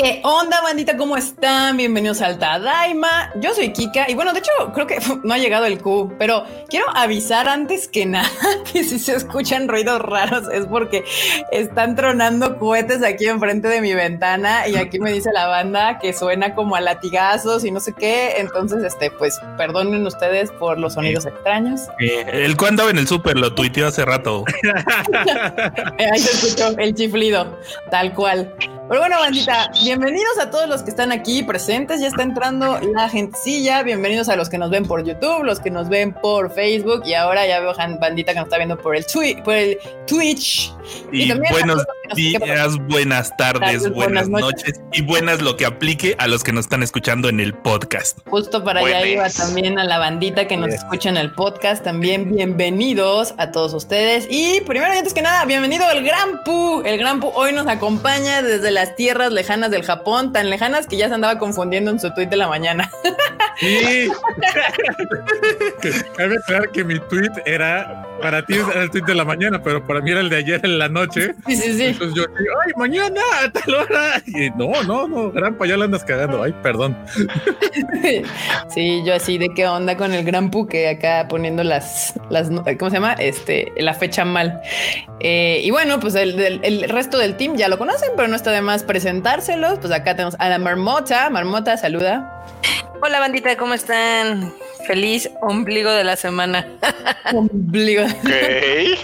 ¿Qué onda, bandita? ¿Cómo están? Bienvenidos al Tadaima. Yo soy Kika y bueno, de hecho, creo que no ha llegado el Q, pero quiero avisar antes que nada que si se escuchan ruidos raros es porque están tronando cohetes aquí enfrente de mi ventana y aquí me dice la banda que suena como a latigazos y no sé qué. Entonces, este, pues perdonen ustedes por los sonidos extraños. el cuando en el súper lo tuiteó hace rato. Ahí se escuchó el chiflido, tal cual. Pero bueno, bandita, bienvenidos a todos los que están aquí presentes. Ya está entrando la gentecilla. Bienvenidos a los que nos ven por YouTube, los que nos ven por Facebook y ahora ya veo bandita que nos está viendo por el, por el Twitch. Y, buenos días, buenas tardes, buenas, noches. y buenas lo que aplique a los que nos están escuchando en el podcast. Justo para allá iba también a la bandita que nos escucha en el podcast. También bienvenidos a todos ustedes. Y primero y antes que nada, bienvenido el Gran Pu. El Gran Pu hoy nos acompaña desde la las tierras lejanas del Japón, tan lejanas que ya se andaba confundiendo en su tweet de la mañana. Sí. Cabe aclarar que mi tweet era, para ti era el tweet de la mañana, pero para mí era el de ayer en la noche. Sí, sí, sí. Entonces yo digo, ay, mañana a tal hora. Y no, no, no, Grampa, ya la andas cagando. Ay, perdón. Sí, yo así de qué onda con el Gran Puque acá poniendo las, las, ¿cómo se llama? Este, la fecha mal. Eh, y bueno, pues el, el, resto del team ya lo conocen, pero no está de más Pues acá tenemos a la Marmota. Marmota, saluda. Hola bandita, ¿cómo están? Feliz ombligo de la semana. ombligo. Estoy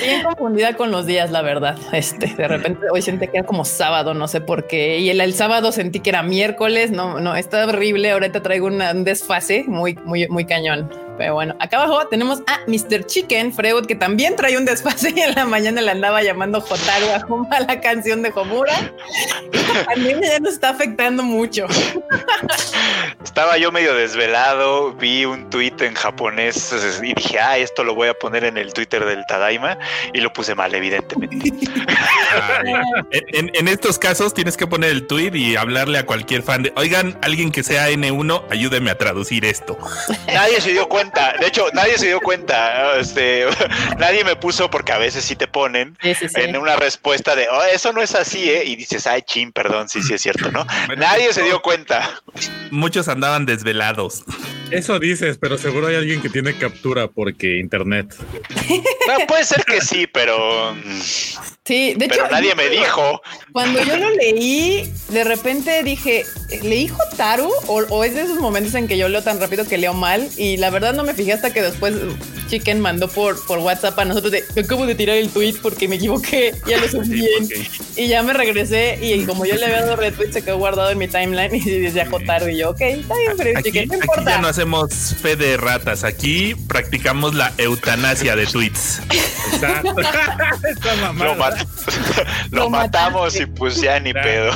bien confundida con los días, la verdad. Este, de repente hoy sentí que era como sábado, no sé por qué. Y el, el sábado sentí que era miércoles. No, no, está horrible. Ahorita traigo un desfase muy, muy, muy cañón. Pero bueno, acá abajo tenemos a Mr. Chicken Freud, que también trae un desfase y en la mañana le andaba llamando Jotaru a la canción de Homura. A mí ya nos está afectando mucho. Estaba yo medio desvelado, vi un tweet en japonés y dije, ah, esto lo voy a poner en el Twitter del Tadaima y lo puse mal, evidentemente. en, estos casos tienes que poner el tweet y hablarle a cualquier fan de, oigan, alguien que sea N1, ayúdeme a traducir esto. Nadie se dio cuenta, de hecho, nadie se dio cuenta, este, nadie me puso porque a veces sí te ponen en una respuesta de, oh, eso no es así, ¿eh? Y dices, ay, chin, perdón, sí, sí es cierto, ¿no? nadie se dio cuenta. Muchos andaban desvelados. Eso dices, pero seguro hay alguien que tiene captura porque internet. puede ser que sí, pero. Sí, de pero nadie me dijo. Cuando yo lo leí, de repente dije, ¿leí Jotaru? O, o es de esos momentos en que yo leo tan rápido que leo mal. Y la verdad no me fijé hasta que después Chicken mandó por, por WhatsApp a nosotros de acabo de tirar el tweet porque me equivoqué, ya lo subí bien. Y ya me regresé y como yo le había dado retweet se quedó guardado en mi timeline y decía Jotaro y yo, ok, está bien, pero Chicken, no importa. Aquí ya no hacemos fe de ratas, aquí practicamos la eutanasia de tweets. lo, matamos y pues ya ni pedo.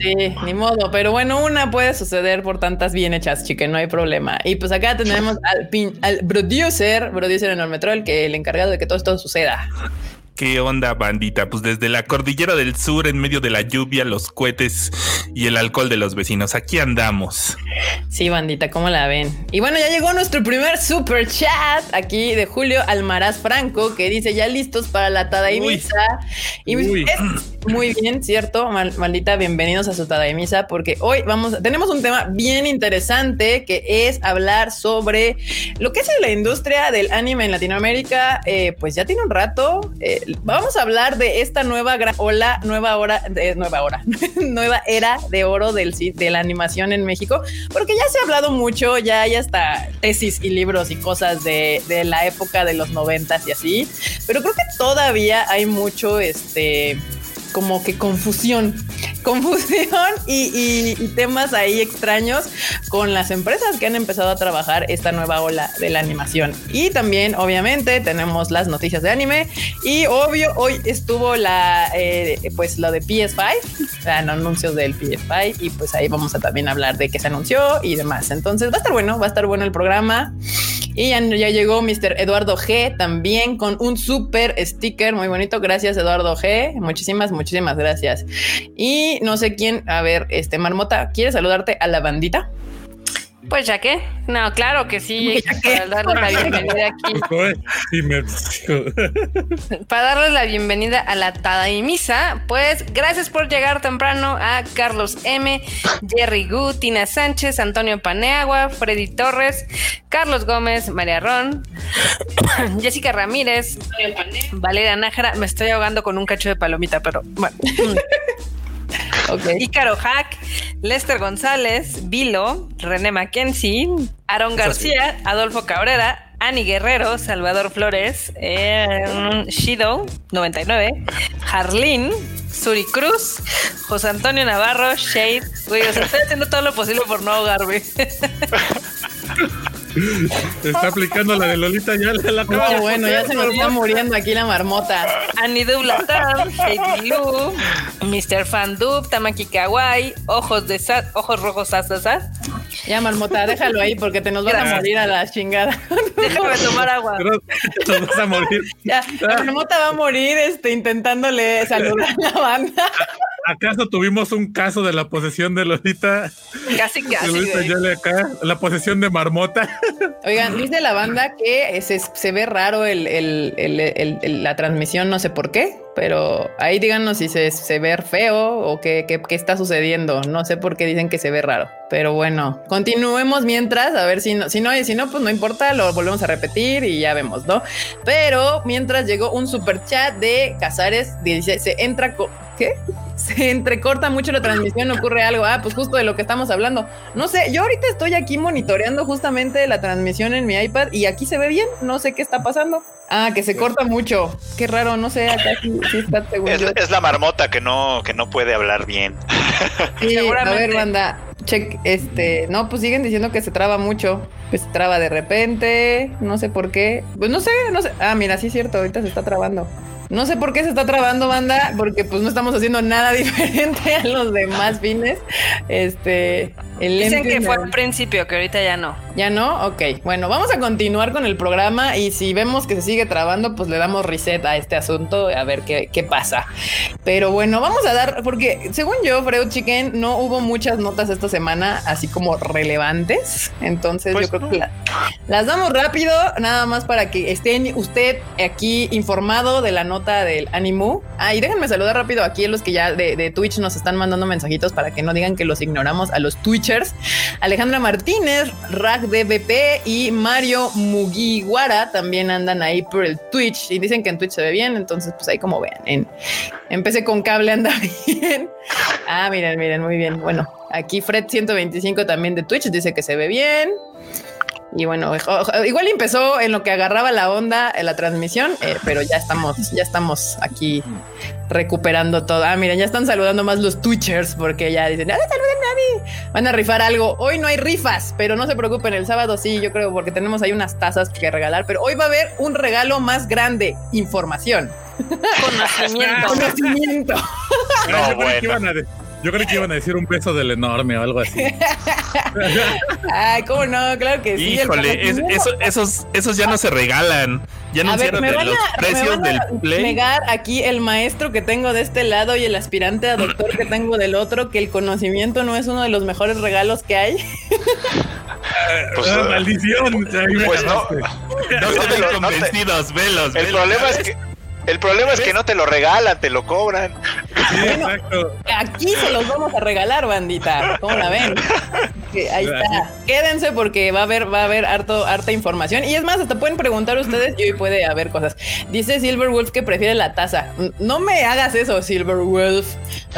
Sí, ni modo, pero bueno, una puede suceder por tantas bien hechas, chicken, no hay problema. Y pues acá tenemos al, al producer, producer enorme troll, que el encargado de que todo esto suceda. ¿Qué onda, bandita? Pues desde la cordillera del sur, en medio de la lluvia, los cohetes y el alcohol de los vecinos. Aquí andamos. Sí, bandita, ¿cómo la ven? Y bueno, ya llegó nuestro primer super chat aquí de Julio Almaraz Franco, que dice ya listos para la tada y misa. Y muy bien, cierto, maldita, bienvenidos a su tada y misa, porque hoy vamos, tenemos un tema bien interesante que es hablar sobre lo que es la industria del anime en Latinoamérica. Eh, pues ya tiene un rato. Eh, vamos a hablar de esta nueva ola, nueva hora, de, nueva hora, nueva era de oro del, de la animación en México, porque ya se ha hablado mucho, ya hay hasta tesis y libros y cosas de, de la época de los noventas y así, pero creo que todavía hay mucho, este, como que confusión, confusión y, temas ahí extraños con las empresas que han empezado a trabajar esta nueva ola de la animación. Y también, obviamente, tenemos las noticias de anime y obvio, hoy estuvo la, eh, pues lo de PS5, los anuncios del PS5 y pues ahí vamos a también hablar de qué se anunció y demás. Entonces va a estar bueno, va a estar bueno el programa. Y ya, ya llegó Mr. Eduardo G también con un super sticker muy bonito. Gracias, Eduardo G. Muchísimas, muchísimas gracias. Y no sé quién, a ver, este Marmota, ¿quieres saludarte a la bandita? Pues ya que, no, claro que sí, para darles la bienvenida aquí. para darles la bienvenida a la Tadaimisa, pues gracias por llegar temprano a Carlos M, Jerry Gu, Tina Sánchez, Antonio Paneagua, Freddy Torres, Carlos Gómez, María Ron, Jessica Ramírez, Valeria Nájara, me estoy ahogando con un cacho de palomita, pero bueno. Okay. Ícaro Hack, Lester González, Vilo, René Mackenzie, Aaron García, Adolfo Cabrera, Ani Guerrero, Salvador Flores, eh, Shido 99, Harlín, Suri Cruz, José Antonio Navarro, Shade. Güey, o sea, estoy haciendo todo lo posible por no ahogarme. está aplicando la de Lolita ya la No, bueno, ya se nos está muriendo aquí la marmota. Anidou Latam, Heidi Lu, Mr. Fandub, Tamaki Kawaii, Ojos de Sat, Ojos Rojos Sasasa. Ya, marmota, déjalo ahí porque te nos van a morir a la chingada. Déjame tomar agua. Te vas a morir. Ya, la marmota va a morir este, intentándole saludar a la banda. ¿Acaso tuvimos un caso de la posesión de Lolita? Casi, casi. Lolita le acá, la posesión de Marmota. Oigan, dice la banda que se, se ve raro el, el, el, la transmisión, no sé por qué, pero ahí díganos si se, se ve feo o qué, qué, qué, está sucediendo. No sé por qué dicen que se ve raro, pero bueno, continuemos mientras, a ver si no, si no, si no, pues no importa, lo volvemos a repetir y ya vemos, ¿no? Pero mientras llegó un super chat de Casares, dice, se entra con ¿Qué? Se entrecorta mucho la transmisión, ocurre algo. Ah, pues justo de lo que estamos hablando. No sé, yo ahorita estoy aquí monitoreando justamente la transmisión en mi iPad y aquí se ve bien. No sé qué está pasando. Ah, que se corta mucho. Qué raro, no sé, acá sí, está seguro. Es, la marmota que no, que no puede hablar bien. Sí, a ver, banda. Check, este, no, pues siguen diciendo que se traba mucho, que se traba de repente, no sé por qué. Pues no sé, no sé. Ah, mira, sí es cierto, ahorita se está trabando. No sé por qué se está trabando, banda, porque pues no estamos haciendo nada diferente a los demás fines. Este, Dicen que fue al principio, que ahorita ya no. ¿Ya no? Ok. Bueno, vamos a continuar con el programa y si vemos que se sigue trabando, pues le damos reset a este asunto a ver qué, qué pasa. Pero bueno, vamos a dar, porque según yo, Freud Chicken, no hubo muchas notas esta semana así como relevantes. Entonces yo pues creo que las damos rápido, nada más para que estén usted aquí informado de la nota del Animu. Ah, déjenme saludar rápido aquí a los que ya de, Twitch nos están mandando mensajitos para que no digan que los ignoramos a los Twitch Alejandra Martínez, Rag DBP y Mario Mugiwara también andan ahí por el Twitch y dicen que en Twitch se ve bien, entonces pues ahí como vean, en, empecé con cable anda bien. Ah, miren, miren, muy bien. Bueno, aquí Fred 125 también de Twitch dice que se ve bien. Y bueno, igual empezó en lo que agarraba la onda en la transmisión, eh, pero ya estamos, ya estamos aquí recuperando todo. Ah, miren, ya están saludando más los Twitchers porque ya dicen, ¡Ah, saluden a mí! Van a rifar algo. Hoy no hay rifas, pero no se preocupen, el sábado sí, yo creo, porque tenemos ahí unas tazas que regalar, pero hoy va a haber un regalo más grande, información. Conocimiento. Conocimiento. No, bueno. Yo creo que iban a decir un beso del enorme o algo así. Ay, ¿cómo no? Claro que sí. Híjole, esos, esos ya no se regalan. Ya no hicieron los precios del play. negar aquí el maestro que tengo de este lado y el aspirante a doctor que tengo del otro que el conocimiento no es uno de los mejores regalos que hay. Pues, ah, maldición. Pues no, no, no, convencidos, velos. El problema es que el problema es que no te lo regalan, te lo cobran. Aquí se los vamos a regalar, bandita. ¿Cómo la ven? Ahí está. Quédense porque va a haber, va a haber harto, harta información. Y es más, hasta pueden preguntar ustedes y hoy puede haber cosas. Dice Silver Wolf que prefiere la taza. No me hagas eso, Silver Wolf.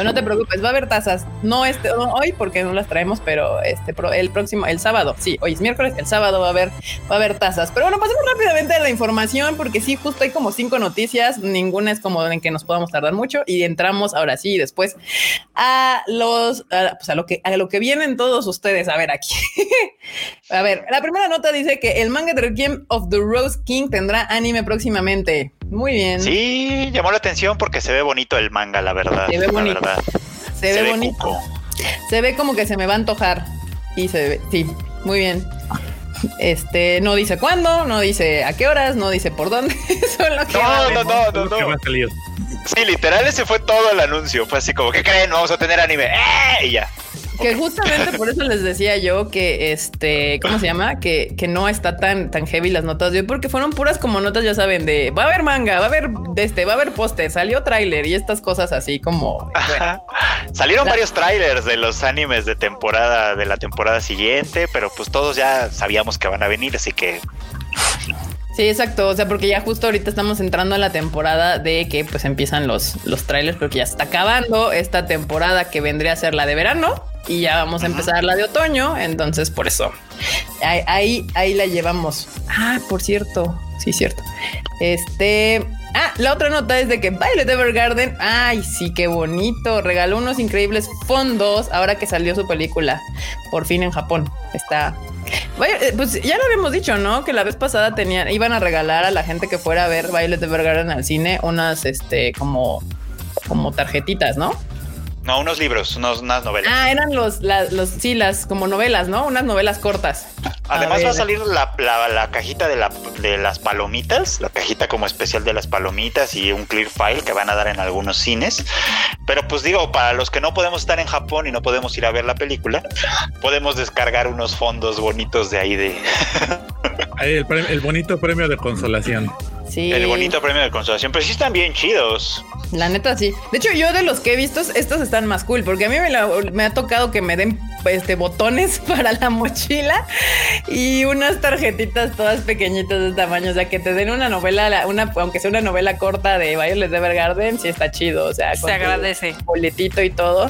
No, te preocupes, va a haber tazas. No este, hoy porque no las traemos, pero este el próximo, el sábado. Sí, hoy es miércoles, el sábado va a haber, va a haber tazas. Pero bueno, pasemos rápidamente a la información porque sí, justo hay como cinco noticias. Ninguna es como en que nos podamos tardar mucho y entramos ahora sí después a los, pues a lo que, a lo que vienen todos ustedes a ver aquí. a ver, la primera nota dice que el manga de Game of the Rose King tendrá anime próximamente. Muy bien. Sí, llamó la atención porque se ve bonito el manga, la verdad. Se ve bonito. Se, ve, bonito. Se ve como que se me va a antojar. Y se ve, sí, muy bien. Este, no dice cuándo, no dice a qué horas, no dice por dónde. no, no, no, no, no, Sí, literal, ese fue todo el anuncio. Fue así como, ¿qué creen? Vamos a tener anime. ¡Eh! Y ya. Que justamente por eso les decía yo que este, ¿cómo se llama? Que, que no está tan, tan heavy las notas de hoy, porque fueron puras como notas, ya saben, de va a haber manga, va a haber de este, va a haber poste, salió tráiler y estas cosas así como. Salieron varios trailers de los animes de temporada, de la temporada siguiente, pero pues todos ya sabíamos que van a venir, así que Sí, exacto. O sea, porque ya justo ahorita estamos entrando a la temporada de que pues empiezan los, los trailers, porque ya está acabando esta temporada que vendría a ser la de verano y ya vamos a empezar la de otoño. Entonces, por eso ahí, ahí, la llevamos. Ah, por cierto. Sí, cierto. Este. Ah, la otra nota es de que Violet Evergarden, ay, sí, qué bonito, regaló unos increíbles fondos ahora que salió su película, por fin en Japón. Está, eh, pues ya lo habíamos dicho, ¿no? Que la vez pasada tenían, iban a regalar a la gente que fuera a ver Violet Evergarden al cine unas, este, como, como tarjetitas, ¿no? No, unos libros, unas novelas. Ah, eran los, los, sí, las como novelas, ¿no? Unas novelas cortas. Además va a salir la, la, cajita de, la, de las palomitas, la cajita como especial de las palomitas y un clear file que van a dar en algunos cines. Pero pues digo, para los que no podemos estar en Japón y no podemos ir a ver la película, podemos descargar unos fondos bonitos de ahí de... el, el bonito premio de consolación. El bonito premio de consolación, pero sí están bien chidos. La neta sí. De hecho, yo de los que he visto, estos están más cool, porque a mí me, ha tocado que me den este, botones para la mochila y unas tarjetitas todas pequeñitas de tamaño. O sea, que te den una novela, una, aunque sea una novela corta de Violet Evergarden, sí está chido. O sea, se agradece. Boletito y todo.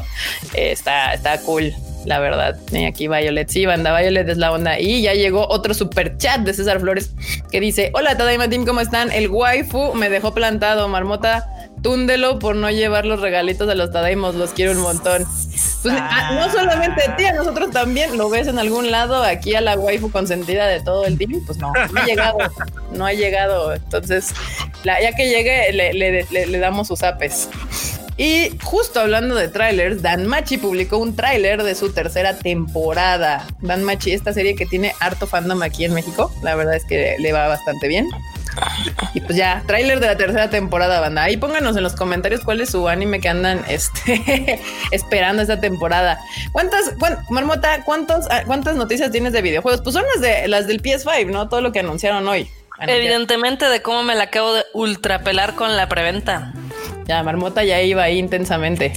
Eh, está, está cool la verdad. Y aquí Violet, sí, banda Violet es la onda. Y ya llegó otro super chat de César Flores que dice: Hola, Tadaima Team, ¿cómo están? El waifu me dejó plantado, marmota. Túndelo por no llevar los regalitos de los Tadaimos, los quiero un montón. Pues, ah, no solamente a ti, a nosotros también lo ves en algún lado, aquí a la waifu consentida de todo el team, pues no, no ha llegado, no ha llegado. Entonces, ya que llegue, le, le damos sus apes. Y justo hablando de trailers, Dan Machi publicó un tráiler de su tercera temporada. Dan Machi, esta serie que tiene harto fandom aquí en México, la verdad es que le va bastante bien. Y pues ya, tráiler de la tercera temporada, banda. Ahí pónganos en los comentarios cuál es su anime que andan este, esperando esta temporada. ¿Cuántas, Marmota, cuántos, ah, cuántas noticias tienes de videojuegos? Pues son las de las del PS5, ¿no? Todo lo que anunciaron hoy. Evidentemente de cómo me la acabo de ultrapelar con la preventa. Ya, Marmota ya iba ahí intensamente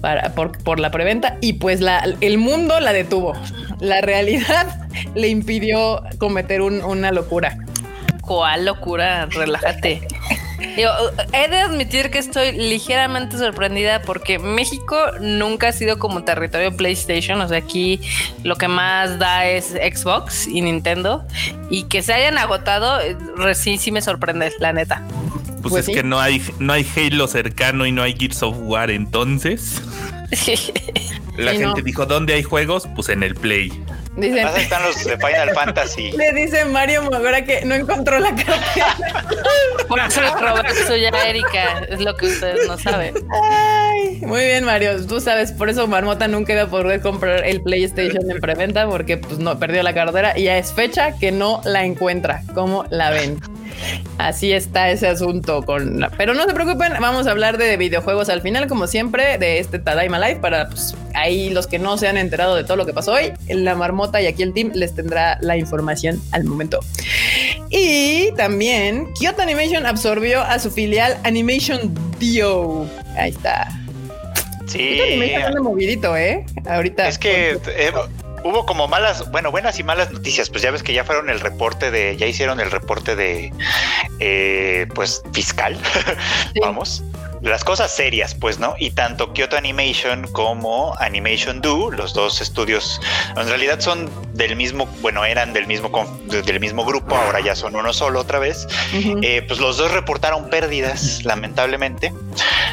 para, por, la preventa y pues la, el mundo la detuvo. La realidad le impidió cometer una locura. ¿Cuál locura? Relájate. he de admitir que estoy ligeramente sorprendida porque México nunca ha sido como territorio PlayStation. O sea, aquí lo que más da es Xbox y Nintendo. Y que se hayan agotado, eh, sí, sí me sorprende, la neta. Pues, pues, es que no hay, no hay Halo cercano y no hay Gears of War, entonces. La gente dijo, ¿dónde hay juegos? Pues en el Play. Dicen, están los de Final Fantasy. Le dice Mario Mogora que no encontró la cartera. Por eso soy ya Erika, es lo que ustedes no saben. Ay, muy bien, Mario. Tú sabes, por eso Marmota nunca iba a poder comprar el PlayStation en preventa porque pues no perdió la cartera y ya es fecha que no la encuentra. ¿Cómo la ven? Así está ese asunto con Pero no se preocupen, vamos a hablar de videojuegos al final, como siempre, de este Tadaima Live, para pues, ahí los que no se han enterado de todo lo que pasó hoy, la marmota y aquí el team les tendrá la información al momento. Y también Kyoto Animation absorbió a su filial Animation Dio. Ahí está. Sí. Animation anda movidito, ¿eh? Ahorita. Es que hubo como malas, bueno, buenas y malas noticias. Pues ya ves que ya fueron el reporte de, ya hicieron el reporte de, eh, pues fiscal, vamos las cosas serias, pues, ¿no? Y tanto Kyoto Animation como Animation Do, los dos estudios, en realidad son del mismo, bueno, eran del mismo, del mismo grupo, ahora ya son uno solo otra vez, eh, pues los dos reportaron pérdidas, lamentablemente.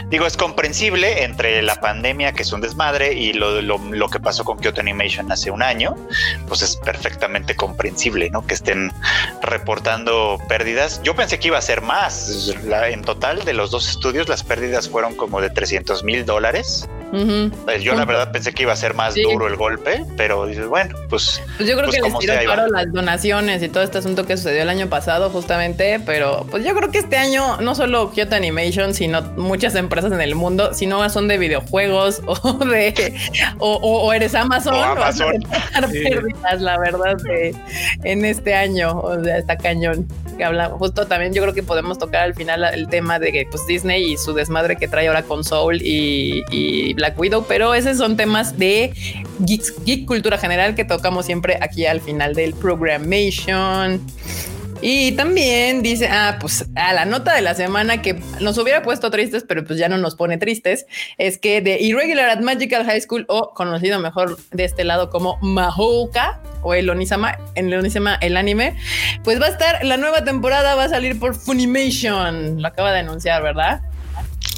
Digo, es comprensible entre la pandemia, que es un desmadre, y lo, lo, que pasó con Kyoto Animation hace un año, pues es perfectamente comprensible, ¿no? Que estén reportando pérdidas. Yo pensé que iba a ser más. en total, de los dos estudios, las pérdidas fueron como de 300 mil dólares. Pues yo la verdad pensé que iba a ser más duro el golpe, pero dices, bueno, pues... Pues yo creo pues que les tiró paro las donaciones y todo este asunto que sucedió el año pasado justamente, pero pues yo creo que este año no solo Kyoto Animation, sino muchas empresas en el mundo, si no son de videojuegos o de... o, eres Amazon, o Amazon. la verdad, en este año, o sea, está cañón que hablamos, justo también yo creo que podemos tocar al final el tema de que pues Disney y su desmadre que trae ahora con Soul y, Black Widow, pero esos son temas de geek, cultura general que tocamos siempre aquí al final del programation. Y también dice, ah, pues a la nota de la semana que nos hubiera puesto tristes, pero pues ya no nos pone tristes, es que de Irregular at Magical High School, o conocido mejor de este lado como Mahouka, o el Onisama, en el Onisama el anime, pues va a estar, la nueva temporada va a salir por Funimation, lo acaba de anunciar, ¿verdad?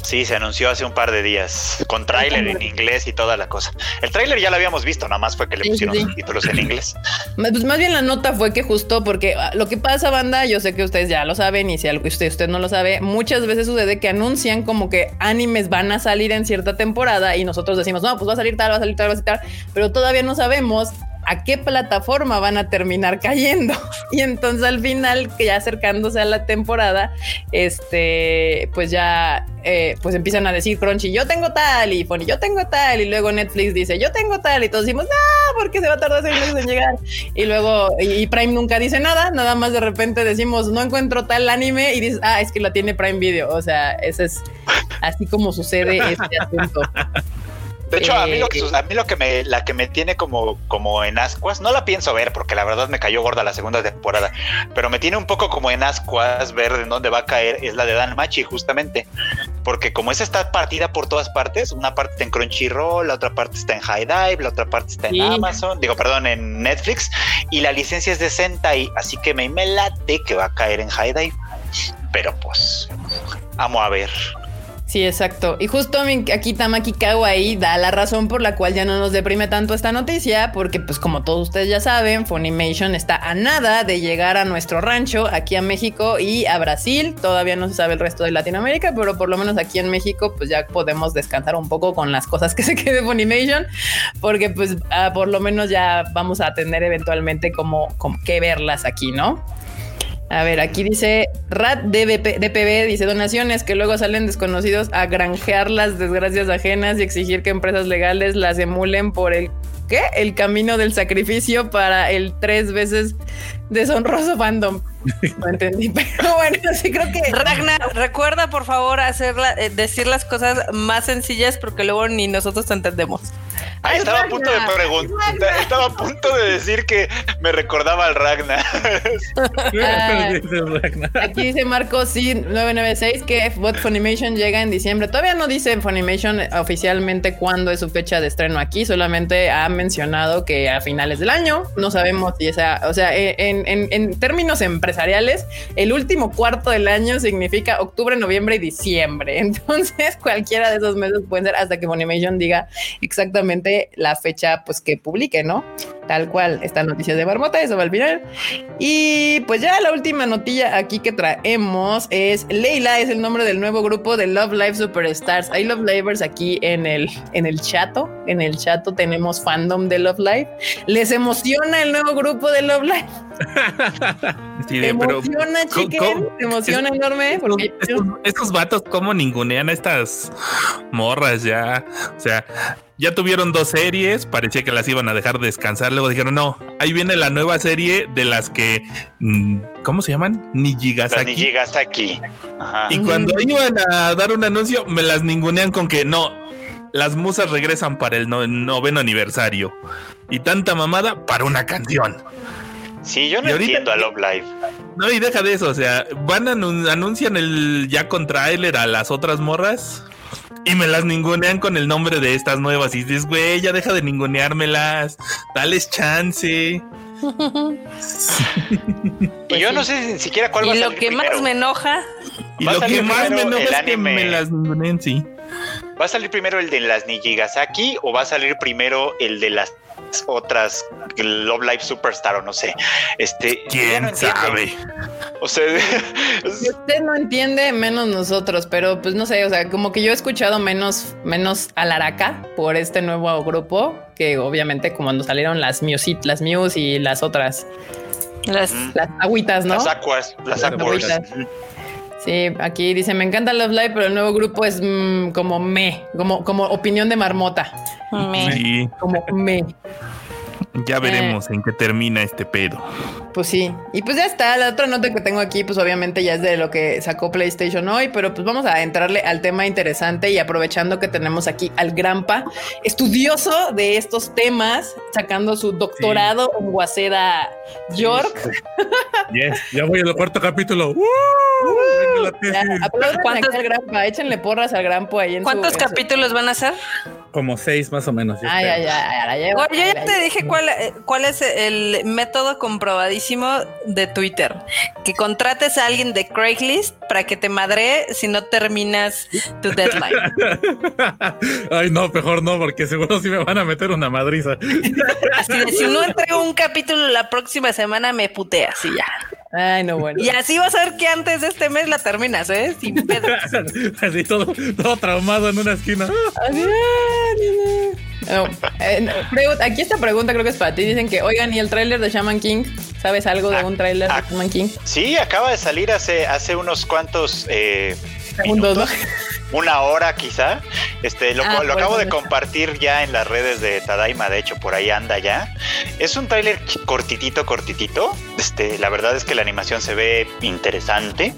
Sí, se anunció hace un par de días, con tráiler en inglés y toda la cosa. El tráiler ya lo habíamos visto, nada más fue que le pusieron títulos en inglés. Pues más bien la nota fue que justo porque ah, lo que pasa, banda, yo sé que ustedes ya lo saben y si algo usted, usted no lo sabe, muchas veces sucede que anuncian como que animes van a salir en cierta temporada y nosotros decimos, no, pues va a salir tal, va a salir tal, va a salir tal, pero todavía no sabemos a qué plataforma van a terminar cayendo. Y entonces al final, que ya acercándose a la temporada, este, pues ya, eh, pues empiezan a decir Crunchy, yo tengo tal, y Pony, yo tengo tal, y luego Netflix dice, yo tengo tal, y todos decimos, no, porque se va a tardar seis meses en llegar. Y luego, y, Prime nunca dice nada, nada más de repente decimos, no encuentro tal anime, y dices, ah, es que la tiene Prime Video. O sea, ese es así como sucede este asunto. De hecho, a mí lo que, eh, a mí lo que me, la que me tiene como, como en ascuas, no la pienso ver porque la verdad me cayó gorda la segunda temporada, pero me tiene un poco como en ascuas ver en dónde va a caer es la de Dan Machi justamente, porque como esa está partida por todas partes, una parte está en Crunchyroll, la otra parte está en High Dive, la otra parte está en Amazon, digo, perdón, en Netflix, y la licencia es de Sentai, así que me, me late que va a caer en High Dive, pero pues, vamos a ver. Sí, exacto. Y justo aquí Tamaki ahí da la razón por la cual ya no nos deprime tanto esta noticia, porque pues como todos ustedes ya saben, Funimation está a nada de llegar a nuestro rancho, aquí a México y a Brasil. Todavía no se sabe el resto de Latinoamérica, pero por lo menos aquí en México pues ya podemos descansar un poco con las cosas que se quede Funimation, porque pues ah, por lo menos ya vamos a tener eventualmente como que verlas aquí, ¿no? A ver, aquí dice Rat DPB, dice donaciones que luego salen desconocidos a granjear las desgracias ajenas y exigir que empresas legales las emulen por el ¿qué? El camino del sacrificio para el tres veces deshonroso fandom. No entendí, pero bueno, sí creo que. Ragnar, recuerda por favor hacerla, eh, decir las cosas más sencillas porque luego ni nosotros te entendemos. Ah, estaba a punto de preguntar, estaba a punto de decir que me recordaba al Ragnar. aquí dice Marco sí 996 que Bot Funimation llega en diciembre. Todavía no dice Funimation oficialmente cuándo es su fecha de estreno aquí, solamente ha mencionado que a finales del año. No sabemos si esa, o sea, en, en, en términos empresariales, el último cuarto del año significa octubre, noviembre y diciembre. Entonces, cualquiera de esos meses pueden ser hasta que Funimation diga exactamente la fecha pues que publique, ¿no? Tal cual, esta noticia de Marmota, eso va al final. Y pues ya la última notilla aquí que traemos es Leila, es el nombre del nuevo grupo de Love Live Superstars. Hay Love Livers aquí en el, en el chato, en el chato tenemos fandom de Love Live. ¿Les emociona el nuevo grupo de Love Live? Sí, emociona, chiquen, emociona enorme. Porque estos, vatos, ¿cómo ningunean a estas morras ya? O sea, ya tuvieron dos series, parecía que las iban a dejar descansar, luego dijeron, no, ahí viene la nueva serie de las que, mm, ¿cómo se llaman? Nijigasaki. Nijigasaki. Y cuando iban a dar un anuncio, me las ningunean con que no, las musas regresan para el noveno aniversario. Y tanta mamada para una canción. Sí, yo no entiendo a Love Live. No, y deja de eso, o sea, van a anuncian el ya con trailer a las otras morras y me las ningunean con el nombre de estas nuevas. Y dices, güey, ya deja de ninguneármelas. Dales chance. y yo no sé ni siquiera cuál va a salir. Y lo que más me enoja. Y lo que más me enoja es que me las ninguneen, sí. ¿Va a salir primero el de las Nijigasaki o va a salir primero el de las otras Love Live Superstar o no sé. Este, ¿Quién sabe? O sea, usted no entiende menos nosotros, pero pues no sé, o sea, como que yo he escuchado menos, menos Alaraca por este nuevo grupo que obviamente como cuando salieron las Muse, las Muse y las otras, las, las agüitas, ¿no? Las aguas, las aguas. Sí, aquí dice, me encanta Love Live, pero el nuevo grupo es mm, como me, como, como opinión de marmota. Me. Como me. Ya veremos en qué termina este pedo. Pues sí. Y pues ya está. La otra nota que tengo aquí, pues obviamente ya es de lo que sacó PlayStation hoy, pero pues vamos a entrarle al tema interesante y aprovechando que tenemos aquí al Grampa, estudioso de estos temas, sacando su doctorado en Waseda York. Yes, ya voy al cuarto capítulo. ¿Cuántos, al Grampa, échenle porras al Grampo ahí en ¿Cuántos capítulos van a ser? Como seis más o menos. Ay, ay, ay, yo ya te dije cuál, eh, cuál es el método comprobadísimo de Twitter. Que contrates a alguien de Craigslist para que te madre si no terminas tu deadline. ay, no, mejor no, porque seguro sí me van a meter una madriza. Así de, si no entrego un capítulo la próxima semana, me puteas y ya. Ay, no, bueno. Y así vas a ver que antes de este mes la terminas, ¿eh? Sin pedo. así todo, todo traumado en una esquina. Eh, aquí esta pregunta creo que es para ti. Dicen que, oigan, ¿y el tráiler de Shaman King? ¿Sabes algo de ah, un tráiler de ah, Shaman King? Sí, acaba de salir hace, hace unos cuantos eh, segundos, una hora quizá. Este, lo, ah, acabo de compartir ya en las redes de Tadaima, de hecho, por ahí anda ya. Es un tráiler cortitito, cortitito. Este, la verdad es que la animación se ve interesante.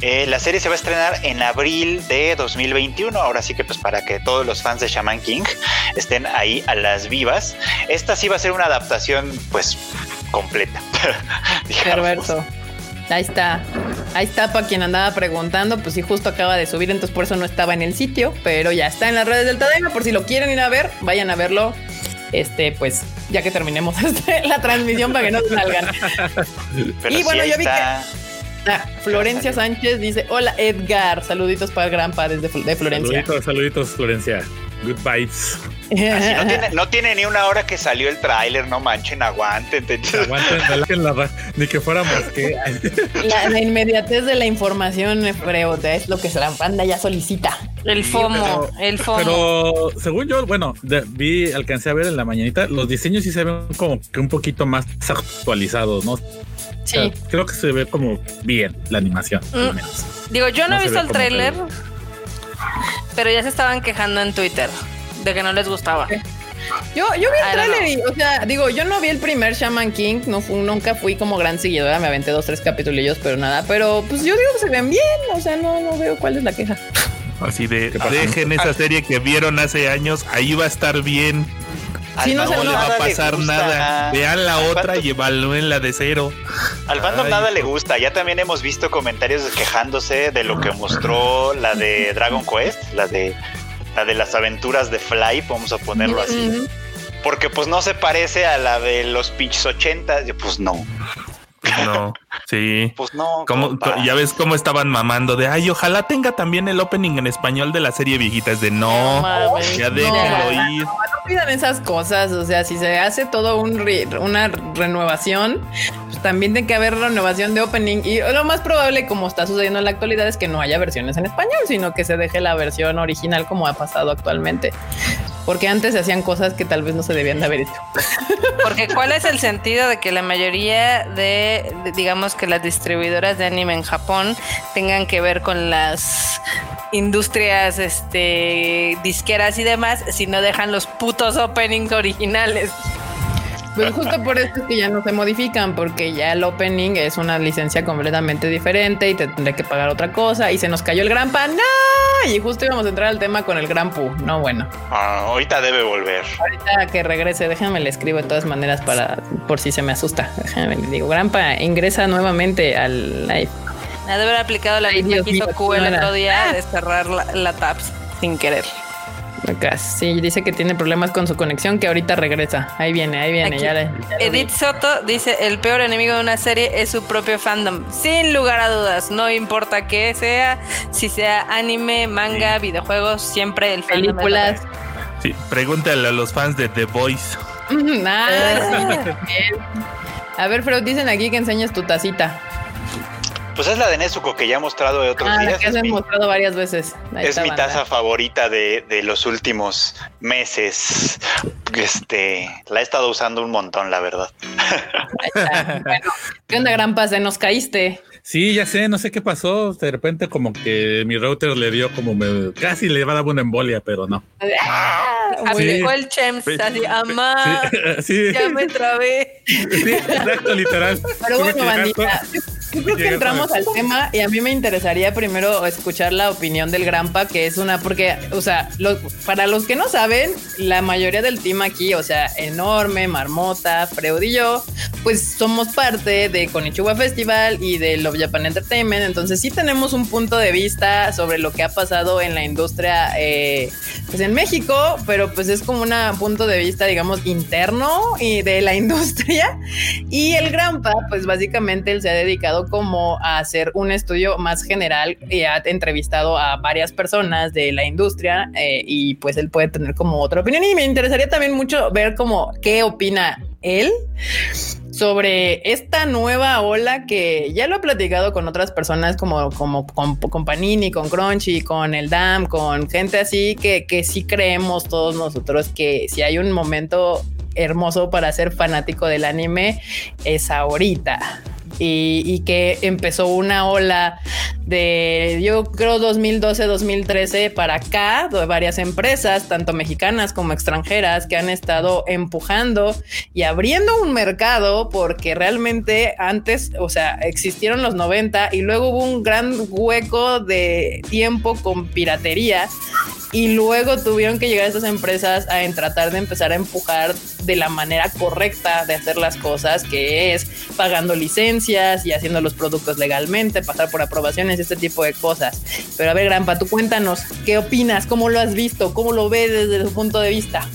Eh, la serie se va a estrenar en abril de 2021. Ahora sí que pues para que todos los fans de Shaman King estén ahí a las vivas. Esta sí va a ser una adaptación pues completa. Perverso. Ahí está. Ahí está para quien andaba preguntando. Pues sí, justo acaba de subir, entonces por eso no estaba en el sitio. Pero ya está en las redes del Tadaima. Por si lo quieren ir a ver, vayan a verlo. Este, pues, ya que terminemos este, la transmisión para que no salgan. y bueno, yo vi que. Ah, Florencia Sánchez dice: Hola Edgar, saluditos para el Granpa desde de Florencia. Saluditos, saluditos, Florencia. Good vibes. no, tiene, ni una hora que salió el tráiler, no manchen, aguanten. Aguanten, ni que fuéramos que. La, inmediatez de la información, Freo, es lo que se la banda ya solicita. El FOMO, el FOMO. Pero según yo, bueno, vi, alcancé a ver en la mañanita, los diseños sí se ven como que un poquito más actualizados, ¿no? Sí. creo que se ve como bien la animación. Mm. Digo, yo no, he visto el tráiler, pero ya se estaban quejando en Twitter de que no les gustaba. Yo, yo vi el trailer y, o sea, digo, yo no vi el primer Shaman King, no nunca fui como gran seguidora, me aventé dos, tres capítulos, pero nada, pero pues yo digo que se ven bien, o sea, no, no veo cuál es la queja. Así de, dejen esa serie que vieron hace años, ahí va a estar bien. Si no, le va a pasar nada. Vean la otra y evalúen la de cero. Al fandom nada le gusta. Ya también hemos visto comentarios quejándose de lo que mostró la de Dragon Quest, la de la de las aventuras de Fly, vamos a ponerlo así. Porque pues no se parece a la de los pinches 80, pues no. No, sí. Pues no. ya ves cómo estaban mamando de ay, ojalá tenga también el opening en español de la serie viejita. Es de no, ya déjenlo ir. No, pidan esas cosas. O sea, si se hace todo un una renovación, pues también tiene que haber renovación de opening. Y lo más probable, como está sucediendo en la actualidad, es que no haya versiones en español, sino que se deje la versión original como ha pasado actualmente porque antes se hacían cosas que tal vez no se debían de haber hecho. Porque ¿cuál es el sentido de que la mayoría de, digamos que las distribuidoras de anime en Japón tengan que ver con las industrias este disqueras y demás si no dejan los putos openings originales? Pues justo por eso es que ya no se modifican, porque ya el opening es una licencia completamente diferente y te tendré que pagar otra cosa. Y se nos cayó el gran pan. ¡No! Y justo íbamos a entrar al tema con el gran pu. No, bueno. Ah, ahorita debe volver. Ahorita que regrese, déjame le escribo de todas maneras para por si se me asusta. Déjame le digo, Grampa, ingresa nuevamente al live. Ha de haber aplicado la misma que hizo Q el otro día de cerrar la, la tabs sin querer. Acá sí, dice que tiene problemas con su conexión, que ahorita regresa. Ahí viene, ahí viene. Edith Soto dice: el peor enemigo de una serie es su propio fandom. Sin lugar a dudas, no importa qué sea, si sea anime, manga, videojuegos, siempre el fandom. Películas. Sí, pregúntale a los fans de The Voice. Ah, a ver, pero dicen aquí que enseñes tu tacita. Pues es la de Nezuko que ya he mostrado de otros ah, días. La que has mostrado varias veces. es mi taza favorita de, de, los últimos meses. Este, la he estado usando un montón, la verdad. bueno, ¿qué onda, gran pase? Nos caíste. Sí, ya sé, no sé qué pasó. De repente, como que mi router le dio como me, casi le va a dar una embolia, pero no. Ah, aplicó el Chems, así, amá, sí, ya me trabé. Sí, exacto, literal. Pero bueno, bandita, yo creo que entramos al tema y a mí me interesaría primero escuchar la opinión del Grampa, que es una, porque, o sea, para los que no saben, la mayoría del team aquí, o sea, enorme, Marmota, Freud y yo, pues somos parte de Konichiwa Festival y de Japan Entertainment, entonces sí tenemos un punto de vista sobre lo que ha pasado en la industria, eh, pues en México, pero pues es como un punto de vista, digamos, interno y de la industria. Y el Grampa, pues básicamente él se ha dedicado como a hacer un estudio más general y ha entrevistado a varias personas de la industria eh, y pues él puede tener como otra opinión. Y me interesaría también mucho ver como qué opina él sobre esta nueva ola que ya lo he platicado con otras personas como, como con, Panini, con Crunchy, con el DAM, con gente así que, que sí creemos todos nosotros que si hay un momento hermoso para ser fanático del anime es ahorita y, que empezó una ola de, yo creo, 2012-2013 para acá, de varias empresas, tanto mexicanas como extranjeras, que han estado empujando y abriendo un mercado porque realmente antes, o sea, existieron los 90 y luego hubo un gran hueco de tiempo con piratería y luego tuvieron que llegar estas empresas a tratar de empezar a empujar de la manera correcta de hacer las cosas, que es pagando licencias y haciendo los productos legalmente, pasar por aprobaciones, este tipo de cosas. Pero a ver, Grampa, tú cuéntanos, ¿qué opinas? ¿Cómo lo has visto? ¿Cómo lo ves desde tu punto de vista?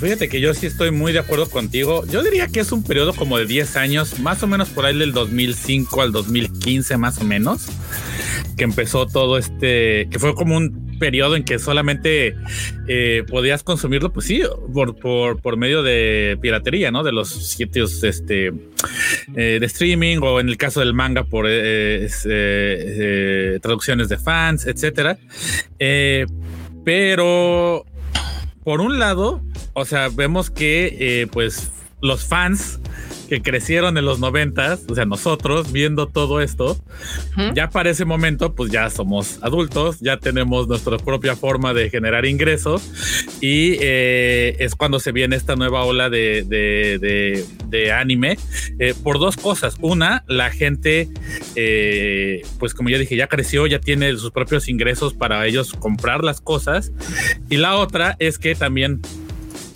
Fíjate que yo sí estoy muy de acuerdo contigo. Yo diría que es un periodo como de 10 años, más o menos por ahí del 2005 al 2015, más o menos, que empezó todo este, que fue como un periodo en que solamente eh, podías consumirlo, pues sí, por, por, medio de piratería, ¿no? De los sitios este, eh, de streaming o en el caso del manga por eh, traducciones de fans, etcétera. pero por un lado, o sea, vemos que pues los fans que crecieron en los noventas, o sea, nosotros viendo todo esto, ya para ese momento, pues ya somos adultos, ya tenemos nuestra propia forma de generar ingresos y eh, es cuando se viene esta nueva ola de, de, anime eh, por dos cosas. Una, la gente, eh, pues como ya dije, ya creció, ya tiene sus propios ingresos para ellos comprar las cosas y la otra es que también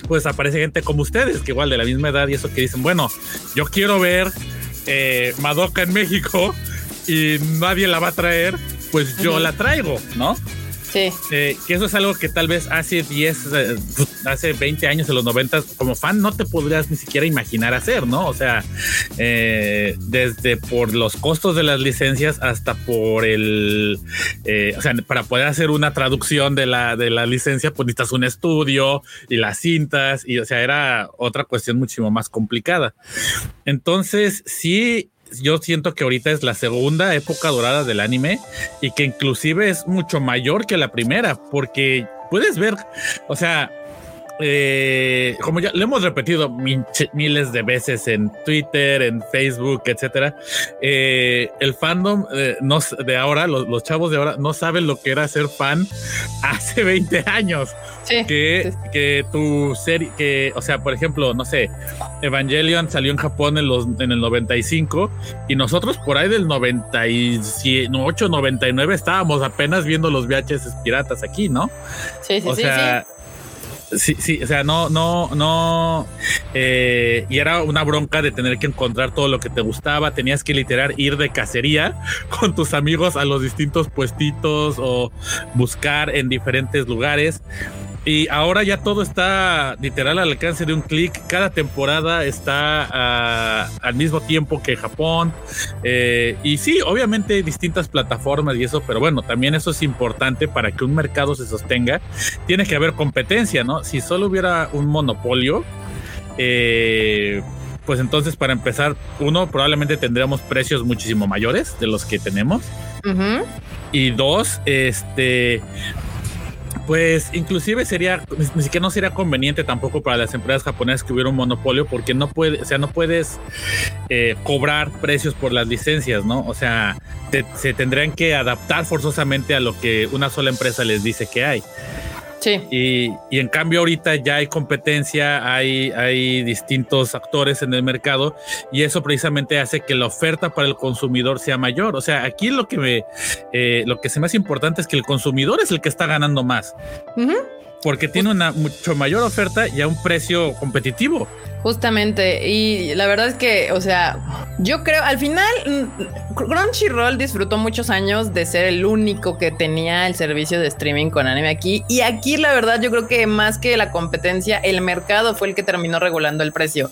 pues aparece gente como ustedes, que igual de la misma edad y eso que dicen, bueno, yo quiero ver eh, Madoka en México y nadie la va a traer, pues yo la traigo, ¿no? Sí. Eh, que eso es algo que tal vez hace 10, eh, hace 20 años, en los 90, como fan, no te podrías ni siquiera imaginar hacer, ¿no? O sea, eh, desde por los costos de las licencias hasta por el, o sea, para poder hacer una traducción de la, de la licencia, pues necesitas un estudio y las cintas, y o sea, era otra cuestión muchísimo más complicada. Entonces, sí yo siento que ahorita es la segunda época dorada del anime y que inclusive es mucho mayor que la primera, porque puedes ver, o sea, eh, como ya lo hemos repetido miles de veces en Twitter, en Facebook, etcétera, eh, el fandom eh, de ahora, los, chavos de ahora, no saben lo que era ser fan hace 20 años. que, que tu serie, que, o sea, por ejemplo, no sé, Evangelion salió en Japón en, los, en el 95 y nosotros por ahí del 98, 99 estábamos apenas viendo los VHS piratas aquí, ¿no? Sí, sí, o sea, sí Sí, sí, o sea, no, no, no. Eh, y era una bronca de tener que encontrar todo lo que te gustaba. Tenías que literar ir de cacería con tus amigos a los distintos puestitos o buscar en diferentes lugares. Y ahora ya todo está literal al alcance de un clic. Cada temporada está ah, al mismo tiempo que Japón. Eh, y sí, obviamente distintas plataformas y eso, pero bueno, también eso es importante para que un mercado se sostenga. Tiene que haber competencia, ¿no? Si solo hubiera un monopolio, eh, pues entonces para empezar, uno, probablemente tendríamos precios muchísimo mayores de los que tenemos. Y dos, este, pues inclusive sería, ni siquiera no sería conveniente tampoco para las empresas japonesas que hubiera un monopolio porque no puede, o sea, no puedes eh, cobrar precios por las licencias, ¿no? O sea, se tendrían que adaptar forzosamente a lo que una sola empresa les dice que hay. Y, en cambio ahorita ya hay competencia, hay, hay distintos actores en el mercado y eso precisamente hace que la oferta para el consumidor sea mayor. O sea, aquí lo que me, eh, lo que se me hace importante es que el consumidor es el que está ganando más porque tiene una mucho mayor oferta y a un precio competitivo. Justamente, y la verdad es que, o sea, yo creo, al final, mm, Crunchyroll disfrutó muchos años de ser el único que tenía el servicio de streaming con anime aquí, y aquí la verdad yo creo que más que la competencia, el mercado fue el que terminó regulando el precio,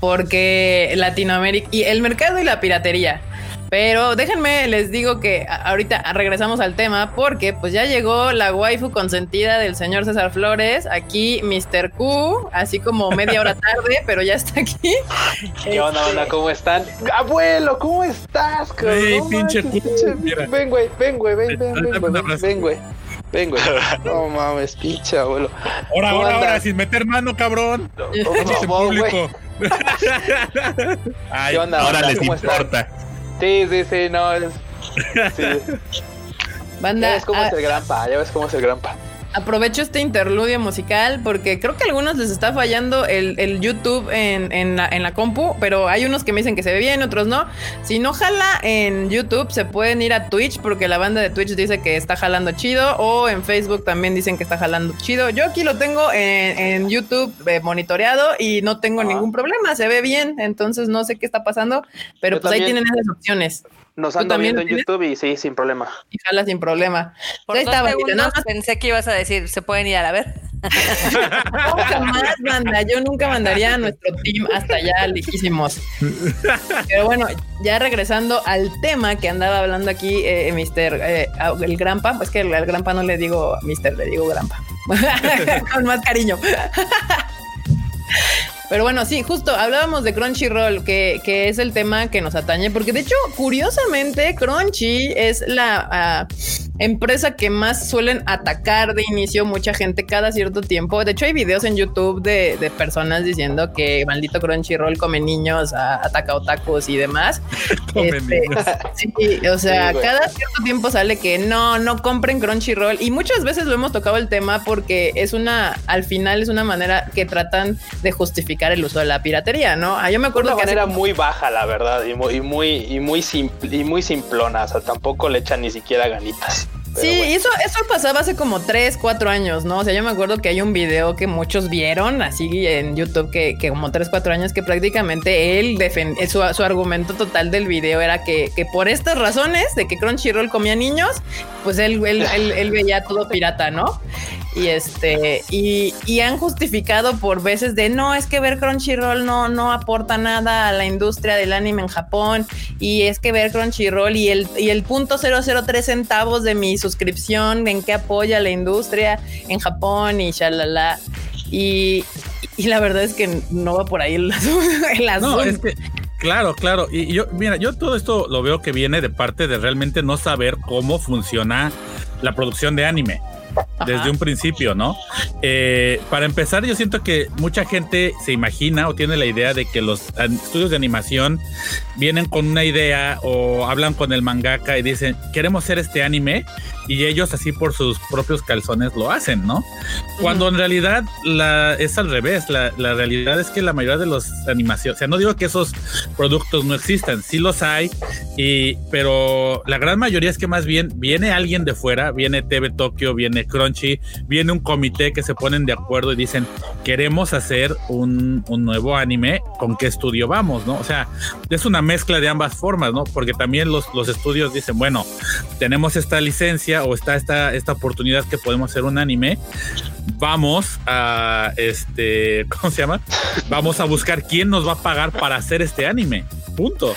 porque Latinoamérica, y el mercado y la piratería, pero déjenme, les digo que ahorita regresamos al tema porque pues ya llegó la waifu consentida del señor César Flores, aquí Mr. Q, así como media hora tarde, pero ya está aquí. ¿Qué onda, onda? Este, ¿Cómo están? Abuelo, ¿cómo estás? Hey, pinche Ven, güey, ven, güey, ven, ven, ven, ven, güey. Ven, güey. No mames, pinche abuelo. Ahora, ahora, ahora, sin meter mano, cabrón. No, público. Ay, ¿Qué onda, ahora les importa. Sí, sí, sí, no. Es, sí. Banda, ya ves cómo es el granpa, ya ves cómo es el granpa. Aprovecho este interludio musical porque creo que a algunos les está fallando el, YouTube en, en, la, en, la, compu, pero hay unos que me dicen que se ve bien, otros no. Si no jala en YouTube, se pueden ir a Twitch porque la banda de Twitch dice que está jalando chido o en Facebook también dicen que está jalando chido. Yo aquí lo tengo en, YouTube eh, monitoreado y no tengo ningún problema, se ve bien, entonces no sé qué está pasando, pero pues ahí tienen esas opciones. Nos ando viendo en YouTube y sí, sin problema. Y jala sin problema. Por dos segundos pensé que ibas a decir, se pueden ir a ver. nunca más manda, yo nunca mandaría a nuestro team hasta allá lejísimos. Pero bueno, ya regresando al tema que andaba hablando aquí, eh, Mister, eh, el Grampa, es que al Grampa no le digo Mister, le digo Grampa. Con más cariño. Pero bueno, sí, justo hablábamos de Crunchyroll, que, que es el tema que nos atañe, porque de hecho, curiosamente, Crunchy es la ah, empresa que más suelen atacar de inicio mucha gente cada cierto tiempo. De hecho, hay videos en YouTube de, de personas diciendo que maldito Crunchyroll come niños, ataca otakus y demás. Este, sí, o sea, cada cierto tiempo sale que no, no compren Crunchyroll y muchas veces lo hemos tocado el tema porque es una, al final es una manera que tratan de justificar el uso de la piratería, ¿no? Ah, yo me acuerdo una que manera muy baja, la verdad, y muy, y muy, y muy, y muy simplona, o sea, tampoco le echan ni siquiera ganitas sí, eso, eso pasaba hace como 3, 4 años, ¿no? O sea, yo me acuerdo que hay un video que muchos vieron así en YouTube que, que como 3, 4 años que prácticamente él defendía, su, su, argumento total del video era que, que, por estas razones de que Crunchyroll comía niños, pues él, él, él, él veía todo pirata, ¿no? Y este, y, y, han justificado por veces de no, es que ver Crunchyroll no, no aporta nada a la industria del anime en Japón. Y es que ver Crunchyroll y el, y el punto 003 centavos de mi suscripción en que apoya la industria en Japón y shalala. Y, y la verdad es que no va por ahí el, el No, es que, claro, claro. Y yo, mira, yo todo esto lo veo que viene de parte de realmente no saber cómo funciona la producción de anime desde un principio, ¿no? Eh, para empezar, yo siento que mucha gente se imagina o tiene la idea de que los estudios de animación vienen con una idea o hablan con el mangaka y dicen, queremos hacer este anime y ellos así por sus propios calzones lo hacen, ¿no? Cuando en realidad la, es al revés, la, la, realidad es que la mayoría de los animaciones, o sea, no digo que esos productos no existan, sí los hay, y, pero la gran mayoría es que más bien viene alguien de fuera, viene TV Tokyo, viene Crunchy, viene un comité que se ponen de acuerdo y dicen, queremos hacer un, un nuevo anime, ¿con qué estudio vamos, no? O sea, es una mezcla de ambas formas, ¿no? Porque también los, los estudios dicen, bueno, tenemos esta licencia, o está esta, esta oportunidad que podemos hacer un anime, vamos a este, ¿cómo se llama? Vamos a buscar quién nos va a pagar para hacer este anime. Punto.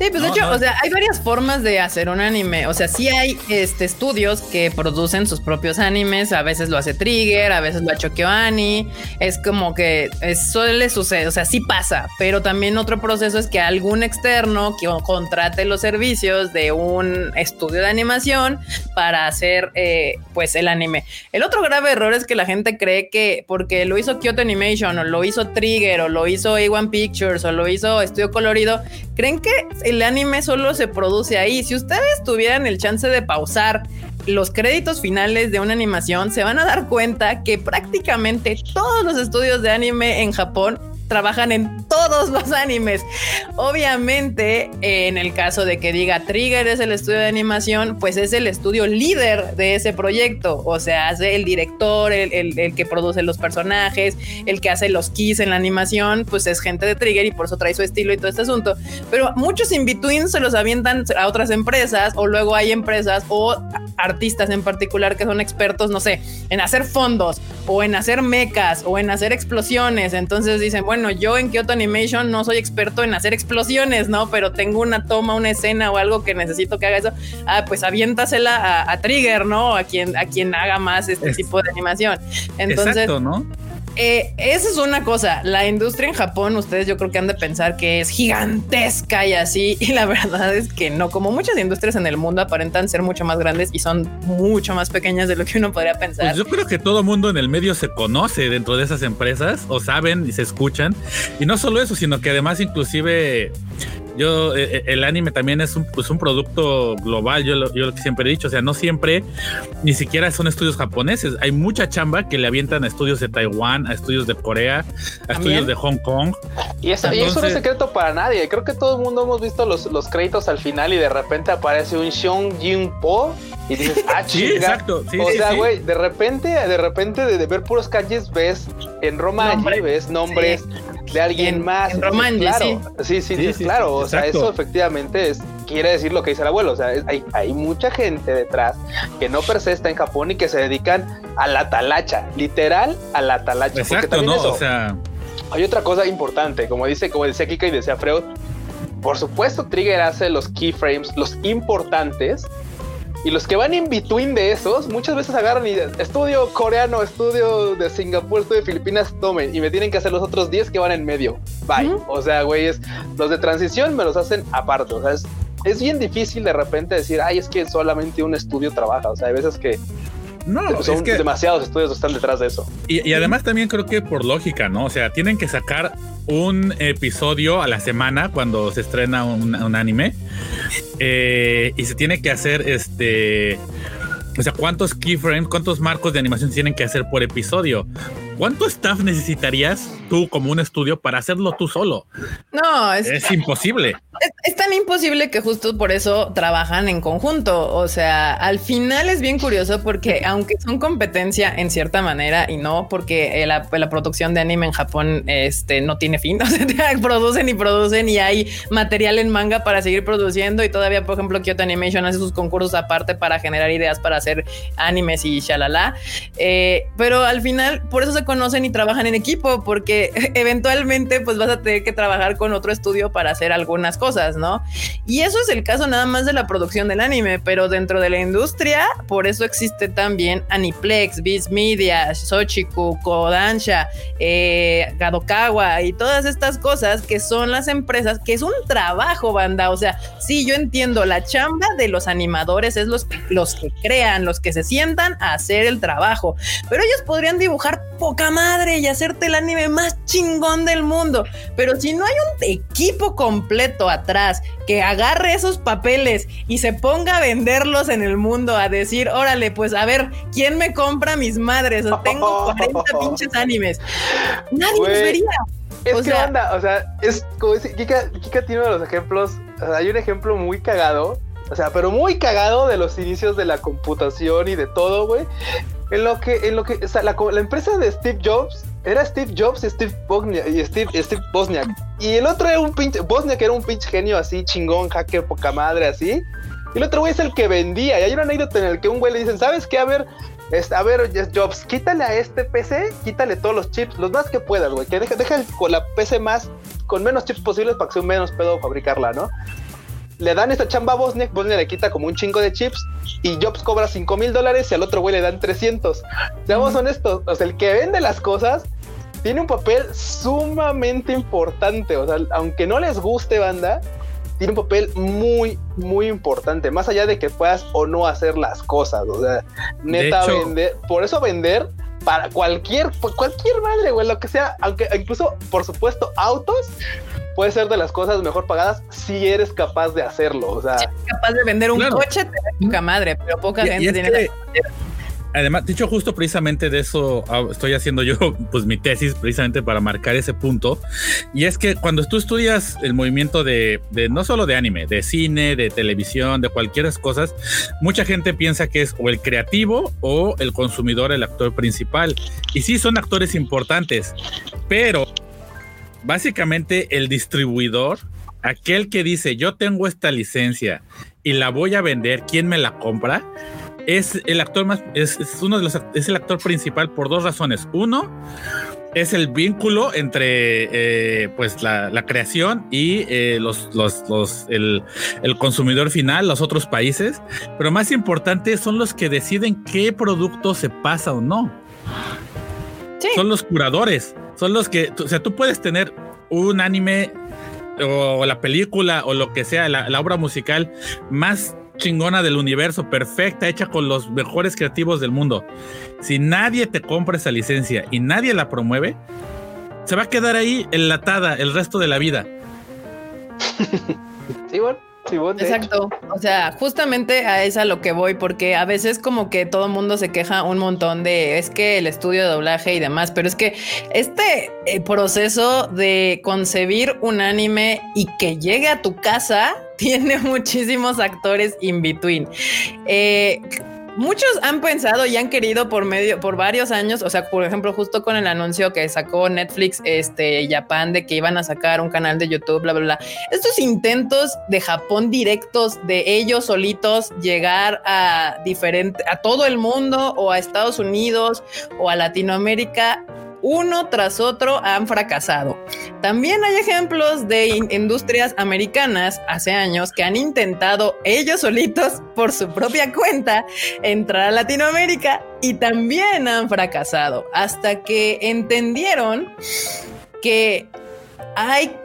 Sí, pues de hecho, o sea, hay varias formas de hacer un anime. O sea, sí hay este, estudios que producen sus propios animes. A veces lo hace Trigger, a veces lo ha hecho KyoAni. Es como que suele suceder, o sea, sí pasa. Pero también otro proceso es que algún externo que contrate los servicios de un estudio de animación para hacer eh, pues el anime. El otro grave error es que la gente cree que porque lo hizo Kyoto Animation o lo hizo Trigger o lo hizo A1 Pictures o lo hizo Estudio Colorido, creen que el anime solo se produce ahí. Si ustedes tuvieran el chance de pausar los créditos finales de una animación, se van a dar cuenta que prácticamente todos los estudios de anime en Japón trabajan en todos los animes. Obviamente, en el caso de que diga Trigger es el estudio de animación, pues es el estudio líder de ese proyecto. O sea, hace el director, el, que produce los personajes, el que hace los keys en la animación, pues es gente de Trigger y por eso trae su estilo y todo este asunto. Pero muchos in-between se los avientan a otras empresas o luego hay empresas o artistas en particular que son expertos, no sé, en hacer fondos o en hacer mechas o en hacer explosiones. Entonces dicen, bueno, bueno, yo en Kyoto Animation no soy experto en hacer explosiones, ¿no? Pero tengo una toma, una escena o algo que necesito que haga eso. Ah, pues aviéntasela a, Trigger, ¿no? A quien, a quien haga más este tipo de animación. Entonces, Exacto, ¿no? Eh, esa es una cosa. La industria en Japón, ustedes yo creo que han de pensar que es gigantesca y así. Y la verdad es que no, como muchas industrias en el mundo aparentan ser mucho más grandes y son mucho más pequeñas de lo que uno podría pensar. Pues yo creo que todo mundo en el medio se conoce dentro de esas empresas o saben y se escuchan. Y no solo eso, sino que además inclusive yo, eh, eh, el anime también es un, pues un producto global, yo lo, yo lo que siempre he dicho, o sea, no siempre, ni siquiera son estudios japoneses, hay mucha chamba que le avientan a estudios de Taiwán, a estudios de Corea, a estudios de Hong Kong. Y eso, y eso no es secreto para nadie, creo que todo el mundo hemos visto los, los créditos al final y de repente aparece un Seong Jin Po y dices, ah, sí, exacto. o sea, güey, de repente, de repente de, ver puros calles ves en Roma allí ves nombres de alguien más. En Roma, claro. Sí, sí, sí, claro. o sea, eso efectivamente es, quiere decir lo que dice el abuelo. O sea, hay, hay mucha gente detrás que no per se está en Japón y que se dedican a la talacha, literal a la talacha. Exacto, ¿no? o sea. Hay otra cosa importante, como dice, como decía Kika y decía Freud, por supuesto Trigger hace los keyframes, los importantes, y los que van in between de esos, muchas veces agarran y estudio coreano, estudio de Singapur, estudio de Filipinas, tomen. Y me tienen que hacer los otros 10 que van en medio. Bye. O sea, güeyes, los de transición me los hacen aparte. O sea, es, es, bien difícil de repente decir, ay, es que solamente un estudio trabaja. O sea, hay veces que no, son que, demasiados estudios están detrás de eso. Y, además también creo que por lógica, ¿no? O sea, tienen que sacar un episodio a la semana cuando se estrena un, anime eh, y se tiene que hacer este... O sea, ¿cuántos keyframes, cuántos marcos de animación tienen que hacer por episodio? ¿Cuánto staff necesitarías tú como un estudio para hacerlo tú solo? No, es, imposible. Es, tan imposible que justo por eso trabajan en conjunto. O sea, al final es bien curioso porque aunque son competencia en cierta manera y no porque la, producción de anime en Japón este, no tiene fin, o sea, producen y producen y hay material en manga para seguir produciendo y todavía, por ejemplo, Kyoto Animation hace sus concursos aparte para generar ideas para hacer animes y shalala. Eh, pero al final, por eso se conocen y trabajan en equipo, porque eventualmente pues vas a tener que trabajar con otro estudio para hacer algunas cosas, ¿no? Y eso es el caso nada más de la producción del anime, pero dentro de la industria, por eso existe también Aniplex, Viz Media, Sochiku, Kodansha, eh, Gadokawa y todas estas cosas que son las empresas, que es un trabajo, banda. O sea, sí, yo entiendo, la chamba de los animadores es los, los que crean, los que se sientan a hacer el trabajo, pero ellos podrían dibujar poca madre y hacerte el anime más chingón del mundo. Pero si no hay un equipo completo atrás que agarre esos papeles y se ponga a venderlos en el mundo, a decir, órale, pues a ver, ¿quién me compra mis madres? O tengo 40 pinches animes. Nadie vería. Es que onda, o sea, es como dice, Kika, Kika tiene uno de los ejemplos, hay un ejemplo muy cagado, o sea, pero muy cagado de los inicios de la computación y de todo, güey. En lo que, en lo que, o sea, la, empresa de Steve Jobs era Steve Jobs y Steve Bosniak, y Steve, Steve Bosniak. Y el otro era un pinche, Bosniak era un pinche genio así, chingón, hacker, poca madre, así. Y el otro güey es el que vendía. Y hay una anécdota en el que un güey le dicen, ¿sabes qué? A ver, a ver, Jobs, quítale a este PC, quítale todos los chips, los más que puedas, güey. Que deja, deja con la PC más, con menos chips posibles para que sea menos pedo fabricarla, ¿no? Le dan esta chamba a Bosniak, Bosniak le quita como un chingo de chips y Jobs cobra 5 mil dólares y al otro güey le dan 300. Seamos honestos, o sea, el que vende las cosas tiene un papel sumamente importante, o sea, aunque no les guste banda, tiene un papel muy, muy importante, más allá de que puedas o no hacer las cosas, o sea, neta vender, por eso vender para cualquier, cualquier madre, güey, lo que sea, aunque incluso, por supuesto, autos, puede ser de las cosas mejor pagadas si eres capaz de hacerlo. O sea, si eres capaz de vender un coche, te poca madre, pero poca gente tiene la Además, dicho justo precisamente de eso, ah, estoy haciendo yo pues mi tesis precisamente para marcar ese punto. Y es que cuando tú estudias el movimiento de, de no solo de anime, de cine, de televisión, de cualquier cosas, mucha gente piensa que es o el creativo o el consumidor el actor principal. Y sí, son actores importantes, pero básicamente el distribuidor, aquel que dice yo tengo esta licencia y la voy a vender, ¿quién me la compra? es el actor más, es, uno de los, es el actor principal por dos razones. Uno, es el vínculo entre eh, pues la, creación y eh, los, los, el, consumidor final, los otros países, pero más importante son los que deciden qué producto se pasa o no. Son los curadores, son los que, o sea, tú puedes tener un anime o la película o lo que sea, la, la obra musical más chingona del universo, perfecta, hecha con los mejores creativos del mundo. Si nadie te compra esa licencia y nadie la promueve, se va a quedar ahí enlatada el resto de la vida. sí, bueno. Exacto. O sea, justamente a esa lo que voy, porque a veces como que todo el mundo se queja un montón de es que el estudio de doblaje y demás, pero es que este eh, proceso de concebir un anime y que llegue a tu casa tiene muchísimos actores in between. Eh, muchos han pensado y han querido por medio, por varios años, o sea, por ejemplo, justo con el anuncio que sacó Netflix, este, Japan, de que iban a sacar un canal de YouTube, bla, bla, bla. Estos intentos de Japón directos, de ellos solitos llegar a diferente, a todo el mundo o a Estados Unidos o a Latinoamérica, uno tras otro han fracasado. También hay ejemplos de industrias americanas hace años que han intentado ellos solitos por su propia cuenta entrar a Latinoamérica y también han fracasado hasta que entendieron que hay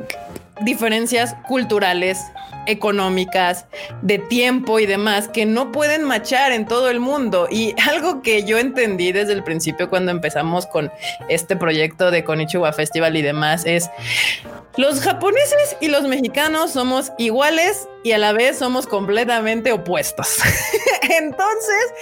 diferencias culturales económicas, de tiempo y demás que no pueden machar en todo el mundo. Y algo que yo entendí desde el principio cuando empezamos con este proyecto de Konichiwa Festival y demás es los japoneses y los mexicanos somos iguales y a la vez somos completamente opuestos. Entonces,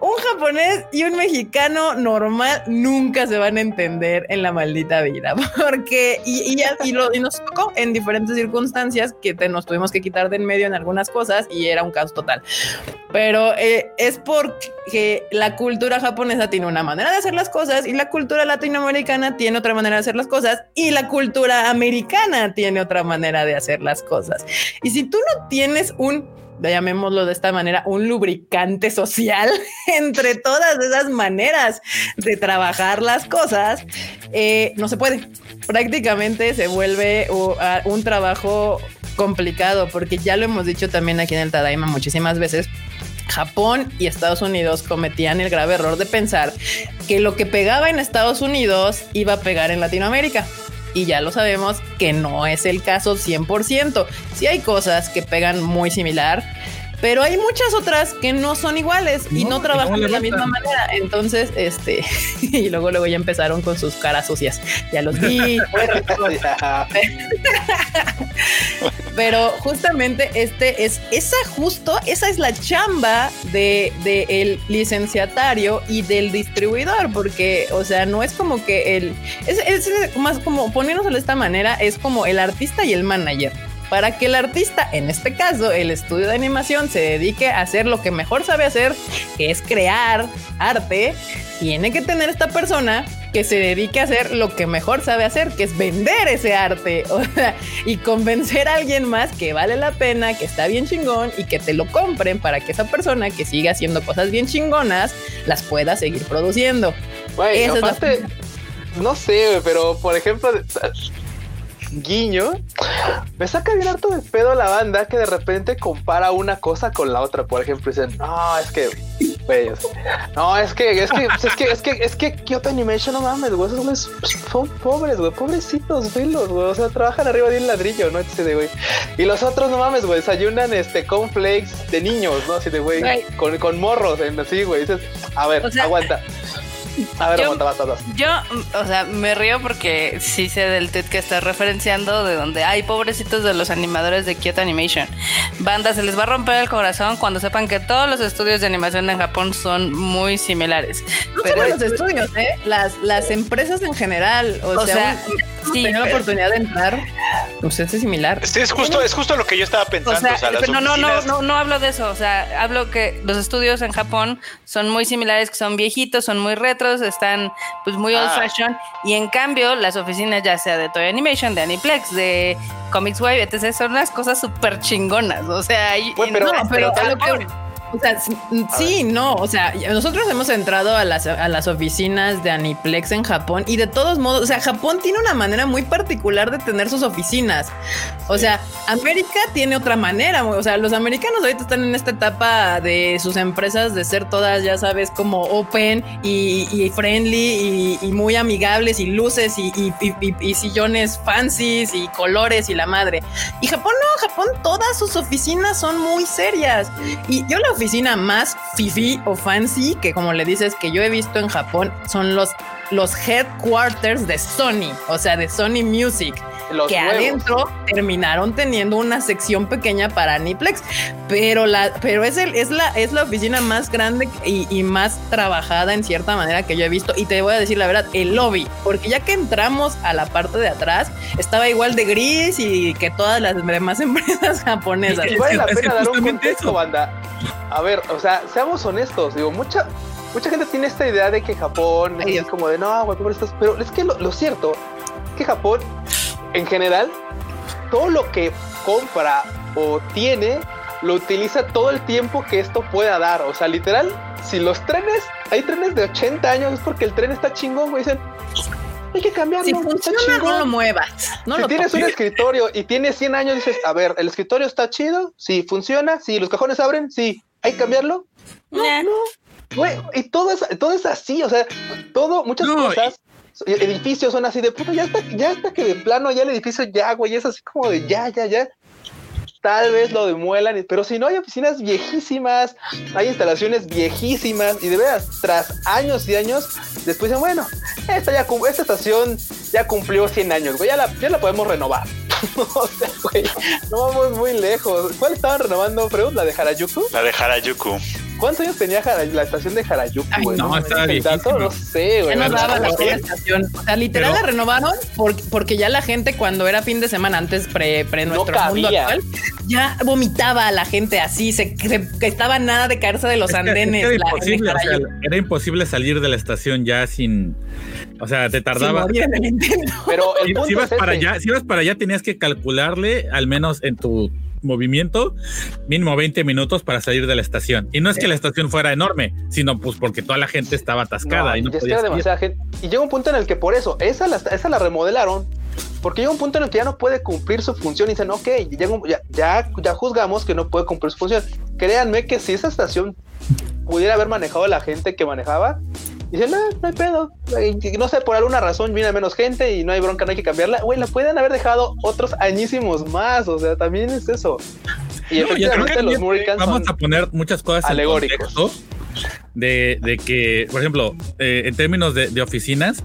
un japonés y un mexicano normal nunca se van a entender en la maldita vida, porque y, y, lo, y nos tocó en diferentes circunstancias que nos tuvimos que quitar de en medio en algunas cosas y era un caos total. Pero eh, es porque la cultura japonesa tiene una manera de hacer las cosas y la cultura latinoamericana tiene otra manera de hacer las cosas y la cultura americana tiene otra manera de hacer las cosas. Y si tú no tienes un llamémoslo de esta manera, un lubricante social entre todas esas maneras de trabajar las cosas, eh, no se puede. Prácticamente se vuelve un trabajo complicado porque ya lo hemos dicho también aquí en el Tadaima muchísimas veces. Japón y Estados Unidos cometían el grave error de pensar que lo que pegaba en Estados Unidos iba a pegar en Latinoamérica y ya lo sabemos que no es el caso 100%. Si hay cosas que pegan muy similar, pero hay muchas otras que no son iguales y no trabajan de la misma manera. Entonces, este, y luego luego ya empezaron con sus caras sucias. Ya los vi. Pero justamente este es esa justo, esa es la chamba de, de, el licenciatario y del distribuidor, porque, o sea, no es como que el, es, es más como poniéndoselo de esta manera, es como el artista y el manager para que el artista, en este caso el estudio de animación, se dedique a hacer lo que mejor sabe hacer, que es crear arte, tiene que tener esta persona que se dedique a hacer lo que mejor sabe hacer, que es vender ese arte y convencer a alguien más que vale la pena, que está bien chingón y que te lo compren para que esa persona que siga haciendo cosas bien chingonas las pueda seguir produciendo. no sé, pero por ejemplo, guiño, me saca bien harto de pedo la banda que de repente compara una cosa con la otra. Por ejemplo, dicen, no, es que, no, es que, es que, es que, es que, es que Kyoto Animation, no mames, güey, esos güeyes son pobres, güey, pobrecitos, velos, güey, o sea, trabajan arriba de un ladrillo, ¿no? de, güey. Y los otros, no mames, güey, desayunan este cornflakes de niños, ¿no? Así de, güey, con, con morros, así, güey. Dices, a ver, aguanta. A ver, yo, Yo, o sea, me río porque sí sé del tweet que estás referenciando de donde hay pobrecitos de los animadores de Kyoto Animation. Banda, se les va a romper el corazón cuando sepan que todos los estudios de animación en Japón son muy similares. No Pero los estudios, ¿eh? Las, las empresas en general. O, sea, sí, la oportunidad de entrar, pues es similar. es justo, es justo lo que yo estaba pensando. O sea, no, no, no, no, no hablo de eso. O sea, hablo que los estudios en Japón son muy similares, que son viejitos, son muy retro están pues muy old ah. fashion y en cambio las oficinas ya sea de Toy Animation, de Aniplex, de Comics Wave, etc. son unas cosas súper chingonas, o sea, pero, pero, o sea, sí, no, o sea, nosotros hemos entrado a las, a las oficinas de Aniplex en Japón y de todos modos, o sea, Japón tiene una manera muy particular de tener sus oficinas. O sea, América tiene otra manera, o sea, los americanos ahorita están en esta etapa de sus empresas de ser todas, ya sabes, como open y, friendly y, muy amigables y luces y, y sillones fancies y colores y la madre. Y Japón no, Japón todas sus oficinas son muy serias. Y yo la oficina oficina más fifi o fancy que como le dices que yo he visto en Japón son los los headquarters de Sony, o sea, de Sony Music que adentro terminaron teniendo una sección pequeña para Aniplex, pero la, pero es el, es la, es la oficina más grande y, más trabajada en cierta manera que yo he visto. Y te voy a decir la verdad, el lobby, porque ya que entramos a la parte de atrás, estaba igual de gris y que todas las demás empresas japonesas. Vale la pena dar un contexto, banda. A ver, o sea, seamos honestos, digo, mucha, mucha gente tiene esta idea de que Japón es como de no, güey, pero es que lo, lo cierto es que Japón en general, todo lo que compra o tiene, lo utiliza todo el tiempo que esto pueda dar. O sea, literal, si los trenes, hay trenes de 80 años, es porque el tren está chingón, güey. Dicen, hay que cambiarlo. Si funciona, no lo muevas. si tienes un escritorio y tienes 100 años, dices, a ver, el escritorio está chido, si funciona, si los cajones abren, sí, hay que cambiarlo. No, no. Güey, y todo es, todo es así, o sea, todo, muchas cosas edificios son así de puta, ya está, ya está que de plano ya el edificio ya, güey, es así como de ya, ya, ya. Tal vez lo demuelan, pero si no hay oficinas viejísimas, hay instalaciones viejísimas y de veras, tras años y años, después dicen, bueno, esta, ya, esta estación ya cumplió 100 años, güey, ya la, ya la podemos renovar. o sea, güey, no vamos muy lejos. ¿Cuál estaban renovando, Freud? ¿La de Harajuku? La de Harajuku. ¿Cuántos años tenía la estación de Harajuku, güey? No, estaba dato, No sé, güey. Ya no daba la estación. O sea, literal la renovaron porque, ya la gente cuando era fin de semana, antes pre, pre nuestro mundo actual, ya vomitaba a la gente así, se, que estaba nada de caerse de los andenes. Era, imposible, era imposible salir de la estación ya sin... O sea, te tardaba. Pero el si, ibas para allá, si ibas para allá, tenías que calcularle, al menos en tu movimiento, mínimo 20 minutos para salir de la estación. Y no es que la estación fuera enorme, sino pues porque toda la gente estaba atascada y no podía Y llega un punto en el que por eso, esa la, esa la remodelaron porque llega un punto en el que ya no puede cumplir su función y dicen, ok, ya, ya, ya, juzgamos que no puede cumplir su función. Créanme que si esa estación pudiera haber manejado la gente que manejaba, dicen, no, no hay pedo. No sé, por alguna razón viene menos gente y no hay bronca, no hay que cambiarla. Güey, la pueden haber dejado otros añísimos más. O sea, también es eso. Y efectivamente los Vamos a poner muchas cosas alegóricos. de, de que, por ejemplo, eh, en términos de, de oficinas,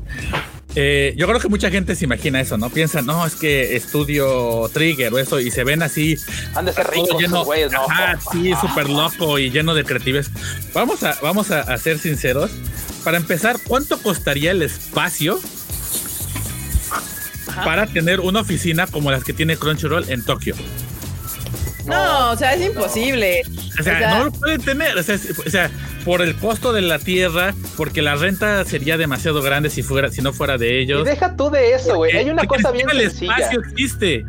eh, yo creo que mucha gente se imagina eso, ¿no? Piensa, no, es que estudio Trigger o eso, y se ven así. Han de ser ricos, lleno, güeyes, ¿no? sí, súper loco y lleno de creatividad. Vamos a, vamos a, ser sinceros. Para empezar, ¿cuánto costaría el espacio para tener una oficina como las que tiene Crunchyroll en Tokio? No, o sea, es imposible. O sea, no lo pueden tener. O sea, por el costo de la tierra, porque la renta sería demasiado grande si fuera, si no fuera de ellos. Y deja tú de eso, güey. Hay una cosa bien el espacio existe.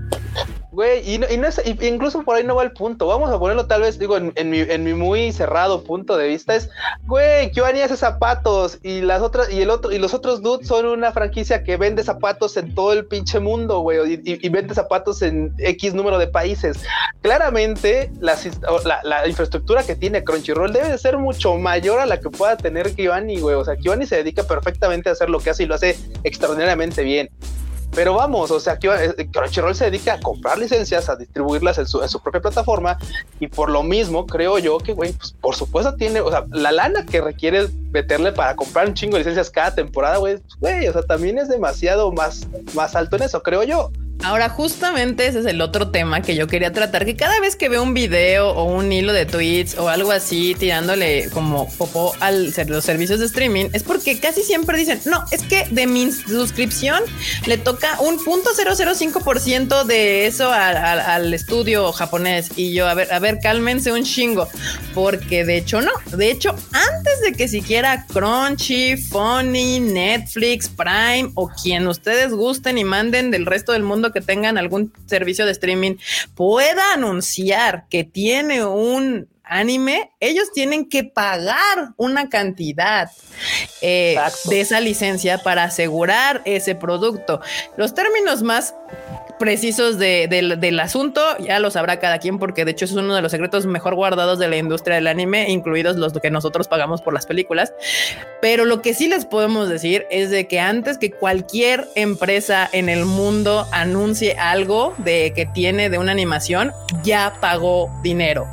Güey, y, no, es, incluso por ahí no va el punto. Vamos a ponerlo tal vez, digo, en, mi, en mi muy cerrado punto de vista es, güey, Kyoani hace zapatos y las otras, y el otro, y los otros dudes son una franquicia que vende zapatos en todo el pinche mundo, güey, y, vende zapatos en X número de países. Claramente, la, infraestructura que tiene Crunchyroll debe de ser mucho mayor a la que pueda tener Kyoani, güey. O sea, Kyoani se dedica perfectamente a hacer lo que hace y lo hace extraordinariamente bien. Pero vamos, o sea, eh, Crunchyroll se dedica a comprar licencias, a distribuirlas en su, propia plataforma y por lo mismo creo yo que, güey, pues por supuesto tiene, o sea, la lana que requiere meterle para comprar un chingo de licencias cada temporada, güey, pues, güey, o sea, también es demasiado más, más alto en eso, creo yo. Ahora, justamente ese es el otro tema que yo quería tratar, que cada vez que veo un video o un hilo de tweets o algo así tirándole como popó al los servicios de streaming, es porque casi siempre dicen, no, es que de mi suscripción le toca un punto 005% de eso al, estudio japonés. Y yo, a ver, a ver, cálmense un chingo, porque de hecho no, de hecho, antes de que siquiera Crunchy, Funny, Netflix, Prime o quien ustedes gusten y manden del resto del mundo que tengan algún servicio de streaming pueda anunciar que tiene un anime, ellos tienen que pagar una cantidad eh, de esa licencia para asegurar ese producto. Los términos más precisos del asunto, ya lo sabrá cada quien, porque de hecho es uno de los secretos mejor guardados de la industria del anime, incluidos los que nosotros pagamos por las películas. Pero lo que sí les podemos decir es de que antes que cualquier empresa en el mundo anuncie algo de que tiene de una animación, ya pagó dinero.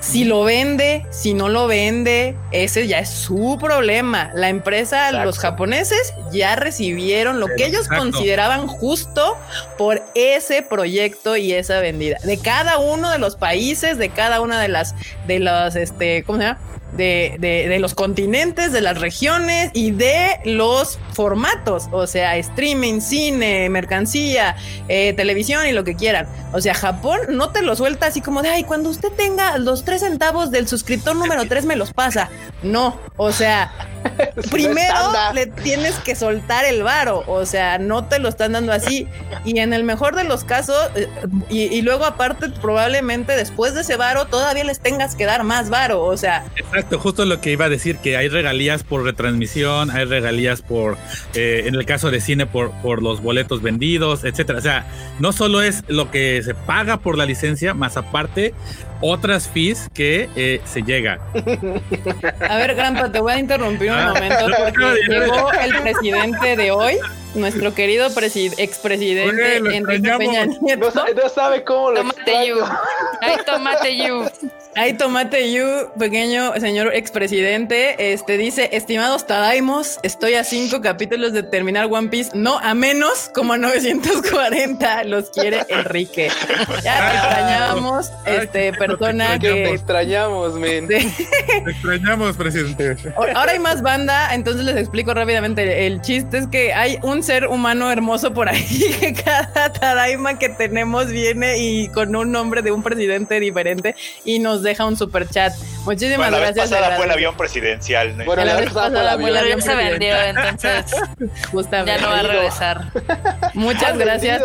Si lo vende, si no lo vende, ese ya es su problema. La empresa, los japoneses ya recibieron lo que ellos consideraban justo por ese proyecto y esa vendida. De cada uno de los países, de cada una de las, de los, este, ¿cómo se llama? De, de, los continentes, de las regiones y de los formatos, o sea, streaming, cine, mercancía, eh, televisión y lo que quieran. O sea, Japón no te lo suelta así como de, ay, cuando usted tenga los tres centavos del suscriptor número tres me los pasa. No, o sea, primero le tienes que soltar el varo, o sea, no te lo están dando así. Y en el mejor de los casos, eh, y, y luego aparte probablemente después de ese varo todavía les tengas que dar más varo, o sea. Exacto, justo lo que iba a decir, que hay regalías por retransmisión, hay regalías por, eh, en el caso de cine, por, por los boletos vendidos, etcétera. O sea, no solo es lo que se paga por la licencia, más aparte otras fees que eh, se llega. A ver, Grampa, te voy a interrumpir un ah. Momento porque llegó el presidente de hoy, nuestro querido expresidente Enrique Peña Nieto. No, sabe cómo lo Tomate you. Ay, tomate you. Ay, Tomate You, pequeño señor expresidente, este dice, estimados Tadaimos, estoy a cinco capítulos de terminar One Piece, no a menos como a 940, los quiere Enrique. Ya te extrañamos, este, persona que... Te extrañamos, men. Te extrañamos, presidente. Ahora hay más banda, entonces les explico rápidamente. El chiste es que hay un ser humano hermoso por ahí, que cada Tadaima que tenemos viene y con un nombre de un presidente diferente y nos deja un super chat. Muchísimas gracias. La vez pasada fue el avión presidencial. Bueno, la, vez pasada fue el avión se vendió, entonces ya no va a regresar. Muchas gracias.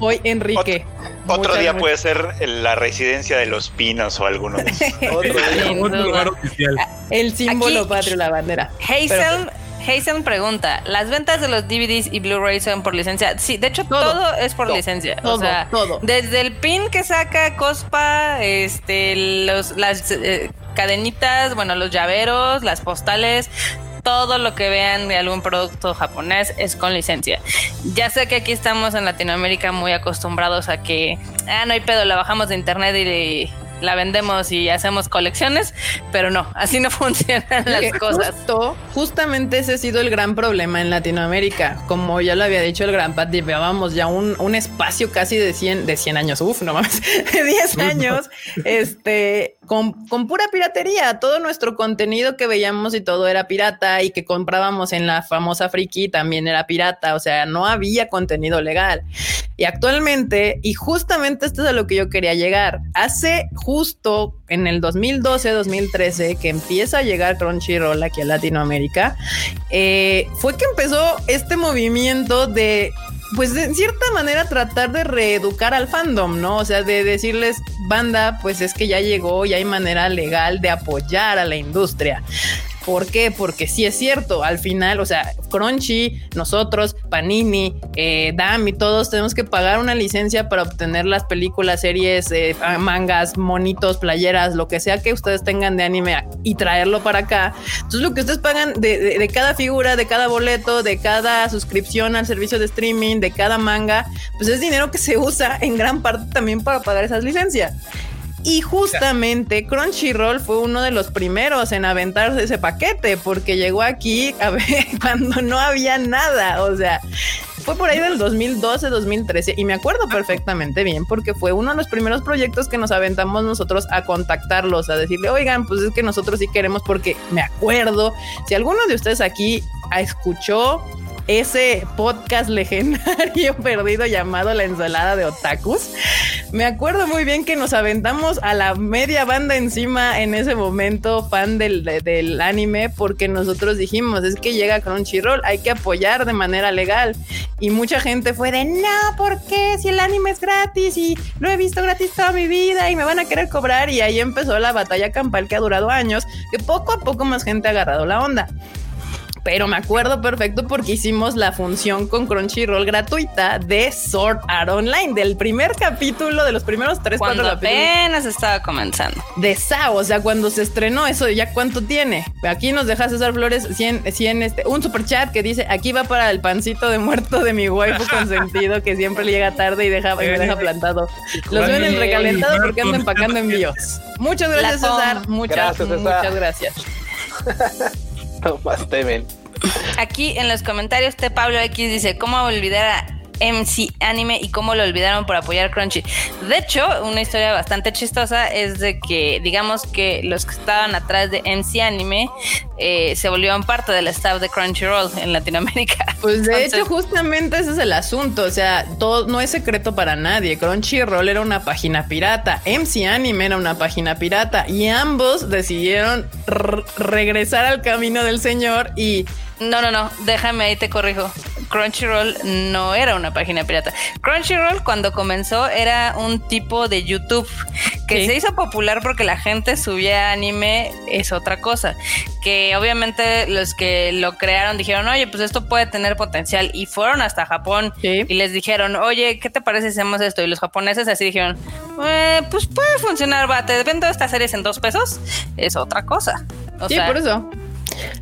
Hoy Enrique. Otro, día puede ser la residencia de los pinos o alguno de El símbolo patrio, la bandera. Hazel Hazen pregunta, ¿las ventas de los DVDs y Blu-ray son por licencia? Sí, de hecho todo, es por licencia. o sea, todo. desde el pin que saca Cospa, este, los, las eh, cadenitas, bueno, los llaveros, las postales, todo lo que vean de algún producto japonés es con licencia. Ya sé que aquí estamos en Latinoamérica muy acostumbrados a que, ah, no hay pedo, la bajamos de internet y la vendemos y hacemos colecciones, pero no, así no funcionan las cosas. justamente ese ha sido el gran problema en Latinoamérica. Como ya lo había dicho el Gran Pat, llevábamos ya un, un, espacio casi de 100, de 100 años, uf, no mames, de 10 años, este, con, pura piratería. Todo nuestro contenido que veíamos y todo era pirata y que comprábamos en la famosa Friki también era pirata. O sea, no había contenido legal. Y actualmente, y justamente esto es a lo que yo quería llegar, hace justo en el 2012-2013 que empieza a llegar Crunchyroll aquí a Latinoamérica, eh, fue que empezó este movimiento de pues de cierta manera tratar de reeducar al fandom, ¿no? O sea, de decirles, banda, pues es que ya llegó, y hay manera legal de apoyar a la industria. ¿Por qué? Porque sí es cierto, al final, o sea, Crunchy, nosotros, Panini, eh, Dam y todos tenemos que pagar una licencia para obtener las películas, series, eh, mangas, monitos, playeras, lo que sea que ustedes tengan de anime y traerlo para acá. Entonces, lo que ustedes pagan de, cada figura, de cada boleto, de cada suscripción al servicio de streaming, de cada manga, pues es dinero que se usa en gran parte también para pagar esas licencias. Y justamente Crunchyroll fue uno de los primeros en aventarse ese paquete porque llegó aquí a ver cuando no había nada. O sea, fue por ahí del 2012, 2013 y me acuerdo perfectamente bien porque fue uno de los primeros proyectos que nos aventamos nosotros a contactarlos, a decirle, oigan, pues es que nosotros sí queremos porque me acuerdo, si alguno de ustedes aquí escuchó ese podcast legendario perdido llamado La ensalada de otakus. Me acuerdo muy bien que nos aventamos a la media banda encima en ese momento, fan del, del anime, porque nosotros dijimos, es que llega Crunchyroll, hay que apoyar de manera legal. Y mucha gente fue de, no, ¿por qué? Si el anime es gratis y lo he visto gratis toda mi vida y me van a querer cobrar. Y ahí empezó la batalla campal que ha durado años, que poco a poco más gente ha agarrado la onda pero me acuerdo perfecto porque hicimos la función con Crunchyroll gratuita de Sword Art Online, del primer capítulo, de los primeros tres, cuando apenas estaba comenzando. De Sao, o sea, cuando se estrenó eso, ¿ya cuánto tiene? Aquí nos deja César Flores 100, 100 este, un super chat que dice, aquí va para el pancito de muerto de mi waifu consentido que siempre llega tarde y, deja, y me deja plantado. Los ven en recalentado porque ando empacando envíos. Muchas gracias, César. Muchas, gracias, muchas gracias. Aquí en los comentarios, T. Pablo X dice: ¿Cómo olvidar a MC Anime y cómo lo olvidaron por apoyar Crunchy. De hecho, una historia bastante chistosa es de que, digamos que los que estaban atrás de MC Anime eh, se volvieron parte del staff de Crunchyroll en Latinoamérica. Pues de hecho, justamente ese es el asunto. O sea, todo no es secreto para nadie. Crunchyroll era una página pirata, MC Anime era una página pirata y ambos decidieron regresar al camino del señor y no, no, no, déjame ahí te corrijo. Crunchyroll no era una página pirata. Crunchyroll cuando comenzó era un tipo de YouTube que se hizo popular porque la gente subía anime, es otra cosa. Que obviamente los que lo crearon dijeron, oye, pues esto puede tener potencial. Y fueron hasta Japón y les dijeron, oye, ¿qué te parece si hacemos esto? Y los japoneses así dijeron, eh, pues puede funcionar, va, te vendo estas series en dos pesos. Es otra cosa. sí, por eso.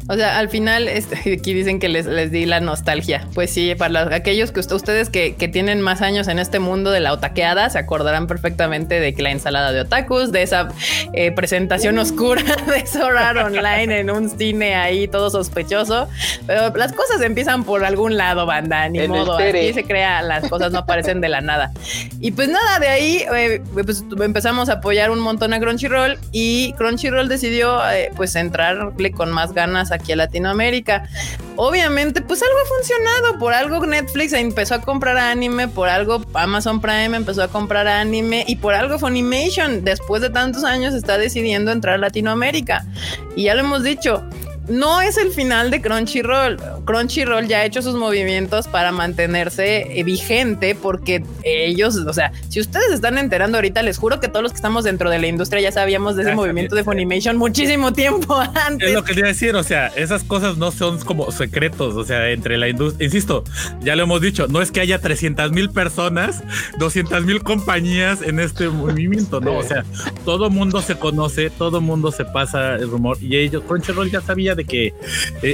O sea, al final, este, aquí dicen que les, les di la nostalgia. Pues sí, para aquellos que ustedes que, tienen más años en este mundo de la otaqueada, se acordarán perfectamente de que la ensalada de otakus, de esa eh, presentación oscura de Sorar Online en un cine ahí todo sospechoso. Pero las cosas empiezan por algún lado, banda, ni modo. Aquí se crea, las cosas no aparecen de la nada. Y pues nada, de ahí eh, pues empezamos a apoyar un montón a Crunchyroll y Crunchyroll decidió eh, pues entrarle con más ganas aquí a Latinoamérica. Obviamente, pues algo ha funcionado. Por algo Netflix empezó a comprar anime, por algo Amazon Prime empezó a comprar anime y por algo Funimation, después de tantos años, está decidiendo entrar a Latinoamérica. Y ya lo hemos dicho, no es el final de Crunchyroll. Crunchyroll ya ha hecho sus movimientos para mantenerse eh, vigente porque ellos, o sea, si ustedes están enterando ahorita, les juro que todos los que estamos dentro de la industria ya sabíamos de ese movimiento de Funimation muchísimo tiempo antes. Es lo que quería decir, o sea, esas cosas no son como secretos, o sea, entre la industria, insisto, ya lo hemos dicho, no es que haya 300 mil personas, 200 mil compañías en este movimiento, ¿no? O sea, todo mundo se conoce, todo mundo se pasa el rumor y ellos, Crunchyroll ya sabía de que eh,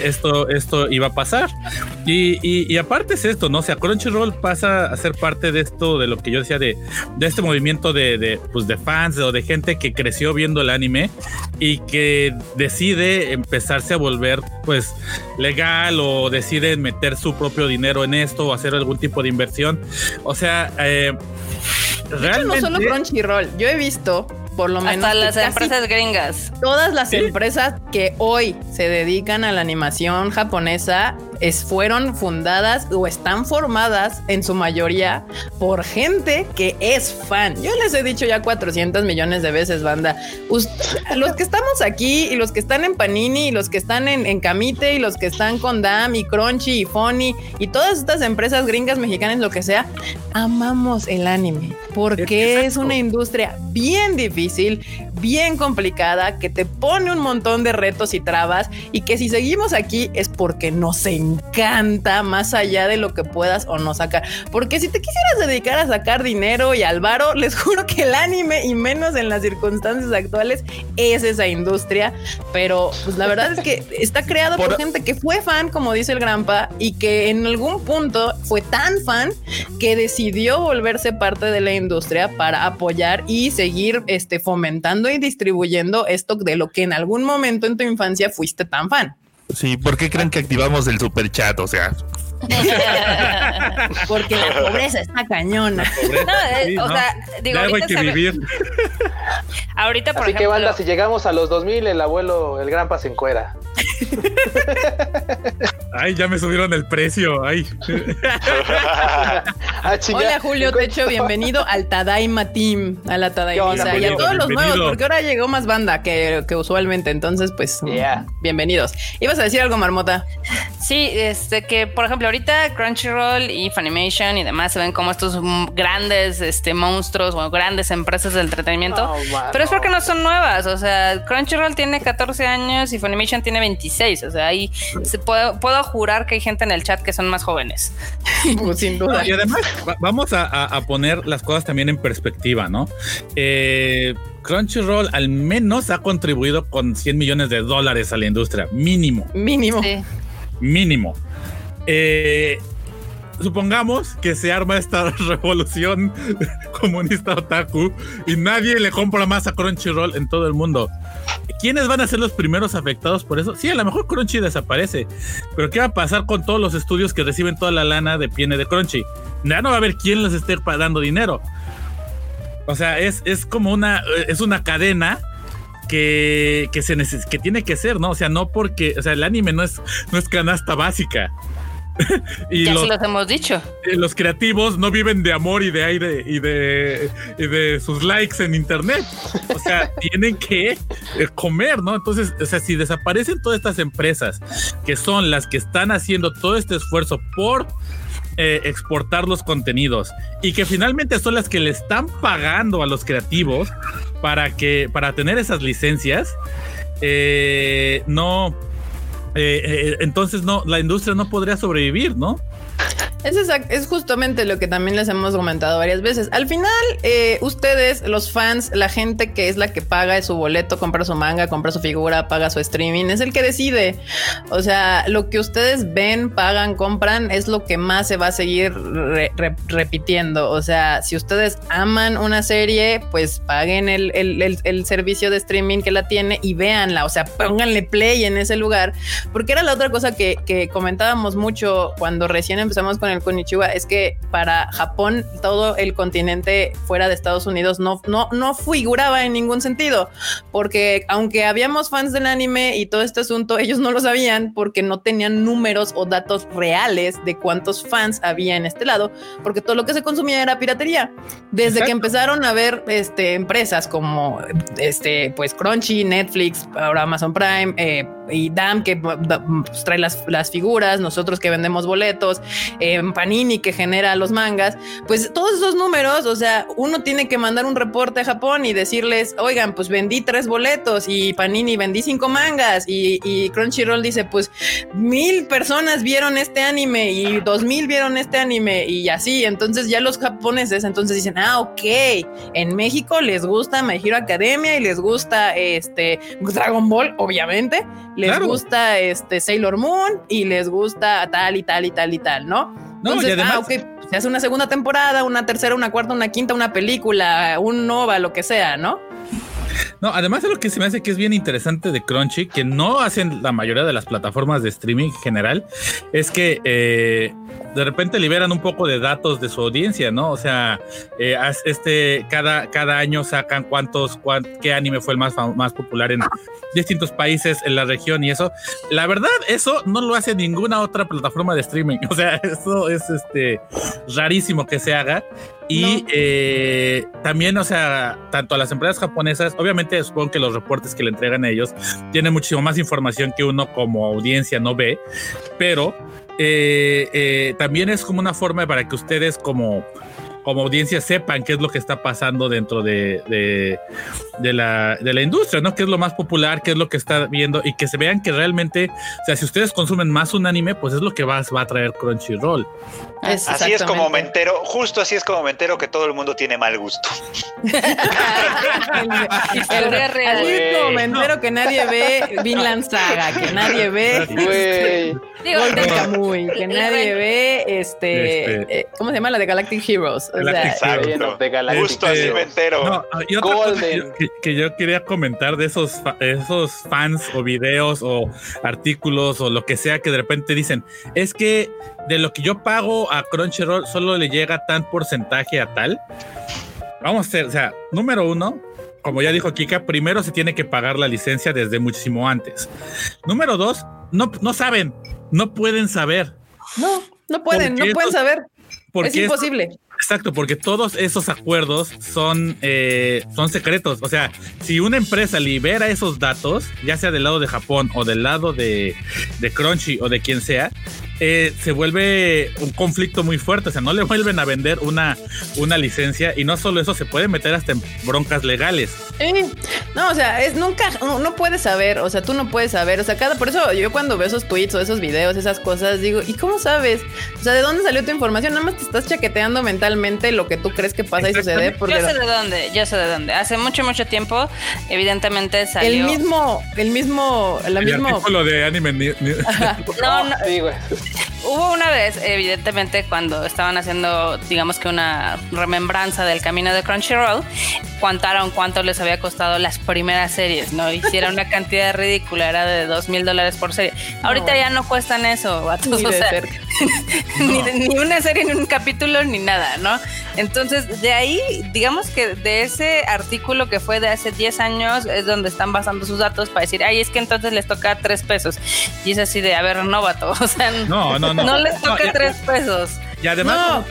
esto, esto iba a pasar. Y, y, aparte es esto, ¿no? O sea, Crunchyroll pasa a ser parte de esto, de lo que yo decía, de, de este movimiento de, de, pues de fans o de gente que creció viendo el anime y que decide empezarse a volver pues legal o decide meter su propio dinero en esto o hacer algún tipo de inversión. O sea, eh, realmente... no solo Crunchyroll, yo he visto por lo menos. Hasta las empresas gringas. Todas las empresas que hoy se dedican a la animación japonesa es, fueron fundadas o están formadas en su mayoría por gente que es fan. Yo les he dicho ya 400 millones de veces, banda. los que estamos aquí y los que están en Panini y los que están en, en Camite y los que están con Dam y Crunchy y Funny y todas estas empresas gringas mexicanas, lo que sea, amamos el anime porque es una industria bien difícil, bien complicada, que te pone un montón de retos y trabas y que si seguimos aquí es porque nos encanta más allá de lo que puedas o no sacar. Porque si te quisieras dedicar a sacar dinero y al varo, les juro que el anime y menos en las circunstancias actuales es esa industria. Pero pues la verdad es que está creado por, gente que fue fan, como dice el Grampa, y que en algún punto fue tan fan que decidió volverse parte de la industria para apoyar y seguir este, fomentando y distribuyendo esto de lo que en algún momento en tu infancia fuiste tan fan. Sí, ¿por qué creen que activamos el super chat? O sea, porque la pobreza está cañona. Eh, o sea, digo, ahorita hay que vivir. Ahorita, por Así que banda, si llegamos a los 2000, el abuelo, el gran se encuera. Ay, ya me subieron el precio. Ay. Ah, Hola Julio Techo, bienvenido al Tadaima Team, a la Tadaima y a todos los nuevos, porque ahora llegó más banda que, usualmente, entonces pues bienvenidos. ¿Ibas a decir algo, Marmota? Sí, este que por ejemplo ahorita Crunchyroll y Funimation y demás se ven como estos grandes este, monstruos o grandes empresas de entretenimiento, pero es porque no son nuevas, o sea, Crunchyroll tiene 14 años y Funimation tiene 26. O sea, ahí se puedo, puedo jurar que hay gente en el chat que son más jóvenes. Pues, sin duda. y además, vamos a, poner las cosas también en perspectiva, ¿no? Eh, Crunchyroll al menos ha contribuido con 100 millones de dólares a la industria, mínimo. Mínimo. Mínimo. Eh, supongamos que se arma esta revolución comunista otaku y nadie le compra más a Crunchyroll en todo el mundo. ¿Quiénes van a ser los primeros afectados por eso? Sí, a lo mejor Crunchy desaparece, pero ¿qué va a pasar con todos los estudios que reciben toda la lana de piene de Crunchy? Ya no va a haber quién les esté dando dinero. O sea, es, es como una, es una cadena que, que, se que tiene que ser, ¿no? O sea, no porque, o sea, el anime no es, no es canasta básica. y ya los, los hemos dicho. Los creativos no viven de amor y de aire y de, y de sus likes en internet. O sea, tienen que eh, comer, ¿no? Entonces, o sea, si desaparecen todas estas empresas que son las que están haciendo todo este esfuerzo por eh, exportar los contenidos y que finalmente son las que le están pagando a los creativos para que para tener esas licencias eh, no eh, eh, entonces no, la industria no podría sobrevivir, ¿no? Es, es justamente lo que también les hemos comentado varias veces. Al final, eh, ustedes, los fans, la gente que es la que paga su boleto, compra su manga, compra su figura, paga su streaming, es el que decide. O sea, lo que ustedes ven, pagan, compran, es lo que más se va a seguir repitiendo. O sea, si ustedes aman una serie, pues paguen el, el, servicio de streaming que la tiene y véanla. O sea, pónganle play en ese lugar. Porque era la otra cosa que comentábamos mucho cuando recién empezamos con el Konichiwa es que para Japón todo el continente fuera de Estados Unidos no, no, no figuraba en ningún sentido, porque aunque habíamos fans del anime y todo este asunto, ellos no lo sabían porque no tenían números o datos reales de cuántos fans había en este lado, porque todo lo que se consumía era piratería. Desde que empezaron a ver este, empresas como este, pues Crunchy, Netflix, ahora Amazon Prime, eh, y Dam que pues, trae las, las, figuras, nosotros que vendemos boletos, eh, Panini que genera los mangas, pues todos esos números, o sea, uno tiene que mandar un reporte a Japón y decirles, oigan, pues vendí tres boletos y Panini vendí cinco mangas y, y Crunchyroll dice, pues mil personas vieron este anime y dos mil vieron este anime y así, entonces ya los japoneses entonces dicen, ah, ok, en México les gusta My Hero Academia y les gusta este Dragon Ball, obviamente les gusta este Sailor Moon y les gusta tal y tal y tal y tal, ¿no? Entonces, ah, ok, se hace una segunda temporada, una tercera, una cuarta, una quinta, una película, un nova, lo que sea, ¿no? No, además de lo que se me hace que es bien interesante de Crunchy, que no hacen la mayoría de las plataformas de streaming en general, es que eh, de repente liberan un poco de datos de su audiencia, ¿no? O sea, eh, este, cada, cada año sacan cuántos, qué anime fue el más, más popular en distintos países en la región y eso. La verdad, eso no lo hace ninguna otra plataforma de streaming. O sea, eso es este rarísimo que se haga. Y eh, también, o sea, tanto a las empresas japonesas, obviamente supongo que los reportes que le entregan a ellos tienen muchísimo más información que uno como audiencia no ve, pero eh, eh, también es como una forma para que ustedes como como audiencia sepan qué es lo que está pasando dentro de, de, la, de la industria, ¿no? Qué es lo más popular, qué es lo que está viendo y que se vean que realmente, o sea, si ustedes consumen más un anime, pues es lo que va, va a traer Crunchyroll. Así es como me entero, justo así es como me entero que todo el mundo tiene mal gusto. Así es como me entero que nadie ve Vinland Saga, que nadie ve Golden Kamuy, que nadie ve este, este eh, ¿cómo se llama la de Galactic Heroes? O sea, de Justo así me entero. y otra cosa que, yo quería comentar de esos, esos fans o videos o artículos o lo que sea que de repente dicen, es que de lo que yo pago a Crunchyroll solo le llega tan porcentaje a tal. Vamos a hacer, o sea, número uno, como ya dijo Kika, primero se tiene que pagar la licencia desde muchísimo antes. Número dos, no, no saben, no pueden saber. No, no pueden, no pueden saber. es imposible. Exacto, porque todos esos acuerdos son, eh, son secretos. O sea, si una empresa libera esos datos, ya sea del lado de Japón o del lado de, de Crunchy o de quien sea, eh, se vuelve un conflicto muy fuerte. O sea, no le vuelven a vender una, una licencia y no solo eso, se puede meter hasta en broncas legales. no, o sea, es nunca, no, puedes saber, o sea, tú no puedes saber. O sea, cada, por eso yo cuando veo esos tweets o esos videos, esas cosas, digo, ¿y cómo sabes? O sea, ¿de dónde salió tu información? Nada más te estás chaqueteando mentalmente lo que tú crees que pasa y sucede. Porque yo sé de dónde, yo sé de dónde. Hace mucho, mucho tiempo, evidentemente salió. El mismo, el mismo, la el mismo. de anime. no, no. Hubo una vez, evidentemente, cuando estaban haciendo, digamos que una remembranza del camino de Crunchyroll, contaron cuánto les había costado las primeras series, ¿no? Hicieron una cantidad ridícula, era de dos mil dólares por serie. Ahorita ya no cuestan eso, Ni, ni, una serie, ni un capítulo, ni nada, ¿no? Entonces, de ahí, digamos que de ese artículo que fue de hace 10 años, es donde están basando sus datos para decir, ay, es que entonces les toca tres pesos. Y es así de, a ver, novato, o sea, no, no, no, no les toca tres pesos. Y además,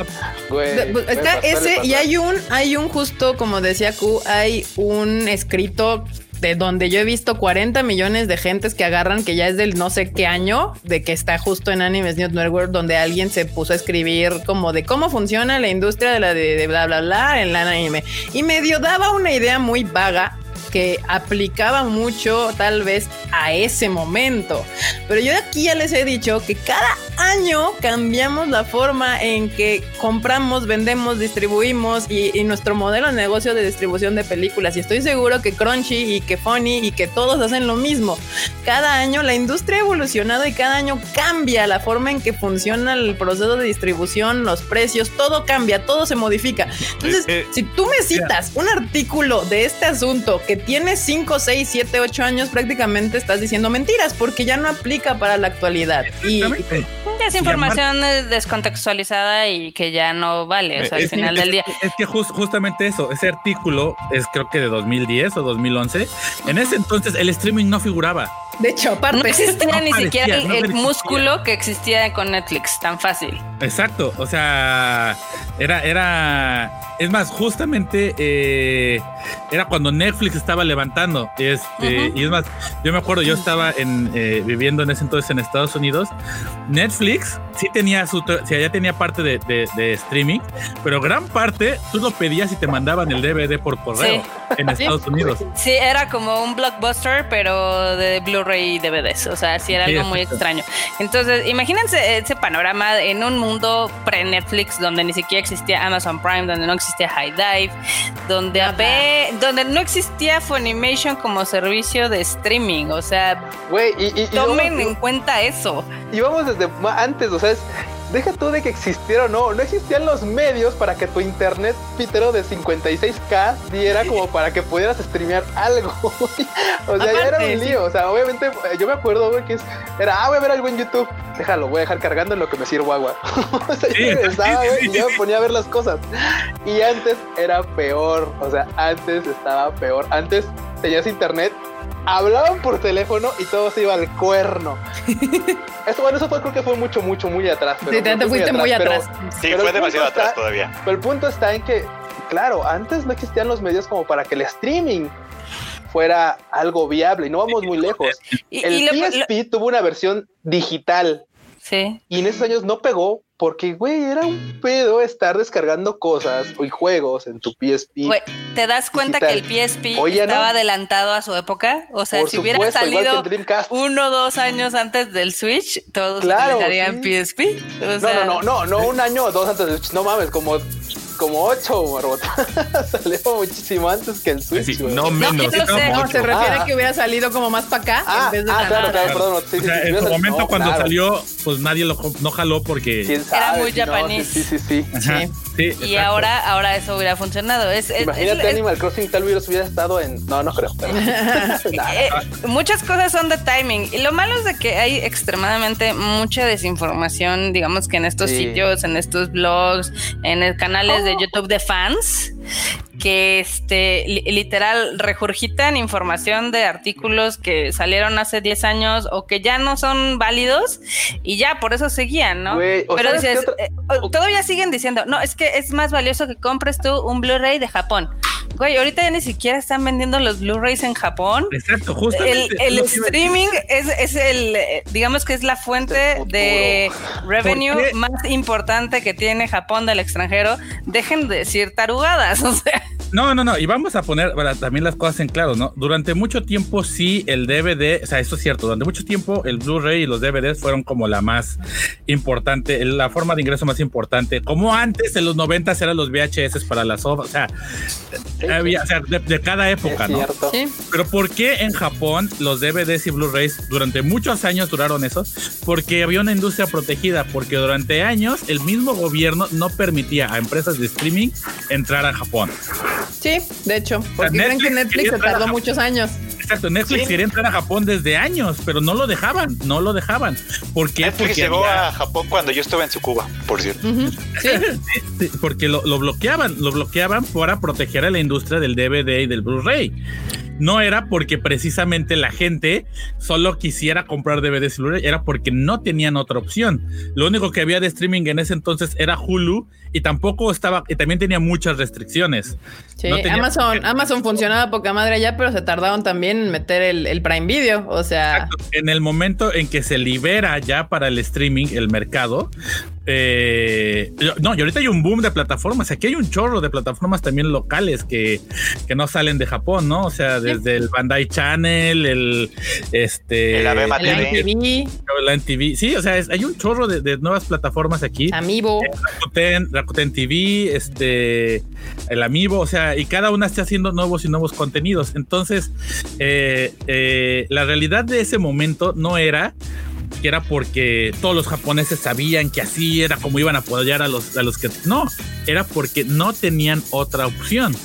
está ese y hay un, hay un justo, como decía Q, hay un escrito de donde yo he visto 40 millones de gentes que agarran, que ya es del no sé qué año, de que está justo en Animes News Network, donde alguien se puso a escribir como de cómo funciona la industria de la de, de bla bla bla en la anime. Y medio daba una idea muy vaga que aplicaba mucho tal vez a ese momento. Pero yo aquí ya les he dicho que cada año cambiamos la forma en que compramos, vendemos, distribuimos y, nuestro modelo de negocio de distribución de películas. Y estoy seguro que Crunchy y que Funny y que todos hacen lo mismo. Cada año la industria ha evolucionado y cada año cambia la forma en que funciona el proceso de distribución, los precios, todo cambia, todo se modifica. Entonces, si tú me citas un artículo de este asunto que tienes 5, 6, 7, 8 años, prácticamente estás diciendo mentiras porque ya no aplica para la actualidad. Y es información descontextualizada y que ya no vale, o sea, al final del día. Es que justamente eso, ese artículo es creo que de 2010 o 2011. En ese entonces el streaming no figuraba. De hecho, aparte. No existía ni siquiera el, músculo que existía con Netflix, tan fácil. Exacto, o sea, era, era, es más, justamente eh, era cuando Netflix estaba levantando. Este, Y es más, yo me acuerdo, yo estaba en, eh, viviendo en ese entonces en Estados Unidos. Netflix sí tenía su, sí, ya tenía parte de, de, streaming, pero gran parte tú lo pedías y te mandaban el DVD por correo en Estados Unidos. Sí, era como un blockbuster, pero de Blu-ray y DVDs. O sea, sí era algo muy extraño. Entonces, imagínense ese panorama en un mundo pre-Netflix donde ni siquiera existía Amazon Prime, donde no existía High Dive, donde, donde no existía Funimation como servicio de streaming. O sea, y, tomen en cuenta eso. Y vamos desde antes, o sea, es deja tú de que existiera o no, no existían los medios para que tu internet pitero de 56k diera como para que pudieras streamear algo. o sea, ya era un lío. O sea, obviamente, yo me acuerdo, güey, que es, era, ah, voy a ver algo en YouTube. Déjalo, voy a dejar cargando en lo que me sirvo agua. o sea, yo regresaba, güey, y yo me ponía a ver las cosas. Y antes era peor. O sea, antes estaba peor. Antes tenías internet hablaban por teléfono y todo se iba al cuerno. Esto, bueno, eso fue, creo que fue mucho, mucho, muy atrás. Pero sí, te, fuiste muy atrás. sí, fue demasiado atrás todavía. Pero el punto está en que, claro, antes no existían los medios como para que el streaming fuera algo viable y no vamos muy lejos. el PSP tuvo una versión digital. Sí. Y en esos años no pegó porque, güey, era un pedo estar descargando cosas y juegos en tu PSP. Güey, ¿te das cuenta que el PSP estaba adelantado a su época? O sea, si hubiera salido uno o dos años antes del Switch, todos claro, utilizarían PSP. no, no, no, no, no un año o dos antes del Switch. No mames, como como 8, Barbota. salió muchísimo antes que el Switch. no menos. No, se refiere a que hubiera salido como más para acá ah, en vez de ah, claro, claro, perdón. Sí, en su momento cuando salió, pues nadie lo no jaló porque era muy japonés. sí, sí, sí. sí. y ahora, ahora eso hubiera funcionado. Es, Imagínate Animal Crossing tal vez hubiera estado en. No, no creo. Eh, muchas cosas son de timing. Y lo malo es de que hay extremadamente mucha desinformación, digamos que en estos sitios, en estos blogs, en canales de YouTube de fans que este literal regurgitan información de artículos que salieron hace 10 años o que ya no son válidos y ya por eso seguían, ¿no? Pero dices, eh, todavía siguen diciendo, no, es que es más valioso que compres tú un Blu-ray de Japón. Güey, ahorita ya ni siquiera están vendiendo los Blu-rays en Japón. Exacto, justo. El, streaming es, es, el, digamos que es la fuente de revenue más importante que tiene Japón del extranjero. Dejen de decir tarugadas, o sea. No, no, no, y vamos a poner también las cosas en claro, ¿no? Durante mucho tiempo sí el DVD, o sea, eso es cierto, durante mucho tiempo el Blu-ray y los DVDs fueron como la más importante, la forma de ingreso más importante. Como antes, en los 90 eran los VHS para las obras, o sea, había, o sea de, cada época, ¿no? Sí. Pero ¿por qué en Japón los DVDs y Blu-rays durante muchos años duraron eso? Porque había una industria protegida, porque durante años el mismo gobierno no permitía a empresas de streaming entrar a Japón. Sí, de hecho, porque creen que Netflix se tardó muchos años. Exacto, Netflix quería entrar a Japón desde años, pero no lo dejaban, no lo dejaban. ¿Por qué? Netflix porque llegó a Japón cuando yo estuve en Tsukuba, por cierto. sí. porque lo, lo, bloqueaban, lo bloqueaban para proteger a la industria del DVD y del Blu-ray no era porque precisamente la gente solo quisiera comprar DVDs y Blu-ray, era porque no tenían otra opción. Lo único que había de streaming en ese entonces era Hulu y tampoco estaba, y también tenía muchas restricciones. Sí, Amazon, Amazon funcionaba poca madre allá, pero se tardaron también en meter el, Prime Video, o sea. En el momento en que se libera ya para el streaming el mercado, eh, no, y ahorita hay un boom de plataformas. Aquí hay un chorro de plataformas también locales que, que no salen de Japón, ¿no? O sea, desde el Bandai Channel, el este. El Abema TV. La NTV. Sí, o sea, hay un chorro de, nuevas plataformas aquí. Amiibo. Eh, Rakuten, Rakuten TV, este. El Amiibo, o sea, y cada una está haciendo nuevos y nuevos contenidos. Entonces, eh, la realidad de ese momento no era que era porque todos los japoneses sabían que así era como iban a apoyar a los, a los que no, era porque no tenían otra opción.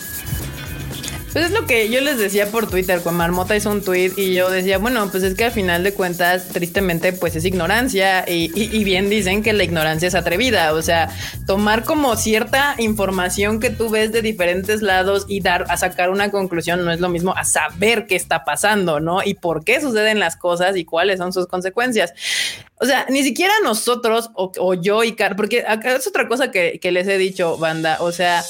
Pues es lo que yo les decía por Twitter, cuando Marmota hizo un tweet y yo decía, bueno, pues es que al final de cuentas, tristemente, pues es ignorancia y, bien dicen que la ignorancia es atrevida, o sea, tomar como cierta información que tú ves de diferentes lados y dar a sacar una conclusión no es lo mismo a saber qué está pasando, ¿no? Y por qué suceden las cosas y cuáles son sus consecuencias. O sea, ni siquiera nosotros o, yo y Car, porque acá es otra cosa que, que les he dicho, banda, o sea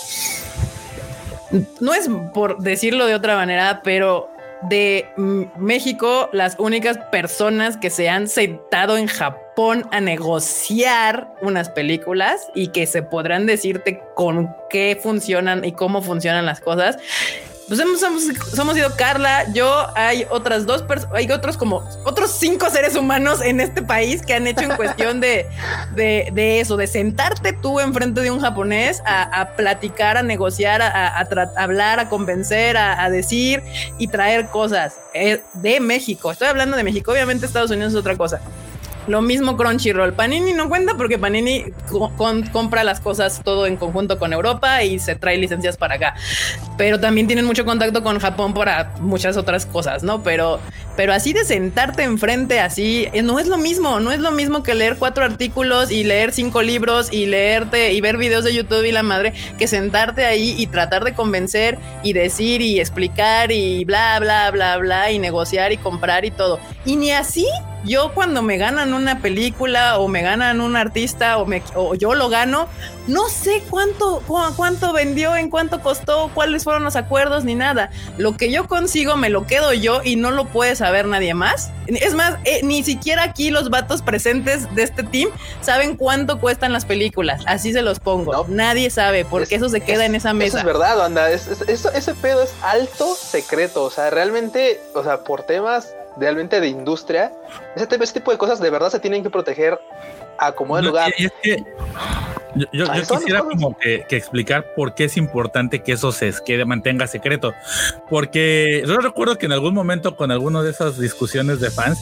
no es por decirlo de otra manera, pero de México, las únicas personas que se han sentado en Japón a negociar unas películas y que se podrán decirte con qué funcionan y cómo funcionan las cosas, pues hemos, somos, somos ido Carla, yo, hay otras dos personas, hay otros como otros cinco seres humanos en este país que han hecho en cuestión de, de, eso, de sentarte tú enfrente de un japonés a, platicar, a negociar, a, hablar, a convencer, a, decir y traer cosas eh, de México. Estoy hablando de México, obviamente Estados Unidos es otra cosa Lo mismo Crunchyroll. Panini no cuenta porque Panini compra las cosas todo en conjunto con Europa y se trae licencias para acá. Pero también tienen mucho contacto con Japón para muchas otras cosas, ¿no? Pero, pero así de sentarte enfrente así, eh, no es lo mismo, no es lo mismo que leer cuatro artículos y leer cinco libros y leerte y ver videos de YouTube y la madre, que sentarte ahí y tratar de convencer y decir y explicar y bla, bla, bla, bla y negociar y comprar y todo. Y ni así yo cuando me ganan una película o me ganan un artista o, me, o yo lo gano, no sé cuánto, cuánto vendió, en cuánto costó, cuáles fueron los acuerdos ni nada. Lo que yo consigo me lo quedo yo y no lo puede saber nadie más. Es más, eh, ni siquiera aquí los vatos presentes de este team saben cuánto cuestan las películas. Así se los pongo. Nadie sabe porque eso se queda en esa mesa. Eso es verdad, anda. ese pedo es alto secreto. O sea, realmente, o sea, por temas realmente de industria, ese, tipo de cosas de verdad se tienen que proteger a como de lugar. Yo, quisiera como que, explicar por qué es importante que eso se quede, mantenga secreto. Porque yo recuerdo que en algún momento con alguna de esas discusiones de fans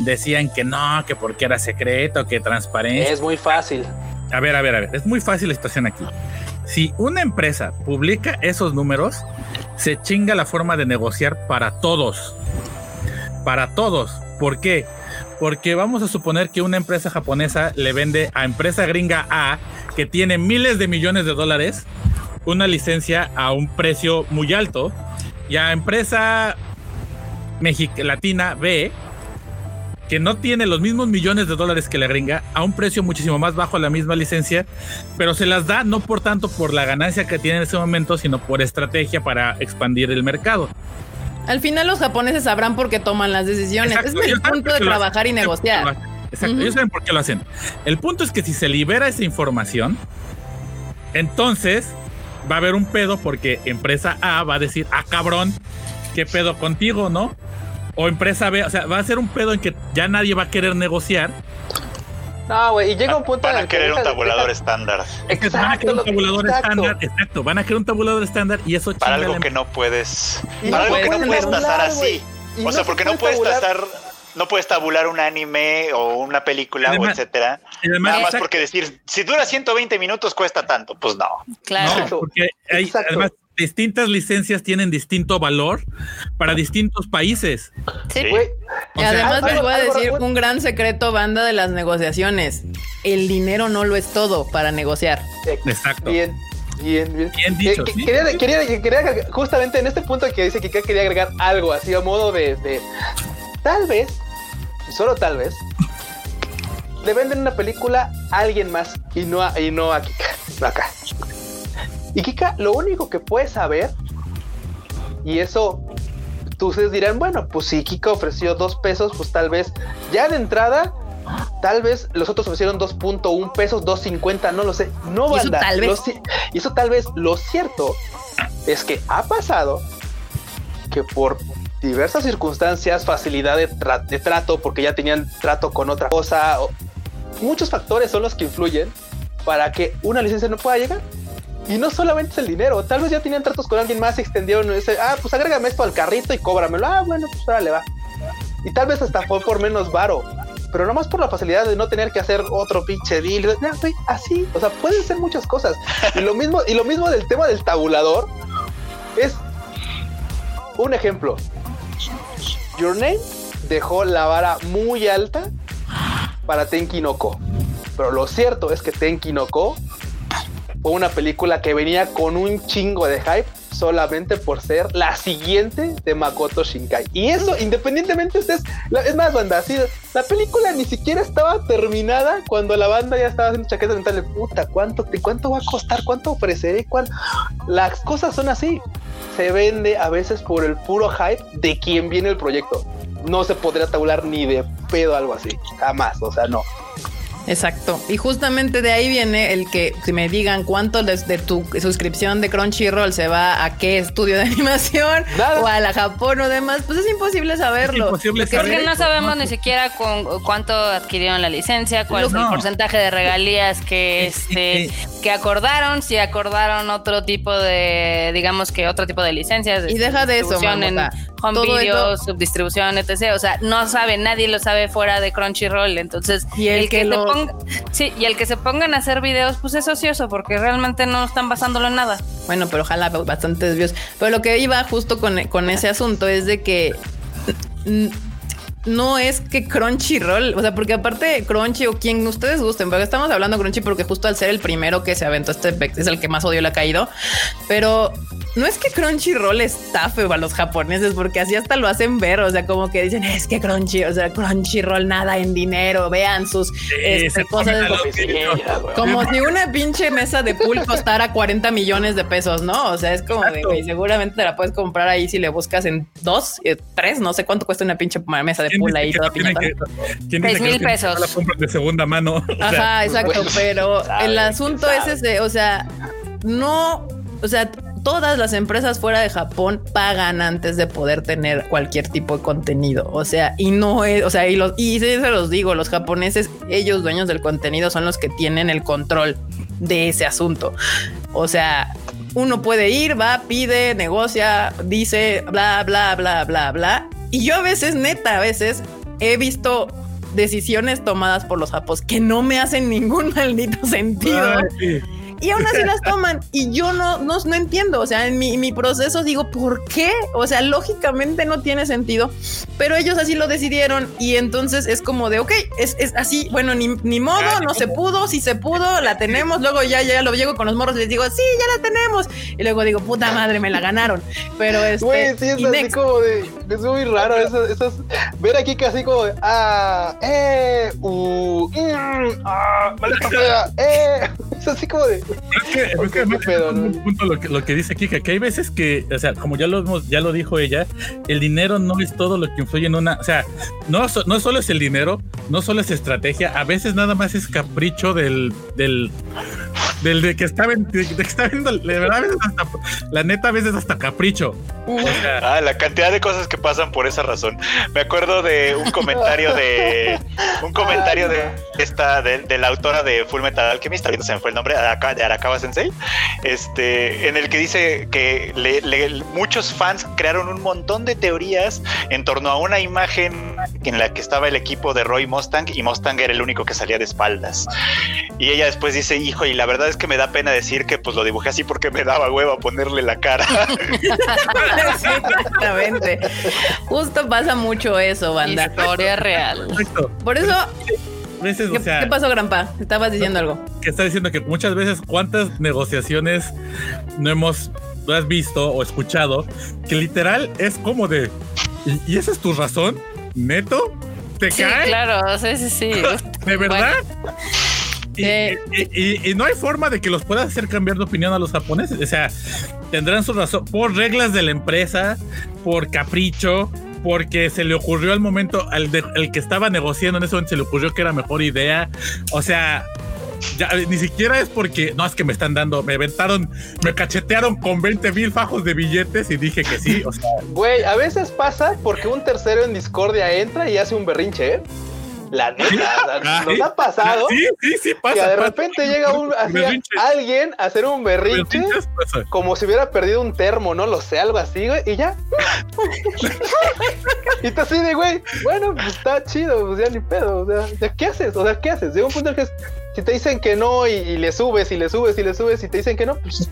decían que no, que porque era secreto, que transparencia. Es muy fácil. A ver, a ver, a ver, es muy fácil la situación aquí. Si una empresa publica esos números, se chinga la forma de negociar para todos para todos. ¿Por qué? Porque vamos a suponer que una empresa japonesa le vende a empresa gringa A, que tiene miles de millones de dólares, una licencia a un precio muy alto, y a empresa latina B, que no tiene los mismos millones de dólares que la gringa, a un precio muchísimo más bajo a la misma licencia, pero se las da no por tanto por la ganancia que tiene en ese momento, sino por estrategia para expandir el mercado. Al final los japoneses sabrán por qué toman las decisiones. es el punto de trabajar y negociar. Exacto, ellos saben por qué lo hacen. El punto es que si se libera esa información, entonces va a haber un pedo porque empresa A va a decir, ah, cabrón, ¿qué pedo contigo, no? O empresa B, o sea, va a ser un pedo en que ya nadie va a querer negociar no, güey, y llega un punto Van a querer un tabulador estándar. Exacto. Van a querer un tabulador estándar, exacto. Van a querer un tabulador estándar y eso Para algo que no puedes. Para algo que no puedes tasar así. O sea, porque no puedes tasar no puedes tabular un anime o una película o etcétera. Nada más porque decir, si dura 120 minutos cuesta tanto, pues no. Claro. No, porque hay, además distintas licencias tienen distinto valor para distintos países. Sí, güey. Y además les voy a decir un gran secreto, banda de las negociaciones. El dinero no lo es todo para negociar. Exacto. Bien. Bien, bien. bien dicho, quería, quería, justamente en este punto que dice que quería agregar algo así a modo de, de tal vez solo tal vez, le venden una película a alguien más y no a, y no a Kika, acá. Y Kika lo único que puede saber, y eso ustedes dirán, bueno, pues si Kika ofreció dos pesos, pues tal vez ya de entrada, tal vez los otros ofrecieron 2.1 pesos, 2.50, no lo sé, no ¿Y eso tal vez. y eso tal vez, lo cierto es que ha pasado que por diversas circunstancias, facilidad de, trato, porque ya tenían trato con otra cosa. muchos factores son los que influyen para que una licencia no pueda llegar. Y no solamente es el dinero, tal vez ya tenían tratos con alguien más extendieron ese, ah, pues agrégame esto al carrito y cóbramelo. Ah, bueno, pues ahora le va. Y tal vez hasta fue por menos varo, pero no más por la facilidad de no tener que hacer otro pinche deal. así, o sea, pueden ser muchas cosas. Y lo mismo, y lo mismo del tema del tabulador es un ejemplo. Your Name dejó la vara muy alta para Tenki no Ko. Pero lo cierto es que Tenki no Ko fue una película que venía con un chingo de hype solamente por ser la siguiente de Makoto Shinkai. Y eso, independientemente, ustedes, es más, banda, la película ni siquiera estaba terminada cuando la banda ya estaba haciendo chaquetas mentales. Puta, ¿cuánto, ¿cuánto va a costar? ¿Cuánto ofreceré? ¿Cuánto? Las cosas son así se vende a veces por el puro hype de quien viene el proyecto. No se podría tabular ni de pedo algo así. Jamás. O sea, no. Exacto. Y justamente de ahí viene el que si me digan cuánto de tu suscripción de Crunchyroll se va a qué estudio de animación o a la Japón o demás, pues es imposible saberlo. Es imposible Porque no sabemos ni siquiera con cuánto adquirieron la licencia, cuál es el porcentaje de regalías que este que acordaron, si acordaron otro tipo de, digamos que otro tipo de licencias. y deja de eso, en home video, subdistribución, etc. O sea, no sabe, nadie lo sabe fuera de Crunchyroll. Entonces, y el, que, lo... ponga, sí, y el que se pongan a hacer videos, pues es ocioso, porque realmente no están basándolo en nada. Bueno, pero ojalá bastantes views. Pero lo que iba justo con, con ese asunto es de que no es que Crunchyroll, o sea, porque aparte Crunchy o quien ustedes gusten, porque estamos hablando Crunchy porque justo al ser el primero que se aventó este es el que más odio le ha caído, pero no es que Crunchyroll estafe a los japoneses, porque así hasta lo hacen ver. O sea, como que dicen es que Crunchy, o sea, Crunchyroll nada en dinero. Vean sus este, cosas. como si una pinche mesa de pool costara 40 millones de pesos, ¿no? O sea, es como de güey, seguramente te la puedes comprar ahí si le buscas en dos, eh, tres, no sé cuánto cuesta una pinche mesa de pool ahí toda piñata. Seis mil pesos. La compras de segunda mano. Ajá, exacto. pero el asunto es ese, o sea, no, o sea, todas las empresas fuera de Japón pagan antes de poder tener cualquier tipo de contenido. O sea, y no es, o sea, y los, se los digo, los japoneses, ellos dueños del contenido son los que tienen el control de ese asunto. O sea, uno puede ir, va, pide, negocia, dice, bla, bla, bla, bla, bla. Y yo a veces, neta, a veces he visto decisiones tomadas por los japos que no me hacen ningún maldito sentido y aún así las toman. Y yo no, no, no entiendo. O sea, en mi, mi, proceso digo, ¿por qué? O sea, lógicamente no tiene sentido, pero ellos así lo decidieron. Y entonces es como de, ok, es, es así. Bueno, ni, ni modo, ah, no se pudo. Si se pudo, la tenemos. Luego ya, ya lo llego con los morros y les digo, sí, ya la tenemos. Y luego digo, puta madre, me la ganaron. Pero es. Güey, sí, es así como de. Es muy raro. Esas, ver aquí casi como de, ah, eh, uh, mm, ah, eh. Es así como de. Es que, punto lo que, lo que dice Kika, que hay veces que, o sea, como ya lo, ya lo dijo ella, el dinero no es todo lo que influye en una, o sea, no, no solo es el dinero, no solo es estrategia, a veces nada más es capricho del, del, del de que está, de, que está viendo, de verdad, a veces hasta, la neta, a veces hasta capricho. ah, la cantidad de cosas que pasan por esa razón. Me acuerdo de un comentario de un comentario de esta, de, la autora de Full Metal Alchemist, ahorita se me fue el nombre, de Arakawa Sensei, este, en el que dice que muchos fans crearon un montón de teorías en torno a una imagen en la que estaba el equipo de Roy Mustang y Mustang era el único que salía de espaldas. Y ella después dice, hijo, y la verdad es que me da pena decir que pues lo dibujé así porque me daba hueva ponerle la cara. exactamente. Justo pasa mucho eso, banda. Historia real. Por eso ¿Qué, pasó, Grampa? Estabas diciendo algo. Que está diciendo que muchas veces cuántas negociaciones no hemos no has visto o escuchado que literal es como de ¿y, esa es tu razón? ¿Neto? ¿Te sí, cae? Claro, sí, sí, sí. ¿De verdad? Y, no hay forma de que los puedas hacer cambiar de opinión a los japoneses. O sea, tendrán su razón por reglas de la empresa, por capricho, porque se le ocurrió al momento, al, que estaba negociando en ese momento se le ocurrió que era mejor idea. O sea, ni siquiera es porque no es que me están dando, me aventaron, me cachetearon con 20 mil fajos de billetes y dije que sí. O sea, güey, a veces pasa porque un tercero en discordia entra y hace un berrinche, ¿eh? La neta, nos ha pasado. Sí, sí, sí, pasa. Que de repente llega un, alguien a hacer un berrinche como si hubiera perdido un termo, no lo sé, algo así, güey, y ya. y te así de, güey, bueno, pues está chido, pues ya ni pedo. O sea, ¿qué haces? O sea, ¿qué haces? Llega un punto en que si te dicen que no y, le subes y le subes y le subes y te dicen que no, pues,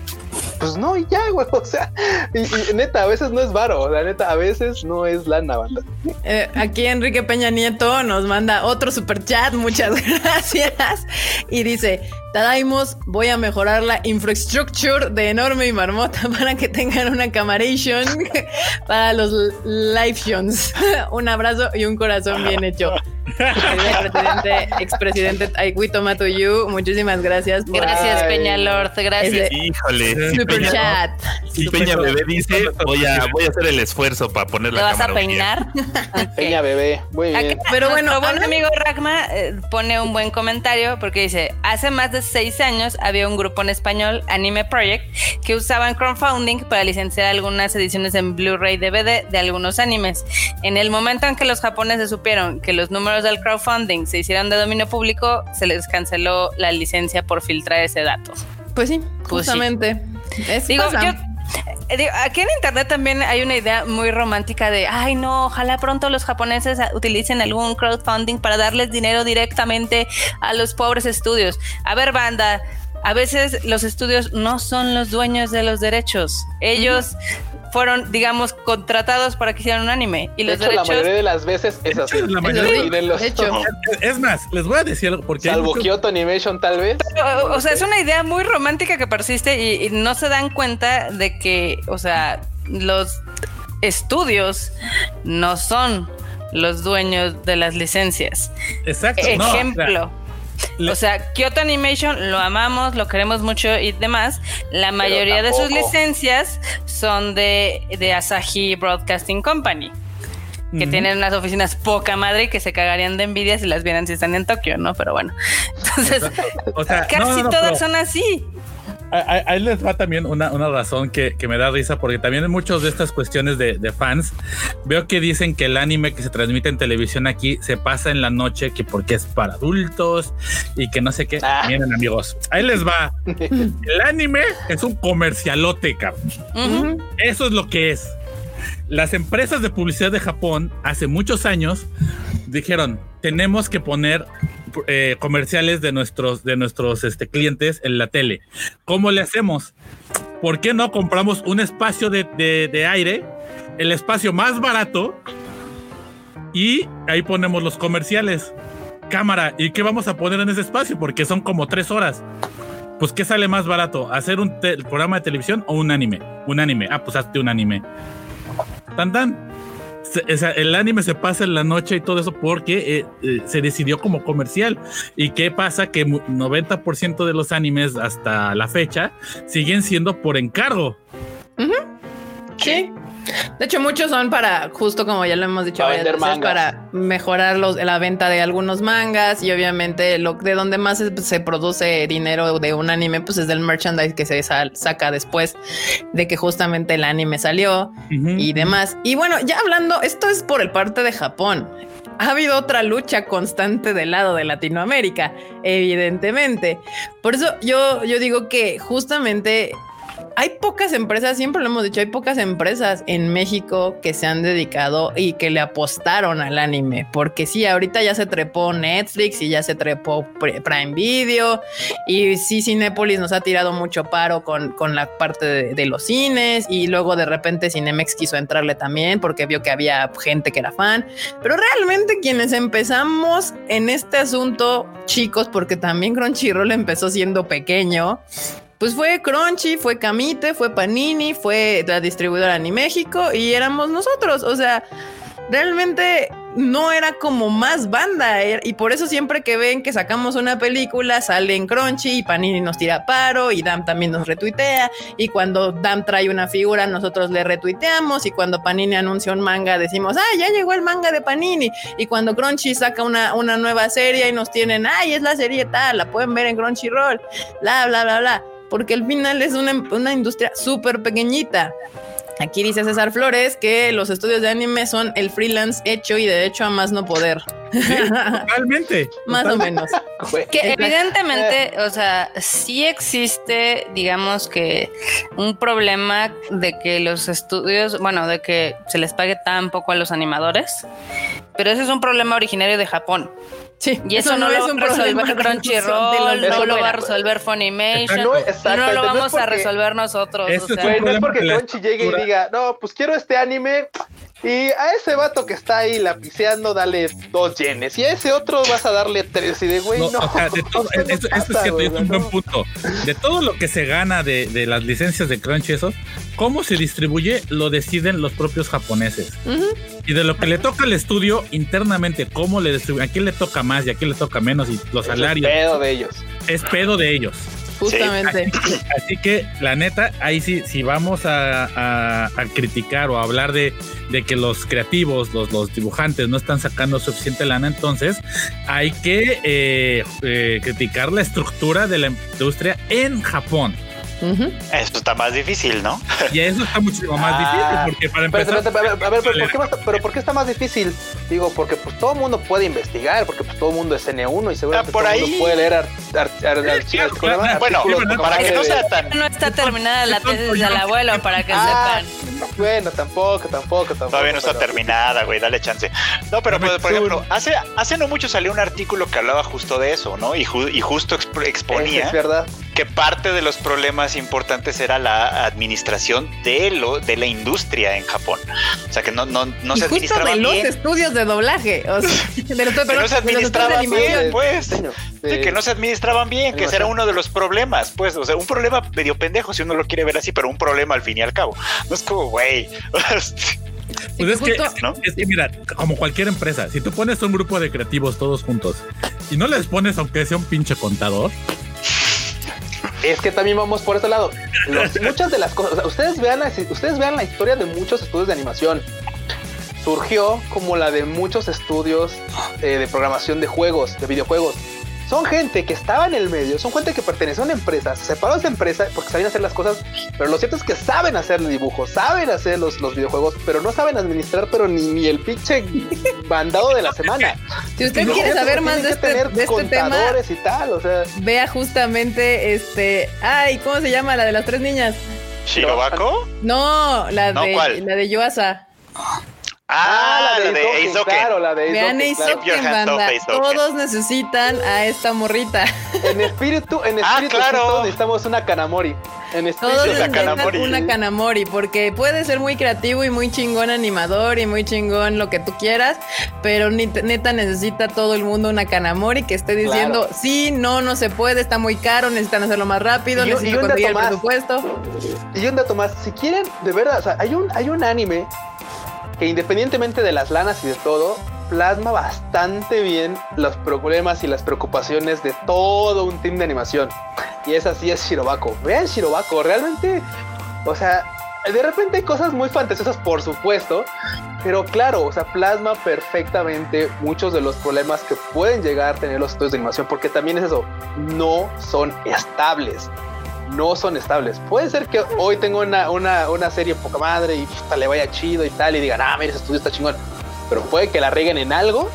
pues no y ya, güey. O sea, y, neta, a veces no es varo, la neta, a veces no es lana, banda. Eh, aquí Enrique Peña Nieto nos manda otro super chat, muchas gracias. Y dice, Tadaimos, voy a mejorar la infrastructure de Enorme y Marmota para que tengan una camaration para los live shows. un abrazo y un corazón bien hecho presidente, expresidente Taikuito Matoyu, muchísimas gracias. gracias, Peña Lord, gracias. Híjole. Super chat. Y Peña Bebé dice, voy a, voy a hacer el esfuerzo para poner la ¿Te vas a peinar? Peña Bebé, muy bien. Pero bueno, buen amigo Ragma eh, pone un buen comentario porque dice, hace más de seis años había un grupo en español, Anime Project, que usaban crowdfunding para licenciar algunas ediciones en Blu-ray DVD de algunos animes. En el momento en que los japoneses supieron que los números del crowdfunding se hicieron de dominio público, se les canceló la licencia por filtrar ese dato. Pues sí, pues justamente. Digo, yo, eh, aquí en internet también hay una idea muy romántica de, ay no, ojalá pronto los japoneses utilicen algún crowdfunding para darles dinero directamente a los pobres estudios. A ver, banda, a veces los estudios no son los dueños de los derechos. Ellos fueron, digamos, contratados para que hicieran un anime. Y los derechos... la mayoría de las veces es así. La mayoría los... Es más, les voy a decir algo porque salvo Kyoto Animation tal vez. o sea, es una idea muy romántica que persiste y, no se dan cuenta de que, o sea, los estudios no son los dueños de las licencias. Exacto. Ejemplo. O sea, Kyoto Animation lo amamos, lo queremos mucho y demás. La mayoría de sus licencias son de, de Asahi Broadcasting Company que tienen unas oficinas poca madre y que se cagarían de envidia si las vieran si están en Tokio, ¿no? Pero bueno, entonces casi todas son así ahí les va también una, una razón que, que, me da risa, porque también en muchas de estas cuestiones de, de, fans, veo que dicen que el anime que se transmite en televisión aquí se pasa en la noche, que porque es para adultos y que no sé qué. Ah. Miren, amigos, ahí les va. El anime es un comercialote, cabrón. Eso es lo que es. Las empresas de publicidad de Japón hace muchos años dijeron, tenemos que poner eh, comerciales de nuestros, de nuestros este, clientes en la tele. ¿Cómo le hacemos? ¿Por qué no compramos un espacio de, de aire, el espacio más barato, y ahí ponemos los comerciales? Cámara, ¿y qué vamos a poner en ese espacio? Porque son como tres horas. Pues, ¿qué sale más barato? ¿Hacer un programa de televisión o un anime? Un anime. Ah, pues hazte un anime. Tan tan el anime se pasa en la noche y todo eso porque eh, eh, se decidió como comercial. ¿Y qué pasa? Que 90% de los animes hasta la fecha siguen siendo por encargo. Sí. De hecho, muchos son para, justo como ya lo hemos dicho, para, mejorar la venta de algunos mangas y obviamente lo de donde más se, produce dinero de un anime, pues es del merchandise que se saca después de que justamente el anime salió y demás. Y bueno, ya hablando, esto es por el parte de Japón. Ha habido otra lucha constante del lado de Latinoamérica, evidentemente. Por eso yo, yo digo que justamente hay pocas empresas, siempre lo hemos dicho, hay pocas empresas en México que se han dedicado y que le apostaron al anime, porque sí, ahorita ya se trepó Netflix y ya se trepó Prime Video y sí, Cinepolis nos ha tirado mucho paro con, con la parte de, los cines y luego de repente Cinemex quiso entrarle también porque vio que había gente que era fan, pero realmente quienes empezamos en este asunto, chicos, porque también Crunchyroll empezó siendo pequeño, pues fue Crunchy, fue Camite, fue Panini, fue la distribuidora Ni México y éramos nosotros. O sea, realmente no era como más banda. Y por eso siempre que ven que sacamos una película sale en Crunchy y Panini nos tira paro y Dam también nos retuitea. Y cuando Dam trae una figura nosotros le retuiteamos. Y cuando Panini anuncia un manga decimos ah ya llegó el manga de Panini y cuando Crunchy saca una, una nueva serie y nos tienen ay es la serie tal la pueden ver en Crunchyroll bla bla bla bla porque al final es una, una industria súper pequeñita. Aquí dice César Flores que los estudios de anime son el freelance hecho y de hecho a más no poder. totalmente. más o menos. que evidentemente, o sea, sí existe, digamos que un problema de que los estudios, bueno, de que se les pague tan poco a los animadores, pero ese es un problema originario de Japón. Sí, y eso, no, lo va a resolver Crunchyroll, no lo va a resolver Funimation, no, lo vamos a resolver nosotros. o sea. no es porque Crunchy llegue y diga, no, pues quiero este anime y a ese vato que está ahí lapiceando, dale dos yenes. Y a ese otro vas a darle tres. Y de güey, no. O sea, de todo, esto, es cierto, es un buen punto. De todo lo que se gana de, de las licencias de Crunchy, eso, cómo se distribuye, lo deciden los propios japoneses. Y de lo que le toca al estudio internamente, cómo le distribuyen, a quién le toca más y a quién le toca menos y los salarios. Es pedo de ellos. Es pedo de ellos. Justamente. Así, que, la neta, ahí sí, si vamos a, criticar o a hablar de, que los creativos, los, los, dibujantes no están sacando suficiente lana, entonces hay que eh, eh, criticar la estructura de la industria en Japón Esto está más difícil, ¿no? Y eso está muchísimo más difícil, ah, porque para empezar... Pero, a ver, pero, ¿por qué está más difícil? Digo, porque pues todo el mundo puede investigar, porque pues todo el mundo es N1 y seguramente ah, por todo el mundo puede leer archivos. Bueno, para que no sea tan... No está terminada la tesis del abuelo, para que ah, sepan. Bueno, tampoco, tampoco, tampoco. Todavía no está terminada, güey, dale chance. No, pero pues, por ejemplo, hace, hace no mucho salió un artículo que hablaba justo de eso, ¿no? Y, y justo exponía... Es verdad que parte de los problemas importantes era la administración de lo de la industria en Japón. O sea que no, no, no se administraba de los estudios de doblaje. O sea, de los, que no se administraban bien, pues. que no se administraban bien, que ese era uno de los problemas, pues. O sea, un problema medio pendejo si uno lo quiere ver así, pero un problema al fin y al cabo. No es como, güey. Pues es, que, es que, mira, como cualquier empresa, si tú pones un grupo de creativos todos juntos y no les pones aunque sea un pinche contador, es que también vamos por ese lado. muchas de las cosas, ustedes vean, la, ustedes vean la historia de muchos estudios de animación. Surgió como la de muchos estudios eh, de programación de juegos, de videojuegos son gente que estaba en el medio, son gente que pertenece a una empresa, se separó de esa empresa porque sabían hacer las cosas, pero lo cierto es que saben hacer el dibujo, saben hacer los, los videojuegos, pero no saben administrar, pero ni, ni el pinche bandado de la semana. Si usted quiere saber más de este, de este tema, y tal, o sea, vea justamente este, ay, ¿cómo se llama la de las tres niñas? ¿Shirobako? No, la de la de Yoasa. Ah, la de, Ace Claro, la de Vean banda. Todos necesitan a esta morrita. En espíritu, en ah, espíritu ah, claro. necesitamos una Kanamori. En espíritu todos necesitan Kanamori. una Kanamori porque puede ser muy creativo y muy chingón animador y muy chingón lo que tú quieras, pero neta necesita todo el mundo una Kanamori que esté diciendo, sí, no, no se puede, está muy caro, necesitan hacerlo más rápido, necesitan conseguir el presupuesto. Y un dato más, si quieren, de verdad, o sea, hay un, hay un anime que independientemente de las lanas y de todo, plasma bastante bien los problemas y las preocupaciones de todo un team de animación. Y es así es Shirobako. Vean Shirobako, realmente, o sea, de repente hay cosas muy fantasiosas, por supuesto, pero claro, o sea, plasma perfectamente muchos de los problemas que pueden llegar a tener los estudios de animación, porque también es eso, no son estables no son estables. Puede ser que hoy tengo una, una, una serie poca madre y le vaya chido y tal y digan, ah, mira, ese estudio está chingón. Pero puede que la reguen en algo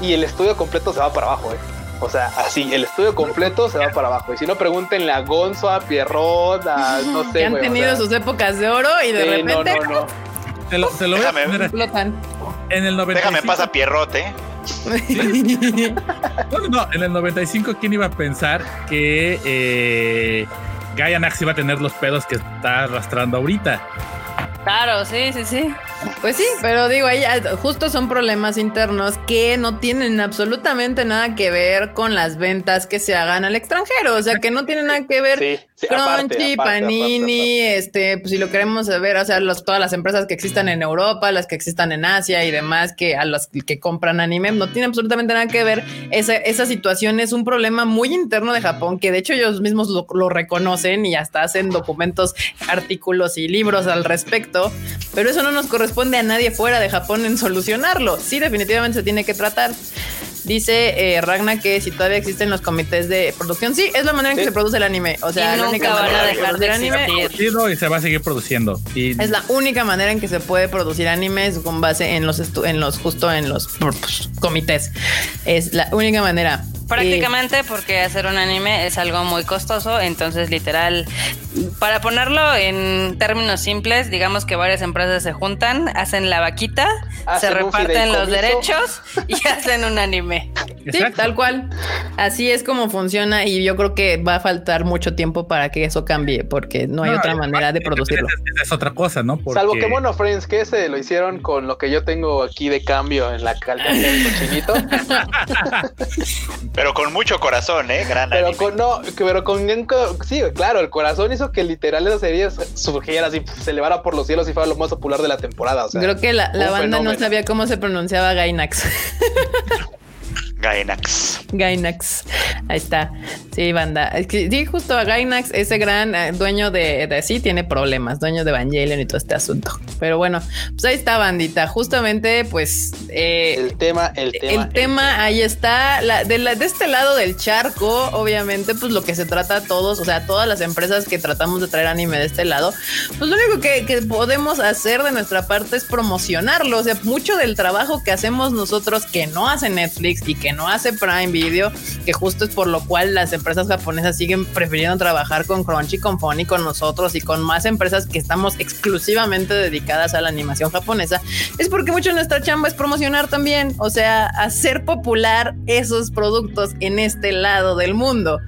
y el estudio completo se va para abajo, eh. O sea, así, el estudio completo se va para abajo. Y si no, pregúntenle a Gonzo, a Pierrot, a no sé. Que han tenido sus épocas de oro y de repente. No, no, Se lo, se lo Déjame, voy a explotan. En el 95. Déjame pasa Pierrot, eh. no, no, no, en el 95, ¿quién iba a pensar que eh, Gaia iba a tener los pedos que está arrastrando ahorita. Claro, sí, sí, sí. Pues sí, pero digo, ahí ah, justo son problemas internos que no tienen absolutamente nada que ver con las ventas que se hagan al extranjero. O sea, que no tienen nada que ver Crunchy, Panini, este, pues si lo queremos ver, o sea, todas las empresas que existan en Europa, las que existan en Asia y demás, que a los que compran anime, no tiene absolutamente nada que ver. Esa, esa situación es un problema muy interno de Japón, que de hecho ellos mismos lo, lo reconocen y hasta hacen documentos, artículos y libros al respecto, pero eso no nos corresponde a nadie fuera de Japón en solucionarlo. Sí, definitivamente se tiene que tratar. Dice eh, Ragna que si todavía existen los comités de producción, sí, es la manera en que se produce el anime. O sea, la única manera de dejar de anime. Y se va a seguir produciendo. Y... Es la única manera en que se puede producir animes con base en los, en los justo en los pues, comités. Es la única manera. Prácticamente porque hacer un anime es algo muy costoso, entonces literal, para ponerlo en términos simples, digamos que varias empresas se juntan, hacen la vaquita, se reparten los derechos y hacen un anime. Sí, tal cual. Así es como funciona y yo creo que va a faltar mucho tiempo para que eso cambie porque no hay otra manera de producirlo. Es, otra cosa, ¿no? Salvo que bueno, Friends, que se lo hicieron con lo que yo tengo aquí de cambio en la calidad del cochinito. Pero con mucho corazón, ¿eh? Gran Pero con, no, pero con, sí, claro, el corazón hizo que literal esa serie surgiera así, se elevara por los cielos y fuera lo más popular de la temporada. Creo que la, banda no sabía cómo se pronunciaba Gainax. Gainax. Gainax. Ahí está. Sí, banda. Es que sí, justo a Gainax, ese gran eh, dueño de, de, sí tiene problemas, dueño de Evangelion y todo este asunto. Pero bueno, pues ahí está, bandita. Justamente, pues. Eh, el tema, el tema. El tema, ahí está. La, de, la, de este lado del charco, obviamente, pues lo que se trata a todos, o sea, todas las empresas que tratamos de traer anime de este lado, pues lo único que, que podemos hacer de nuestra parte es promocionarlo. O sea, mucho del trabajo que hacemos nosotros que no hace Netflix y que no hace Prime Video, que justo es por lo cual las empresas japonesas siguen prefiriendo trabajar con Crunchy, con Funny, con nosotros y con más empresas que estamos exclusivamente dedicadas a la animación japonesa, es porque mucho de nuestra chamba es promocionar también, o sea, hacer popular esos productos en este lado del mundo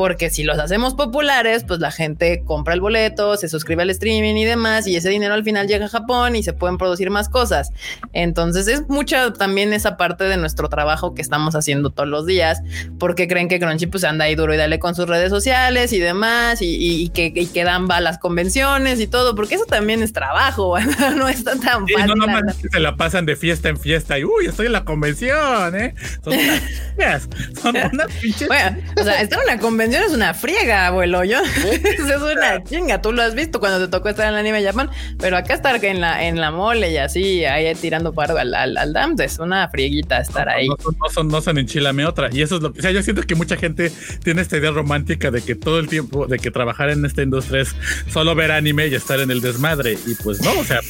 porque si los hacemos populares, pues la gente compra el boleto, se suscribe al streaming y demás, y ese dinero al final llega a Japón y se pueden producir más cosas. Entonces es mucha también esa parte de nuestro trabajo que estamos haciendo todos los días, porque creen que Crunchy pues anda ahí duro y dale con sus redes sociales y demás, y, que, y que, dan va las convenciones y todo, porque eso también es trabajo, no está tan fácil. No, nomás que se la pasan de fiesta en fiesta y uy, estoy en la convención, ¿eh? Son unas, son unas pinches. Bueno, o sea, está en una convención es una friega, abuelo. Yo es una chinga. Tú lo has visto cuando te tocó estar en el anime Japón, pero acá estar en la, en la mole y así, ahí tirando paro al, al, al es una frieguita estar ahí. No, son, no son enchilame otra. Y eso es lo que, o sea, yo siento que mucha gente tiene esta idea romántica de que todo el tiempo, de que trabajar en esta industria es solo ver anime y estar en el desmadre. Y pues no, o sea,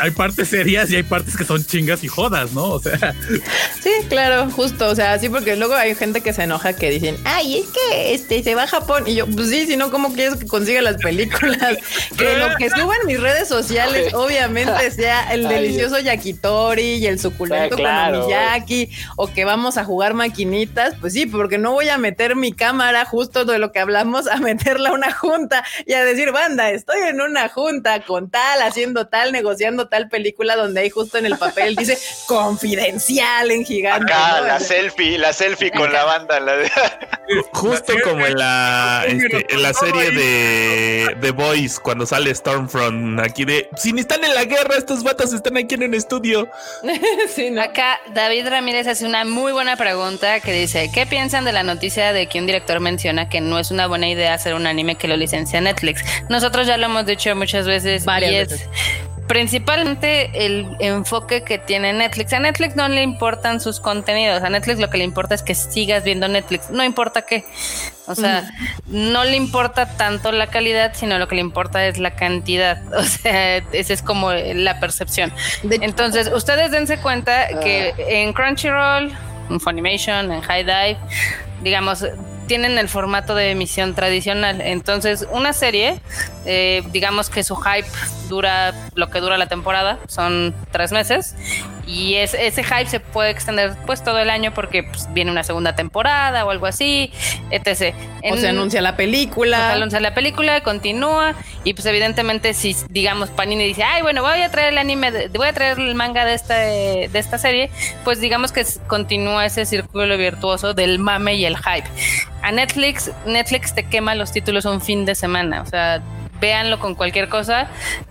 hay partes serias y hay partes que son chingas y jodas, ¿no? O sea. Sí, claro, justo. O sea, sí, porque luego hay gente que se enoja que dicen, ay, es que este, se va a Japón. Y yo, pues sí, si no, ¿cómo quieres que consiga las películas? que lo que suban mis redes sociales, obviamente, sea el delicioso yakitori y el suculento claro. Miyaki, o que vamos a jugar maquinitas, pues sí, porque no voy a meter mi cámara justo de lo que hablamos, a meterla a una junta y a decir, banda, estoy en una junta con tal, haciendo tal, negociando tal película donde ahí justo en el papel dice confidencial en gigante. Acá, la selfie, la selfie con la banda. La de... Justo como en la, este, en la serie de The Boys, cuando sale Stormfront, aquí de, si ni están en la guerra, estos vatos están aquí en un estudio. Acá David Ramírez hace una muy buena pregunta que dice, ¿qué piensan de la noticia de que un director menciona que no es una buena idea hacer un anime que lo licencia Netflix? Nosotros ya lo hemos dicho muchas veces. Varias veces principalmente el enfoque que tiene Netflix. A Netflix no le importan sus contenidos, a Netflix lo que le importa es que sigas viendo Netflix, no importa qué. O sea, no le importa tanto la calidad, sino lo que le importa es la cantidad. O sea, esa es como la percepción. Entonces, ustedes dense cuenta que ah. en Crunchyroll, en Funimation, en High Dive, digamos, tienen el formato de emisión tradicional. Entonces, una serie, eh, digamos que su hype dura lo que dura la temporada, son tres meses, y ese hype se puede extender pues todo el año porque pues, viene una segunda temporada o algo así, etc. o se anuncia la película. se anuncia la película, continúa, y pues evidentemente si digamos Panini dice, ay bueno, voy a traer el anime, voy a traer el manga de esta, de esta serie, pues digamos que continúa ese círculo virtuoso del mame y el hype a Netflix, Netflix te quema los títulos un fin de semana. O sea, véanlo con cualquier cosa.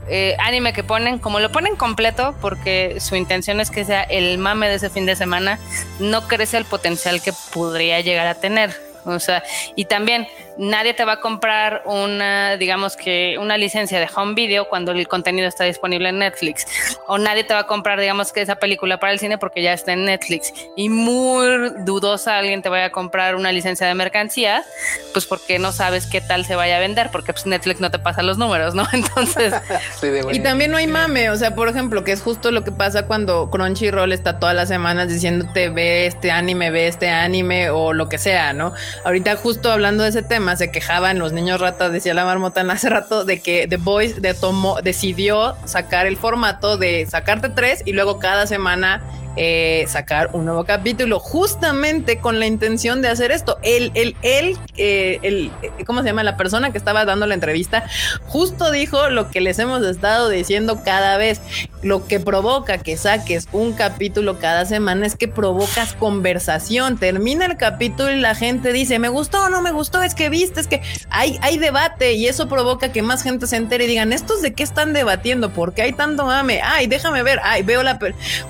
Eh, anime que ponen, como lo ponen completo, porque su intención es que sea el mame de ese fin de semana, no crece el potencial que podría llegar a tener. O sea, y también nadie te va a comprar una, digamos que una licencia de home video cuando el contenido está disponible en Netflix. O nadie te va a comprar, digamos que esa película para el cine porque ya está en Netflix. Y muy dudosa alguien te vaya a comprar una licencia de mercancía, pues porque no sabes qué tal se vaya a vender, porque pues Netflix no te pasa los números, ¿no? Entonces. y también no hay mame, o sea, por ejemplo, que es justo lo que pasa cuando Crunchyroll está todas las semanas diciéndote ve este anime, ve este anime o lo que sea, ¿no? Ahorita justo hablando de ese tema, se quejaban los niños ratas, decía la marmota hace rato, de que The Voice de decidió sacar el formato de sacarte tres y luego cada semana eh, sacar un nuevo capítulo justamente con la intención de hacer esto. El, el, el, eh, el, ¿cómo se llama? La persona que estaba dando la entrevista justo dijo lo que les hemos estado diciendo cada vez. Lo que provoca que saques un capítulo cada semana es que provocas conversación. Termina el capítulo y la gente dice, me gustó no me gustó, es que viste, es que hay, hay debate y eso provoca que más gente se entere y digan, ¿estos de qué están debatiendo? ¿Por qué hay tanto mame? Ay, déjame ver, ay, veo la...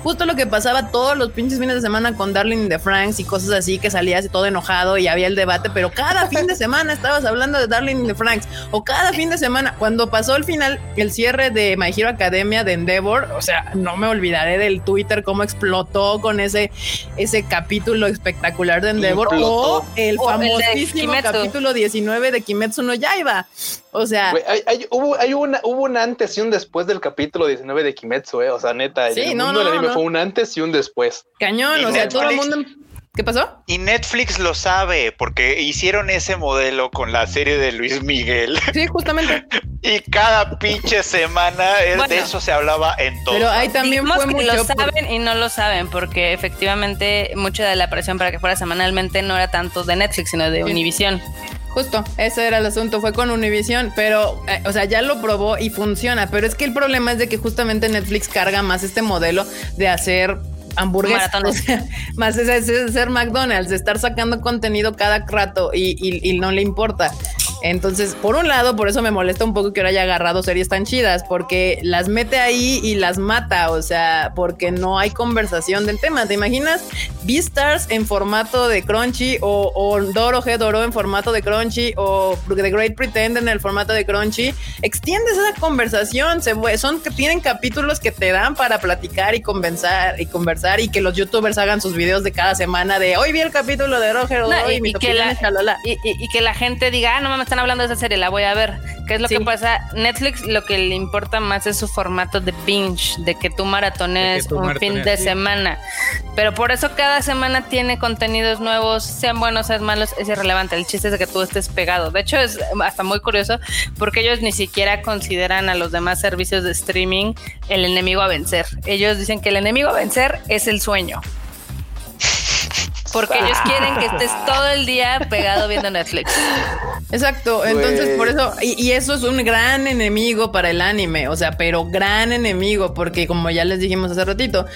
Justo lo que pasaba pasaba todos los pinches fines de semana con Darling de Franks y cosas así que salías todo enojado y había el debate, pero cada fin de semana estabas hablando de Darling de Franks o cada fin de semana, cuando pasó el final, el cierre de My Hero Academia de Endeavor, o sea, no me olvidaré del Twitter cómo explotó con ese, ese capítulo espectacular de Endeavor o el famosísimo capítulo 19 de Kimetsu no Yaiba. O sea, hay, hubo, hay una, hubo un antes y un después del capítulo 19 de Kimetsu, eh. O sea, neta, sí, el no, mundo del anime fue un antes y un después. Cañón, o sea, todo el mundo. ¿Qué pasó? Y Netflix lo sabe porque hicieron ese modelo con la serie de Luis Miguel. Sí, justamente. y cada pinche semana de eso se hablaba en todo. Pero ahí también fue que lo saben y no lo saben porque efectivamente mucha de la presión para que fuera semanalmente no era tanto de Netflix sino de Univision. Justo, ese era el asunto, fue con Univision, pero, eh, o sea, ya lo probó y funciona, pero es que el problema es de que justamente Netflix carga más este modelo de hacer hamburguesas, más es, ser McDonald's, de estar sacando contenido cada rato y, y, no le importa. Entonces, por un lado, por eso me molesta un poco que ahora haya agarrado series tan chidas, porque las mete ahí y las mata, o sea, porque no hay conversación del tema. ¿Te imaginas Beastars en formato de Crunchy o, o Doro G Doro en formato de Crunchy o The Great Pretender en el formato de Crunchy? Extiendes esa conversación, se, son que tienen capítulos que te dan para platicar y conversar y conversar y que los youtubers hagan sus videos de cada semana de hoy vi el capítulo de Roger y, que la, y, que la gente diga, ah, no mames, hablando de esa serie, la voy a ver. ¿Qué es lo que pasa? Netflix lo que le importa más es su formato de binge, de que tú maratones un fin de semana. Pero por eso cada semana tiene contenidos nuevos, sean buenos, sean malos, es irrelevante. El chiste es de que tú estés pegado. De hecho, es hasta muy curioso porque ellos ni siquiera consideran a los demás servicios de streaming el enemigo a vencer. Ellos dicen que el enemigo a vencer es el sueño porque ellos quieren que estés todo el día pegado viendo Netflix. Exacto, entonces por eso, y, eso es un gran enemigo para el anime, o sea, pero gran enemigo, porque como ya les dijimos hace ratito,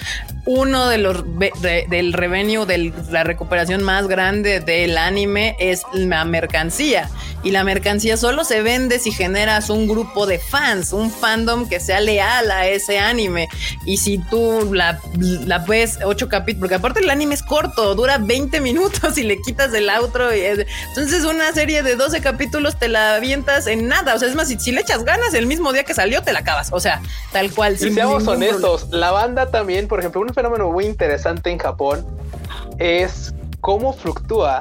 uno de los del revenue, de la recuperación más grande del anime es la mercancía. Y la mercancía solo se vende si generas un grupo de fans, un fandom que sea leal a ese anime. Y si tú la, la ves ocho capítulos, porque aparte el anime es corto, dura 20 minutos y le quitas el outro. Y entonces una serie de 12 capítulos te la avientas en nada. O sea, es más, si, le echas ganas el mismo día que salió, te la acabas. O sea, tal cual. Si seamos honestos, la banda también, por ejemplo, un fenómeno muy interesante en Japón es cómo fluctúa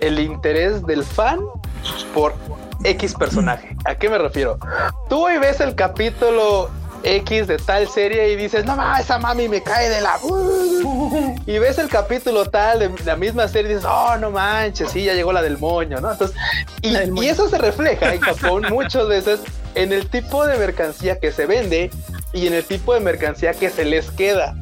el interés del fan por X personaje. ¿A qué me refiero? Tú hoy ves el capítulo X de tal serie y dices, no mames, esa mami me cae de la. Y ves el capítulo tal de la misma serie y dices, oh, no manches, sí, ya llegó la del moño, ¿no? Entonces, y, y eso se refleja en Japón muchas veces en el tipo de mercancía que se vende y en el tipo de mercancía que se les queda.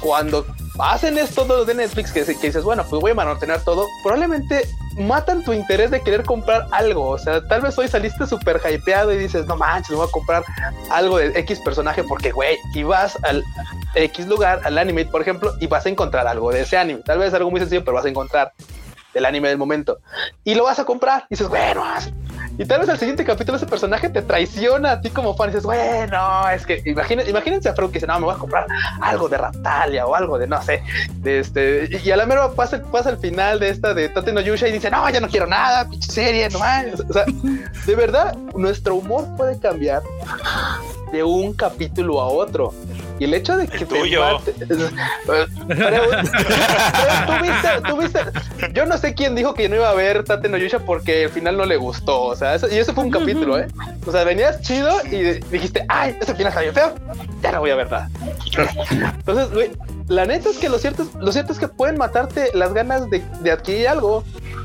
Cuando hacen esto de Netflix que, dices, bueno, pues voy a mantener todo, probablemente matan tu interés de querer comprar algo. O sea, tal vez hoy saliste súper hypeado y dices, no manches, me voy a comprar algo de X personaje porque, güey, y vas al X lugar, al anime, por ejemplo, y vas a encontrar algo de ese anime. Tal vez algo muy sencillo, pero vas a encontrar el anime del momento. Y lo vas a comprar. Y dices, bueno, y tal vez al siguiente capítulo ese personaje te traiciona a ti como fan y dices, bueno, es que imagínense, imagínense a Fro que dice, no, me voy a comprar algo de Raptalia o algo de no sé, este, y a la mera pasa, pasa el final de esta de Tate no Yusha y dice, no, ya no quiero nada, pinche serie, no más. O sea, de verdad, nuestro humor puede cambiar de un capítulo a otro. Y el hecho de que te mate, tú viste, yo no sé quién dijo que no iba a ver Tate no Yusha porque al final no le gustó. O sea, y eso fue un capítulo, ¿eh? O sea, venías chido y dijiste, ay, ese final está bien feo, ya no voy a ver nada. Entonces, güey, la neta es que lo cierto, lo cierto es que pueden matarte las ganas de, de adquirir algo.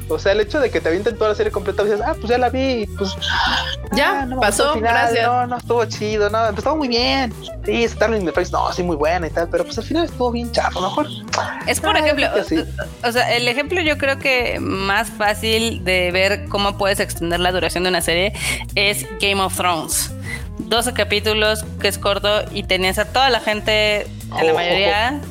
O sea, el hecho de que te avienten toda la serie completa y dices, ah, pues ya la vi, pues ya ah, no, pasó, gracias. No, no estuvo chido, no, estuvo muy bien. Sí, Starling in the Face, no, sí, muy buena y tal, pero pues al final estuvo bien chato, mejor. Es por ejemplo, o, sea, el ejemplo yo creo que más fácil de ver cómo puedes extender la duración de una serie es Game of Thrones. 12 capítulos, que es corto, y tenías a toda la gente, a la mayoría,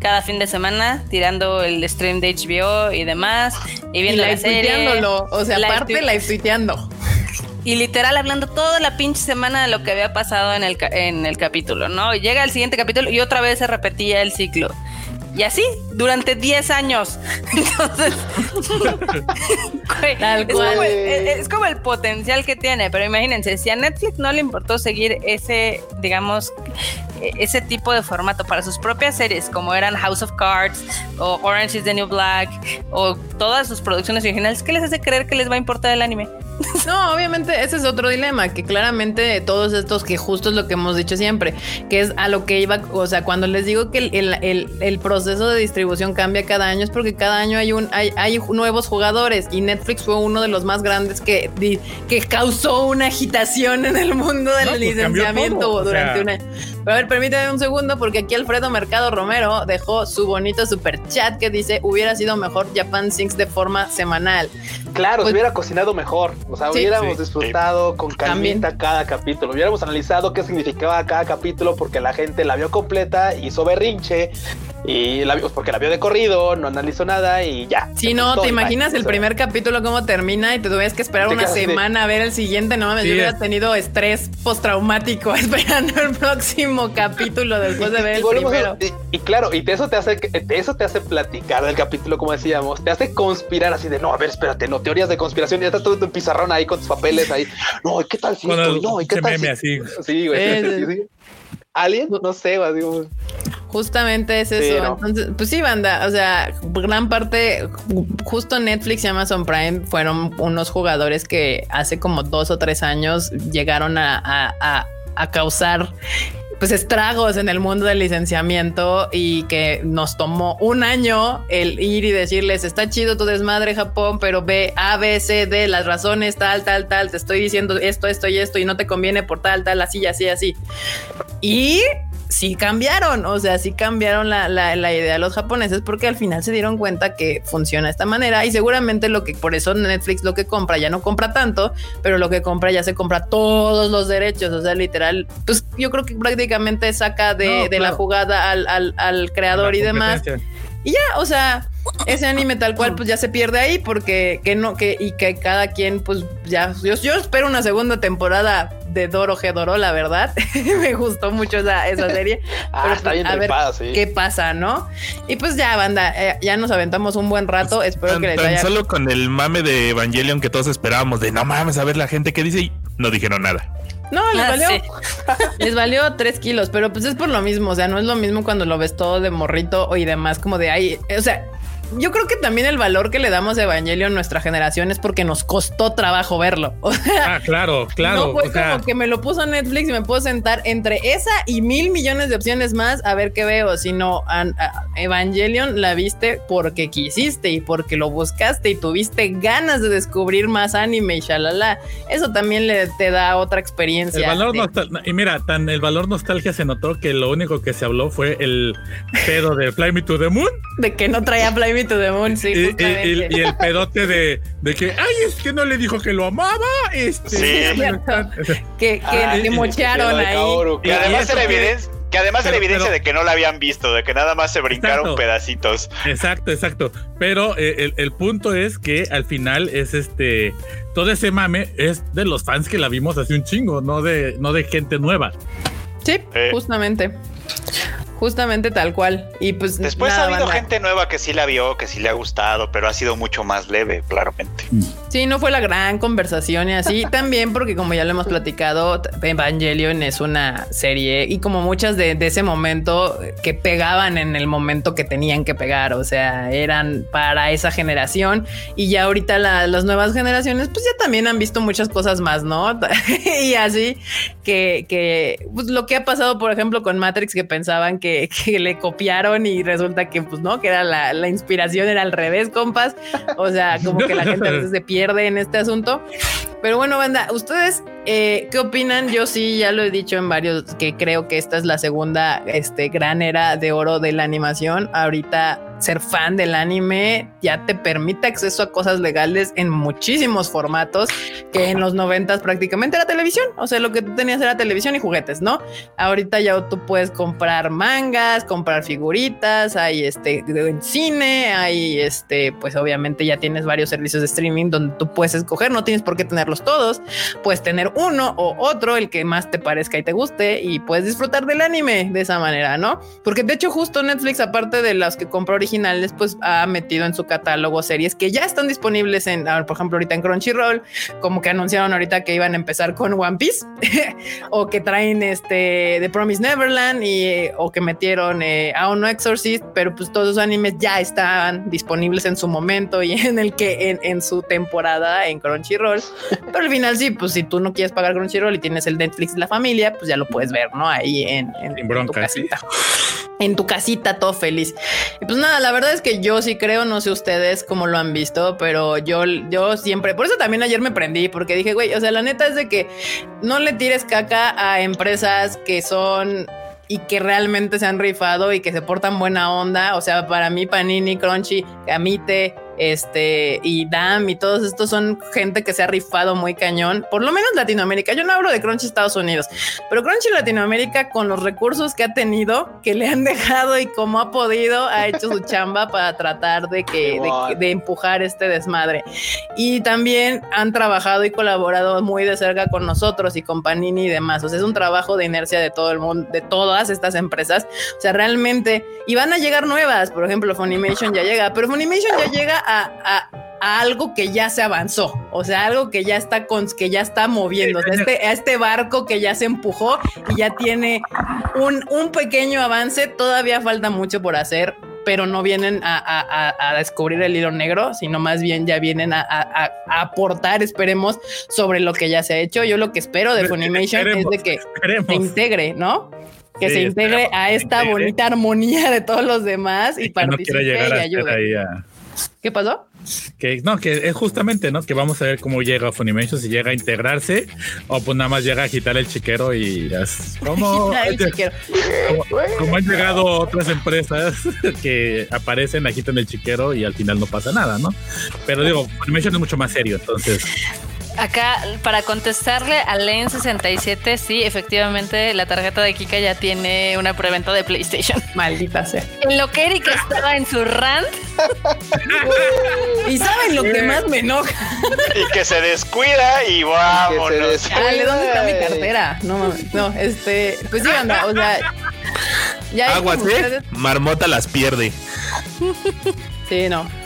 cada fin de semana tirando el stream de HBO y demás y viendo la serie. O sea, aparte live tuiteando. y literal hablando toda la pinche semana de lo que había pasado en el, en el capítulo, ¿no? Y llega el siguiente capítulo y otra vez se repetía el ciclo. Y así, durante 10 años. Entonces, es, como el, potencial que tiene, pero imagínense, si a Netflix no le importó seguir ese, digamos, ese tipo de formato para sus propias series, como eran House of Cards o Orange is the New Black o todas sus producciones originales, ¿qué les hace creer que les va a importar el anime? No, obviamente ese es otro dilema, que claramente todos estos, que justo es lo que hemos dicho siempre, que es a lo que iba, o sea, cuando les digo que el, proceso de distribución cambia cada año, es porque cada año hay, un, hay, hay nuevos jugadores y Netflix fue uno de los más grandes que, que causó una agitación en el mundo del pues, licenciamiento durante una... Pero a ver, permíteme un segundo, porque aquí Alfredo Mercado Romero dejó su bonito super chat que dice: hubiera sido mejor Japan Sinks de forma semanal. Claro, se pues hubiera cocinado mejor. O sea, hubiéramos disfrutado con calmita cada capítulo. Hubiéramos analizado qué significaba cada capítulo porque la gente la vio completa, hizo berrinche y la vio, porque la vio de corrido, no analizó nada y ya. Si no, te imaginas el primer capítulo cómo termina y te tuvieras que esperar una semana a ver el siguiente. No mames, yo hubiera tenido estrés postraumático esperando el próximo capítulo después de ver el primero. y, claro, y eso te hace eso te hace platicar del capítulo, como decíamos, te hace conspirar así de no, a ver, espérate, no, teorías de conspiración, ya está todo tu pizarrón ahí con tus papeles ahí. No, ¿qué tal si No, ¿qué tal si? Sí, güey. sí, ¿Alguien? No sé, digo. Justamente es eso. Entonces, pues sí, banda. O sea, gran parte, justo Netflix y Amazon Prime fueron unos jugadores que hace como dos o tres años llegaron a, a causar pues estragos en el mundo del licenciamiento y que nos tomó un año el ir y decirles está chido tu desmadre Japón, pero ve A, B, C, D, las razones tal, tal, tal, te estoy diciendo esto, esto y esto y no te conviene por tal, tal, así, así, así. Y sí cambiaron, o sea, sí cambiaron la, la, idea de los japoneses porque al final se dieron cuenta que funciona de esta manera y seguramente lo que por eso Netflix lo que compra ya no compra tanto, pero lo que compra ya se compra todos los derechos, o sea, literal, pues yo creo que prácticamente saca de, la jugada al, al creador y demás. Y ya, o sea, ese anime tal cual pues ya se pierde ahí porque que no que y que cada quien pues ya yo, yo espero una segunda temporada de Doro Gedoro, la verdad. me gustó mucho esa, esa serie. ah, está pues, bien a ver qué pasa, ¿no? Y pues ya, banda, eh, ya nos aventamos un buen rato. Pues, espero que les tan solo con el mame de Evangelion que todos esperábamos de no mames, a ver la gente qué dice y no dijeron nada. No, les ah, valió. les valió tres kilos, pero pues es por lo mismo. O sea, no es lo mismo cuando lo ves todo de morrito y demás, como de ahí. O sea, yo creo que también el valor que le damos a Evangelion en nuestra generación es porque nos costó trabajo verlo. ah, claro, claro. No fue como que me lo puso Netflix y me puedo sentar entre esa y mil millones de opciones más a ver qué veo, sino Evangelion la viste porque quisiste y porque lo buscaste y tuviste ganas de descubrir más anime y shalala. Eso también le te da otra experiencia. El valor y mira, tan el valor nostalgia se notó que lo único que se habló fue el pedo de Fly Me to the Moon. De que no traía Fly Me y, el pedote de, que, ay, es que no le dijo que lo amaba. Este, que, que, mocharon ahí. Que además era evidencia que además la evidencia de que no la habían visto, de que nada más se brincaron pedacitos. Exacto, exacto. Pero eh, el, punto es que al final es este. Todo ese mame es de los fans que la vimos hace un chingo, no de, no de gente nueva. Sí, justamente. Justamente tal cual. Y pues. Después ha habido gente nueva que sí la vio, que sí le ha gustado, pero ha sido mucho más leve, claramente. Sí, no fue la gran conversación y así. También porque, como ya lo hemos platicado, Evangelion es una serie y como muchas de, ese momento que pegaban en el momento que tenían que pegar. O sea, eran para esa generación y ya ahorita las nuevas generaciones, pues ya también han visto muchas cosas más, ¿no? y así que, que pues, lo que ha pasado, por ejemplo, con Matrix, que pensaban que que, le copiaron y resulta que pues no, que era la, la, inspiración era al revés, compas. O sea, como que la gente a veces se pierde en este asunto. Pero bueno, banda, ustedes eh, ¿qué opinan? Yo sí, ya lo he dicho en varios, que creo que esta es la segunda este, gran era de oro de la animación. Ahorita ser fan del anime ya te permite acceso a cosas legales en muchísimos formatos que en los noventas prácticamente era televisión. O sea, lo que tú tenías era televisión y juguetes, ¿no? Ahorita ya tú puedes comprar mangas, comprar figuritas, hay este en cine, hay este, pues obviamente ya tienes varios servicios de streaming donde tú puedes escoger, no tienes por qué tenerlos todos, puedes tener uno o otro, el que más te parezca y te guste y puedes disfrutar del anime de esa manera, ¿no? Porque de hecho justo Netflix, aparte de las que original, originales, pues ha metido en su catálogo series que ya están disponibles en, por ejemplo, ahorita en Crunchyroll, como que anunciaron ahorita que iban a empezar con One Piece o que traen este The Promise Neverland y o que metieron eh, a uno Exorcist, pero pues todos esos animes ya están disponibles en su momento y en el que en, su temporada en Crunchyroll. Pero al final sí, pues si tú no quieres pagar Crunchyroll y tienes el Netflix de la familia, pues ya lo puedes ver, ¿no? Ahí en, en, tu casita. En tu casita, todo feliz. Y pues nada, la verdad es que yo sí creo, no sé ustedes cómo lo han visto, pero yo, yo siempre, por eso también ayer me prendí, porque dije, güey, o sea, la neta es de que no le tires caca a empresas que son y que realmente se han rifado y que se portan buena onda. O sea, para mí, Panini, Crunchy, Camite, este, y DAM y todos estos son gente que se ha rifado muy cañón, por lo menos Latinoamérica. Yo no hablo de Crunchy Estados Unidos, pero Crunchy Latinoamérica con los recursos que ha tenido, que le han dejado y como ha podido, ha hecho su chamba para tratar de que de, empujar este desmadre. Y también han trabajado y colaborado muy de cerca con nosotros y con Panini y demás. O sea, es un trabajo de inercia de todo el mundo, de todas estas empresas. O sea, realmente, y van a llegar nuevas, por ejemplo, Funimation ya llega, pero Funimation ya llega a, algo que ya se avanzó, o sea, algo que ya está con, que ya está moviendo, este, a este barco que ya se empujó y ya tiene un, un pequeño avance, todavía falta mucho por hacer, pero no vienen a, descubrir el hilo negro, sino más bien ya vienen a, aportar, esperemos, sobre lo que ya se ha hecho. Yo lo que espero de Funimation es de que se integre, ¿no? Que se integre a esta bonita armonía de todos los demás y, participe y ayude. ¿Qué pasó? Que no, que es justamente, ¿no? Que vamos a ver cómo llega Funimation, si llega a integrarse o pues nada más llega a agitar el chiquero y como como, han llegado otras empresas que aparecen, agitan el chiquero y al final no pasa nada, ¿no? Pero digo, Funimation es mucho más serio, entonces Acá, para contestarle a Len67, sí, efectivamente, la tarjeta de Kika ya tiene una preventa de PlayStation. Maldita sea. En lo que Erika estaba en su rant. y saben lo que más me enoja. y que se descuida y vámonos. Dale, ¿dónde está mi cartera? No, no, este, pues sí, anda, o sea. Ya Aguas, ¿eh? Marmota las pierde. Sí, no.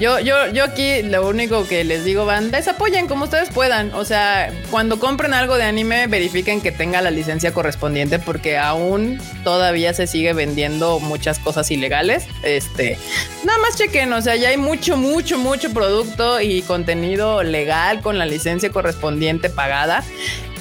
Yo, yo, yo aquí lo único que les digo, banda, es apoyen como ustedes puedan. O sea, cuando compren algo de anime, verifiquen que tenga la licencia correspondiente, porque aún todavía se sigue vendiendo muchas cosas ilegales. Este, nada más chequen, o sea, ya hay mucho, mucho, mucho producto y contenido legal con la licencia correspondiente pagada.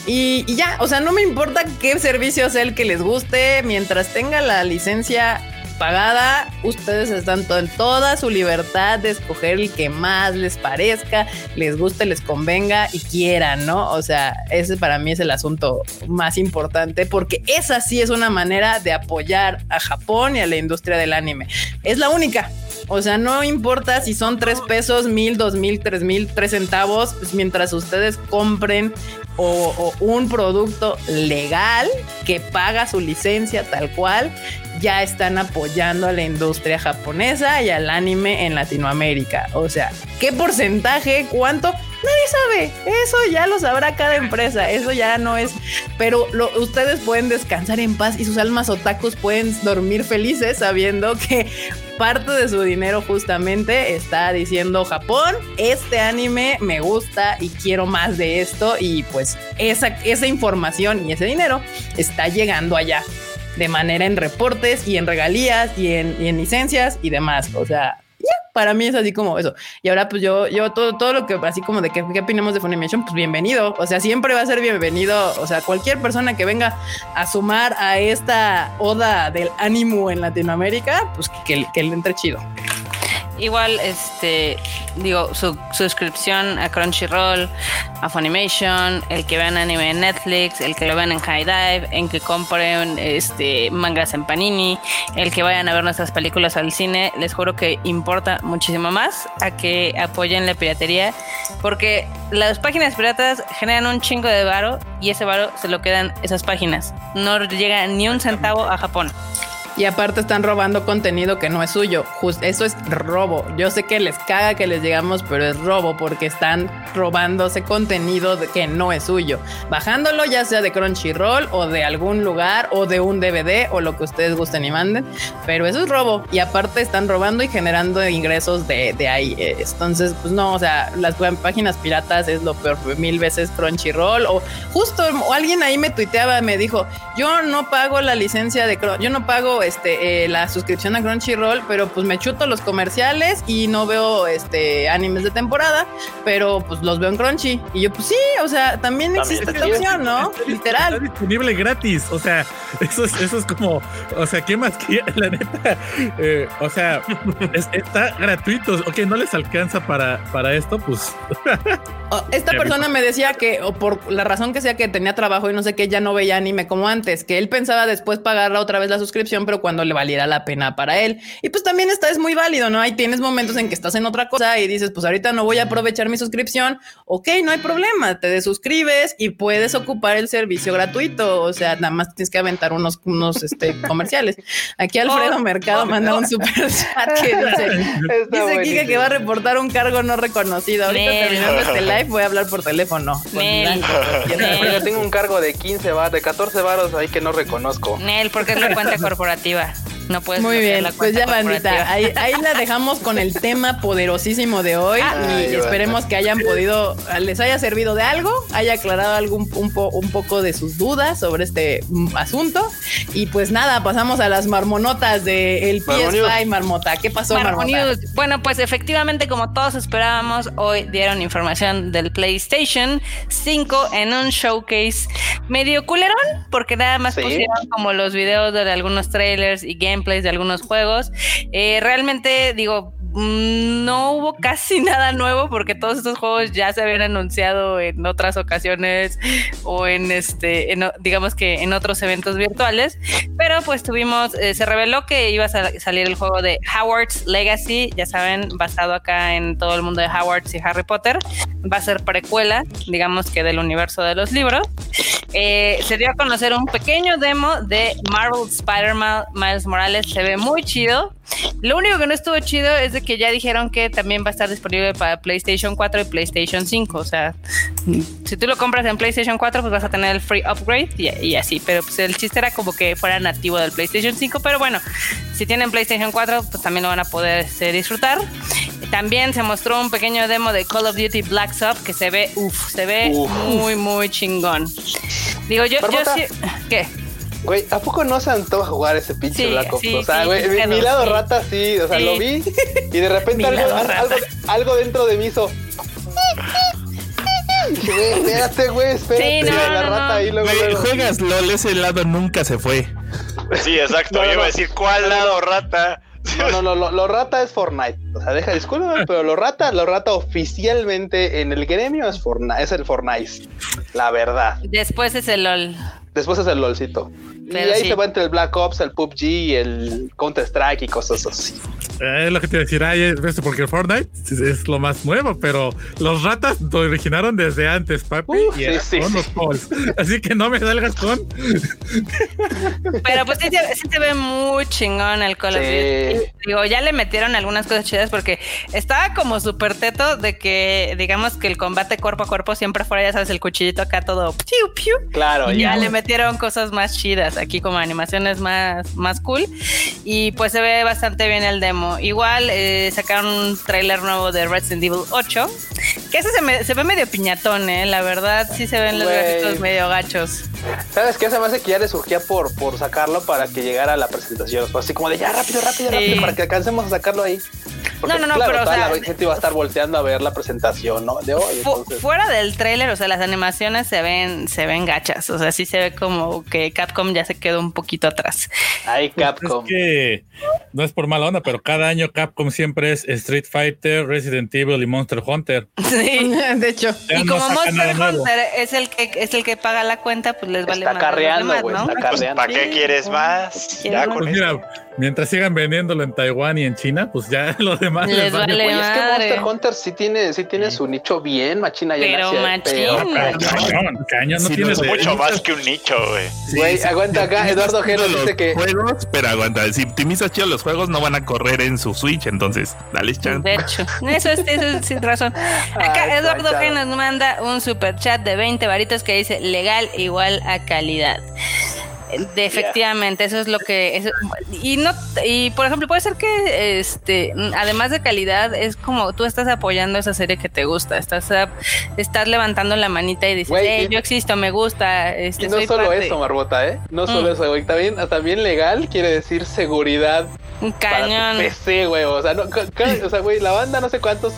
Y, y, ya, o sea, no me importa qué servicio sea el que les guste, mientras tenga la licencia pagada, ustedes están en toda su libertad de escoger el que más les parezca, les guste, les convenga y quieran, ¿no? O sea, ese para mí es el asunto más importante porque esa sí es una manera de apoyar a Japón y a la industria del anime. Es la única. O sea, no importa si son tres pesos, mil, dos mil, tres mil, tres centavos, pues mientras ustedes compren o, un producto legal que paga su licencia tal cual, ya están apoyando a la industria japonesa y al anime en Latinoamérica. O sea, ¿qué porcentaje? ¿Cuánto? Nadie sabe. Eso ya lo sabrá cada empresa. Eso ya no es. Pero ustedes pueden descansar en paz y sus almas otakus pueden dormir felices sabiendo que parte de su dinero justamente está diciendo Japón, este anime me gusta y quiero más de esto y pues esa, esa información y ese dinero está llegando allá de manera en reportes y en regalías y en, y en licencias y demás. O sea, para mí es así como eso. Y ahora, pues yo, yo todo, todo lo que así como de qué, qué opinamos de Funimation, pues bienvenido. O sea, siempre va a ser bienvenido. O sea, cualquier persona que venga a sumar a esta oda del ánimo en Latinoamérica, pues que, que le entre chido. Igual, este, digo, su suscripción a Crunchyroll, a Funimation, el que vean anime en Netflix, el que lo vean en High Dive, en que compren este mangas en Panini, el que vayan a ver nuestras películas al cine, les juro que importa muchísimo más a que apoyen la piratería, porque las páginas piratas generan un chingo de varo y ese varo se lo quedan esas páginas. No llega ni un centavo a Japón. Y aparte están robando contenido que no es suyo. eso es robo. Yo sé que les caga que les digamos, pero es robo porque están robándose contenido que no es suyo. Bajándolo ya sea de Crunchyroll o de algún lugar o de un DVD o lo que ustedes gusten y manden. Pero eso es robo. Y aparte están robando y generando ingresos de, de ahí. Entonces, pues no, o sea, las páginas piratas es lo peor. Mil veces Crunchyroll o justo alguien ahí me tuiteaba, me dijo, yo no pago la licencia de yo no pago este, eh, la suscripción a Crunchyroll, pero pues me chuto los comerciales y no veo este, animes de temporada, pero pues los veo en Crunchy. Y yo, pues sí, o sea, también, existe esta opción, ¿no? Literal. Está disponible gratis, o sea, eso es, eso es como, o sea, ¿qué más que la neta? Eh, o sea, está gratuito, ok, no les alcanza para, para esto, pues. Esta persona me decía que, o por la razón que sea que tenía trabajo y no sé qué, ya no veía anime como antes, que él pensaba después pagarla otra vez la suscripción, pero cuando le valiera la pena para él. Y pues también está, es muy válido, ¿no? Ahí tienes momentos en que estás en otra cosa y dices, pues ahorita no voy a aprovechar mi suscripción. Ok, no hay problema, te desuscribes y puedes ocupar el servicio gratuito. O sea, nada más tienes que aventar unos, unos este, comerciales. Aquí Alfredo oh, Mercado manda un super chat que dice, dice Kike que va a reportar un cargo no reconocido. Ahorita terminando este live voy a hablar por teléfono. Yo tengo un cargo de 15 bar, de 14 varos ahí que no reconozco. Nel, porque es la cuenta corporativa. positivas. No puedes Muy bien, pues ya bandita, ahí, ahí, la dejamos con el tema poderosísimo de hoy y esperemos que hayan podido, les haya servido de algo, haya aclarado algún un, un, poco de sus dudas sobre este asunto. Y pues nada, pasamos a las marmonotas de el PS5 Marmota. ¿Qué pasó, Marmota? Bueno, pues efectivamente como todos esperábamos, hoy dieron información del PlayStation 5 en un showcase medio culerón porque nada más pusieron como los videos de algunos trailers y de algunos juegos. Eh, realmente, digo, no hubo casi nada nuevo porque todos estos juegos ya se habían anunciado en otras ocasiones o en este, digamos que en otros eventos virtuales. Pero pues tuvimos, eh, se reveló que iba a salir el juego de Howard's Legacy, ya saben, basado acá en todo el mundo de Howard's y Harry Potter. Va a ser precuela, digamos que del universo de los libros. Eh, se dio a conocer un pequeño demo de Marvel Spider-Man Miles Morales. Se ve muy chido. Lo único que no estuvo chido es de que ya dijeron que también va a estar disponible para PlayStation 4 y PlayStation 5. O sea, si tú lo compras en PlayStation 4, pues vas a tener el free upgrade y, así. Pero pues el chiste era como que fuera nativo del PlayStation 5. Pero bueno, si tienen PlayStation 4, pues también lo van a poder este, disfrutar. También se mostró un pequeño demo de Call of Duty Black Ops que se ve, uff, se ve muy, muy chingón. Digo, yo, yo sí. ¿Qué? Güey, ¿a poco no se antoja jugar ese pinche Black Ops? o sea, güey, mi, lado rata sí, o sea, lo vi y de repente algo, algo, algo, dentro de mí hizo. espérate, güey, espérate. Sí, la rata ahí luego, Juegas LOL, ese lado nunca se fue. Sí, exacto. yo iba a decir, ¿cuál lado rata? No, no, no, lo, rata es Fortnite. O sea, deja disculpa, pero lo rata, lo rata oficialmente en el gremio es Fortnite, es el Fortnite. La verdad. Después es el LOL. Después es el LOLcito y ahí se va entre el Black Ops, el PUBG y el Counter Strike y cosas así. Es lo que te iba a decir, ay, porque Fortnite es lo más nuevo, pero los ratas lo originaron desde antes, papi. y sí, sí, los Así que no me salgas con. pero pues sí, se ve muy chingón el Call of Duty. Digo, ya le metieron algunas cosas chidas porque estaba como súper teto de que, digamos que el combate cuerpo a cuerpo siempre fuera, ya sabes, el cuchillito acá todo piu, piu. Claro, y ya le metieron cosas más chidas aquí como animaciones más, más cool. Y pues se ve bastante bien el demo. Igual eh, sacaron un trailer nuevo de Resident Evil 8. Que ese se, se ve medio piñatón, ¿eh? La verdad, sí se ven los gráficos medio gachos. ¿Sabes qué? Se me hace que ya le surgía por, por sacarlo para que llegara a la presentación. así como de ya, rápido, rápido, rápido, para que alcancemos a sacarlo ahí. no, no, no, pero o sea, la gente iba a estar volteando a ver la presentación, ¿no? De hoy. Fuera del tráiler, o sea, las animaciones se ven, se ven gachas. O sea, sí se ve como que Capcom ya se quedó un poquito atrás. Ay, pues Capcom. es que no es por mala onda, pero cada año Capcom siempre es Street Fighter, Resident Evil y Monster Hunter. Sí, de hecho. y como Monster Hunter es el que es el que paga la cuenta, pues les vale más. Carreando, ¿no? Está carreando. ¿Para qué quieres más? Ya con pues mira, mientras sigan vendiéndolo en Taiwán y en China, pues ya los demás les, vale. es que Monster Hunter sí tiene, sí tiene su nicho bien, machina. Pero machina. Cañón, no tiene mucho más que un nicho, güey. Güey, aguanta acá, Eduardo Gero dice que. Juegos, pero aguanta, si optimizas chido los juegos, no van a correr en su Switch, entonces dale chance. De hecho, eso es, eso es sin razón. Acá Eduardo G nos manda un super chat de 20 varitos que dice legal igual a calidad. De, efectivamente, eso es lo que y no y por ejemplo puede ser que este además de calidad es como tú estás apoyando esa serie que te gusta, estás estás levantando la manita y dices, hey, yo existo, me gusta. Este, y no solo eso, Marbota, ¿eh? No solo mm. eso, güey. También, también legal quiere decir seguridad. Un cañón. PC, güey. O sea, no, o sea, güey, la banda no sé cuántos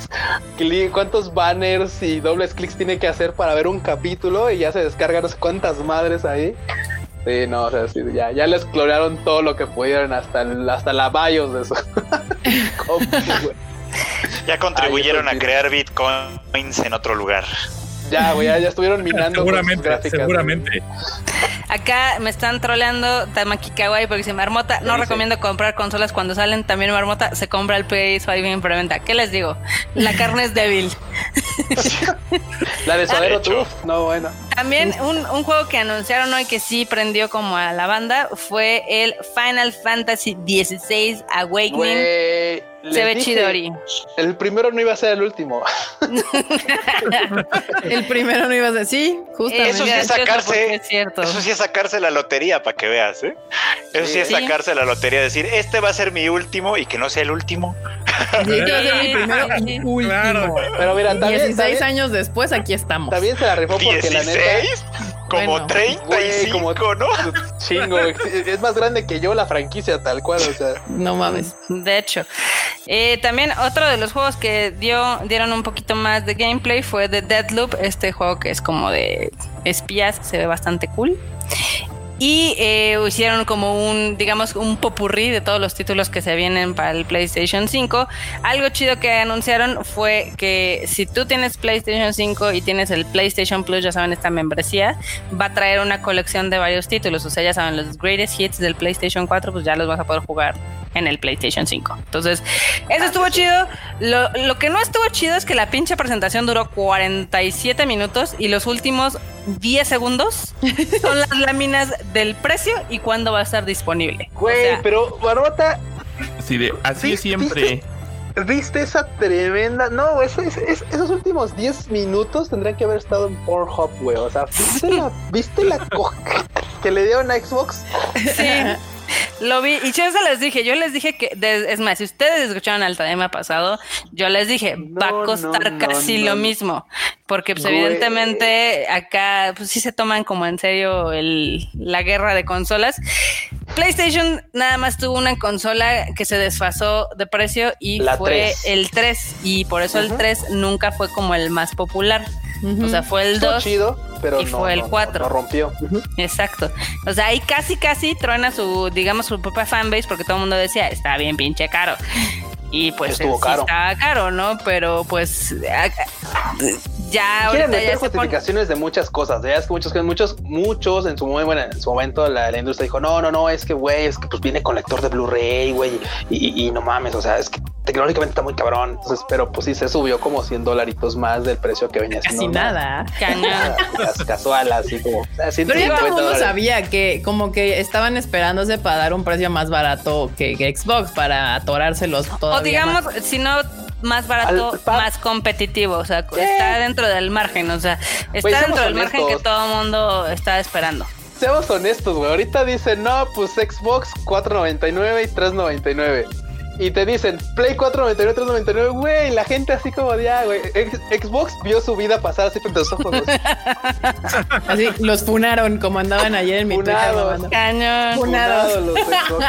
cuántos banners y dobles clics tiene que hacer para ver un capítulo y ya se descarga no sé cuántas madres ahí. Sí, no, o sea, sí, ya, ya les exploraron todo lo que pudieron, hasta, hasta la BIOS de eso. ya contribuyeron a crear bitcoins en otro lugar. Ya, güey, ya, estuvieron minando. seguramente, seguramente. Acá me están troleando Tamaki Kawaii porque dice Marmota, no recomiendo comprar consolas cuando salen. También Marmota se compra el PS5 en preventa. ¿Qué les digo? La carne es débil. la de Suadero tú. No, bueno. También un, un, juego que anunciaron hoy que sí prendió como a la banda fue el Final Fantasy XVI Awakening. Se ve chidori. El primero no iba a ser el último. el primero no iba a ser, sí, justamente. Eso sí es sacarse, eso sí es sacarse la lotería para que veas, ¿eh? Eso sí, es sacarse la lotería, decir, este va a ser mi último y que no sea el último. Sí, va a ser mi primero y último. Pero mira, también, 16 años después aquí estamos. También se la rifó porque la neta como 35, ¿no? Chingo, es más grande que yo la franquicia tal cual, o sea. No mames. De hecho. Eh, también otro de los juegos que dio, dieron un poquito más de gameplay fue de Deadloop, este juego que es como de espías, se ve bastante cool y eh, hicieron como un, digamos, un popurrí de todos los títulos que se vienen para el PlayStation 5. Algo chido que anunciaron fue que si tú tienes PlayStation 5 y tienes el PlayStation Plus, ya saben, esta membresía, va a traer una colección de varios títulos. O sea, ya saben, los greatest hits del PlayStation 4, pues ya los vas a poder jugar en el PlayStation 5. Entonces, eso estuvo chido. Lo, lo, que no estuvo chido es que la pinche presentación duró 47 minutos y los últimos 10 segundos son las láminas del precio y cuándo va a estar disponible. Güey, pero Barbota. Así de, así siempre. ¿Viste, esa tremenda? No, esos últimos 10 minutos tendrían que haber estado en Pornhub, güey. O sea, ¿viste la, ¿viste la que le dieron a Xbox? Sí. Lo vi y yo se les dije, yo les dije que, es más, si ustedes escucharon al tema pasado, yo les dije, va a costar casi lo mismo, porque pues evidentemente acá pues sí se toman como en serio el, la guerra de consolas. PlayStation nada más tuvo una consola que se desfasó de precio y fue el 3 y por eso el 3 nunca fue como el más popular. O sea, fue el 2 pero y fue el 4. No, rompió. Exacto. O sea, ahí casi casi truena su, digamos, su propia fanbase porque todo el mundo decía, está bien pinche caro. Y pues estuvo caro. estaba caro, ¿no? Pero pues ya quieren meter justificaciones de muchas cosas. Ya es que muchos, muchos, muchos en su bueno, en su momento la, industria dijo, no, no, no, es que güey, es que pues viene con lector de Blu-ray, güey, y, no mames, o sea, es que tecnológicamente está muy cabrón. Entonces, pero pues sí se subió como 100 dolaritos más del precio que venía siendo. Casi nada. Las casual, así como. Pero ya todo el mundo sabía que como que estaban esperándose para dar un precio más barato que, Xbox para atorárselos O digamos, si no más barato, más competitivo. O sea, está dentro del margen. O sea, está dentro del margen que todo el mundo está esperando. Seamos honestos, güey. Ahorita dicen, no, pues Xbox 4.99 y 3.99 y te dicen Play 499, 399, güey, la gente así como de, ah, güey, Xbox vio su vida pasar así frente a los ojos. así, los funaron como andaban ayer en mi Funados. Cañón. Funados. los Xbox.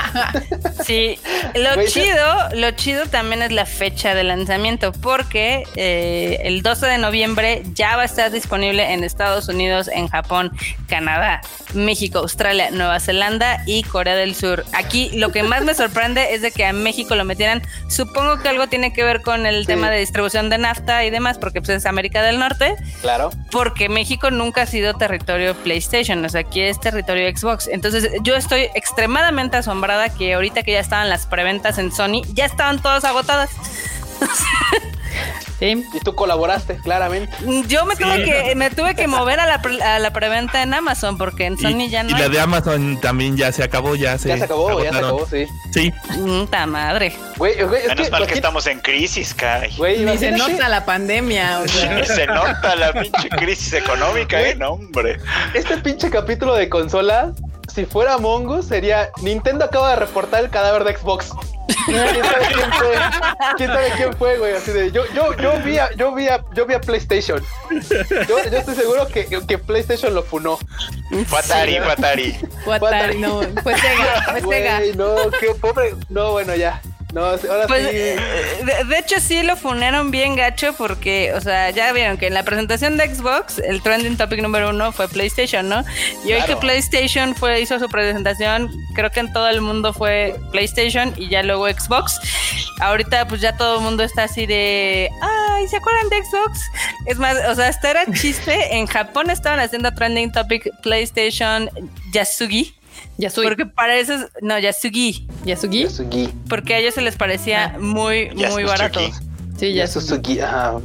Sí, lo chido, lo chido también es la fecha de lanzamiento, porque eh, el 12 de noviembre ya va a estar disponible en Estados Unidos, en Japón, Canadá, México, Australia, Nueva Zelanda y Corea del Sur. Aquí lo que más me sorprende es de que a México lo metieran. Supongo que algo tiene que ver con el tema de distribución de nafta y demás, porque pues, es América del Norte. Claro. Porque México nunca ha sido territorio PlayStation, o sea, aquí es territorio Xbox. Entonces yo estoy extremadamente asombrada que ahorita que ya estaban las preventas en Sony, ya estaban todas agotadas. Y tú colaboraste, claramente. Yo me tuve que me tuve que mover a la, a la preventa en Amazon porque en Sony ya no. Y la de Amazon también ya se acabó, ya se. Ya se acabó, ya se acabó, sí. Sí. Puta madre. Güey, güey, Menos que, mal que estamos en crisis, Kai. Güey, Ni se nota la pandemia. O sea. se nota la pinche crisis económica, eh, no, hombre. Este pinche capítulo de consola si fuera Mongo, sería Nintendo acaba de reportar el cadáver de Xbox. ¿Quién sabe quién fue? ¿Quién sabe quién fue, güey? Así de yo, yo, yo vi a, yo vi a, yo vi a PlayStation. Yo, yo estoy seguro que, que PlayStation lo funó. Fue Atari, fue Atari. Fue Atari, no, fue Sega, fue Sega. no, qué pobre. No, bueno, ya. No, ahora pues, eh, de, hecho, sí lo funeron bien gacho porque, o sea, ya vieron que en la presentación de Xbox, el trending topic número uno fue PlayStation, ¿no? Y hoy que PlayStation fue, hizo su presentación, creo que en todo el mundo fue PlayStation y ya luego Xbox. Ahorita, pues ya todo el mundo está así de, ay, ¿se acuerdan de Xbox? Es más, o sea, hasta era chiste. En Japón estaban haciendo trending topic PlayStation Yasugi Yasugi. Porque para eso es, no, Yasugi. Yasugi. Yasugi. Porque a ellos se les parecía muy, muy barato. Sí, Yasugi. Ajá.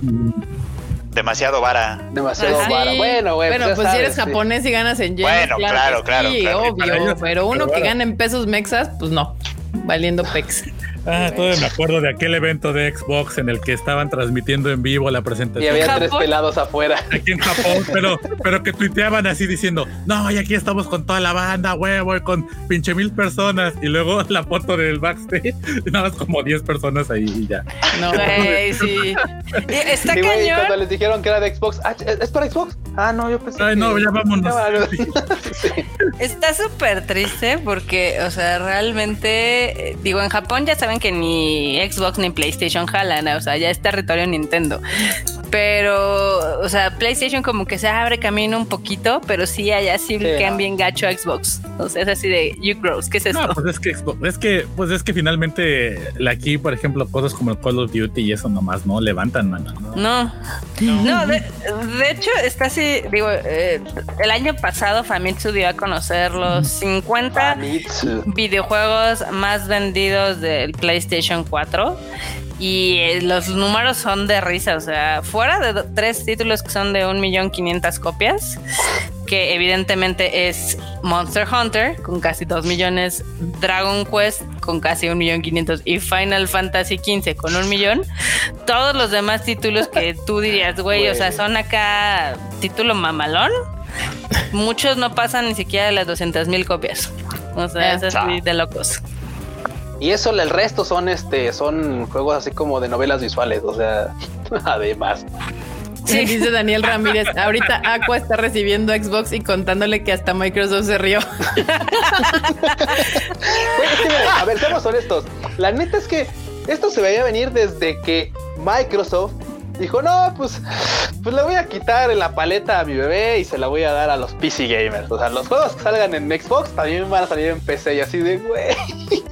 Demasiado vara. Demasiado vara. Bueno, bueno. Bueno, pues, si eres japonés y ganas en yenes. Bueno, claro, claro. Sí, obvio. Pero uno que gana en pesos mexas, pues no. Valiendo pex. Ah, todavía me acuerdo de aquel evento de Xbox en el que estaban transmitiendo en vivo la presentación. Y había tres pelados afuera. Aquí en Japón, pero, pero que tuiteaban así diciendo, no, y aquí estamos con toda la banda, huevo, con pinche mil personas. Y luego la foto del backstage, y nada más como 10 personas ahí y ya. No, güey, sí. Está sí, cañón. cuando les dijeron que era de Xbox, ah, ¿es para Xbox? Ah, no, yo pensé Ay, no, ya vámonos. sí. Está súper triste porque, o sea, realmente, eh, digo, en Japón ya saben que ni Xbox ni PlayStation jalan, o sea, ya es territorio Nintendo. Pero, o sea, PlayStation como que se abre camino un poquito, pero sí allá sí, sí bien gacho a Xbox. O sea, es así de you gross, ¿qué es esto? No, pues es que es que, pues es que finalmente aquí, por ejemplo, cosas como el Call of Duty y eso nomás no levantan, mano. No, no, de, hecho está así, digo, eh, el año pasado Famitsu dio a conocer los 50 videojuegos más vendidos del PlayStation 4 y eh, los números son de risa, o sea, fuera de tres títulos que son de un millón quinientas copias, que evidentemente es Monster Hunter con casi 2 millones, Dragon Quest con casi un millón quinientos y Final Fantasy XV con un millón. Todos los demás títulos que tú dirías, güey, o sea, son acá título mamalón. Muchos no pasan ni siquiera de las 200 mil copias. O sea, es así de locos. Y eso, el resto son este, son juegos así como de novelas visuales, o sea, además. Sí. Dice Daniel Ramírez, ahorita Aqua está recibiendo Xbox y contándole que hasta Microsoft se rió. a ver, seamos honestos. La neta es que esto se veía venir desde que Microsoft dijo, no, pues, pues le voy a quitar la paleta a mi bebé y se la voy a dar a los PC gamers. O sea, los juegos que salgan en Xbox también van a salir en PC y así de, güey.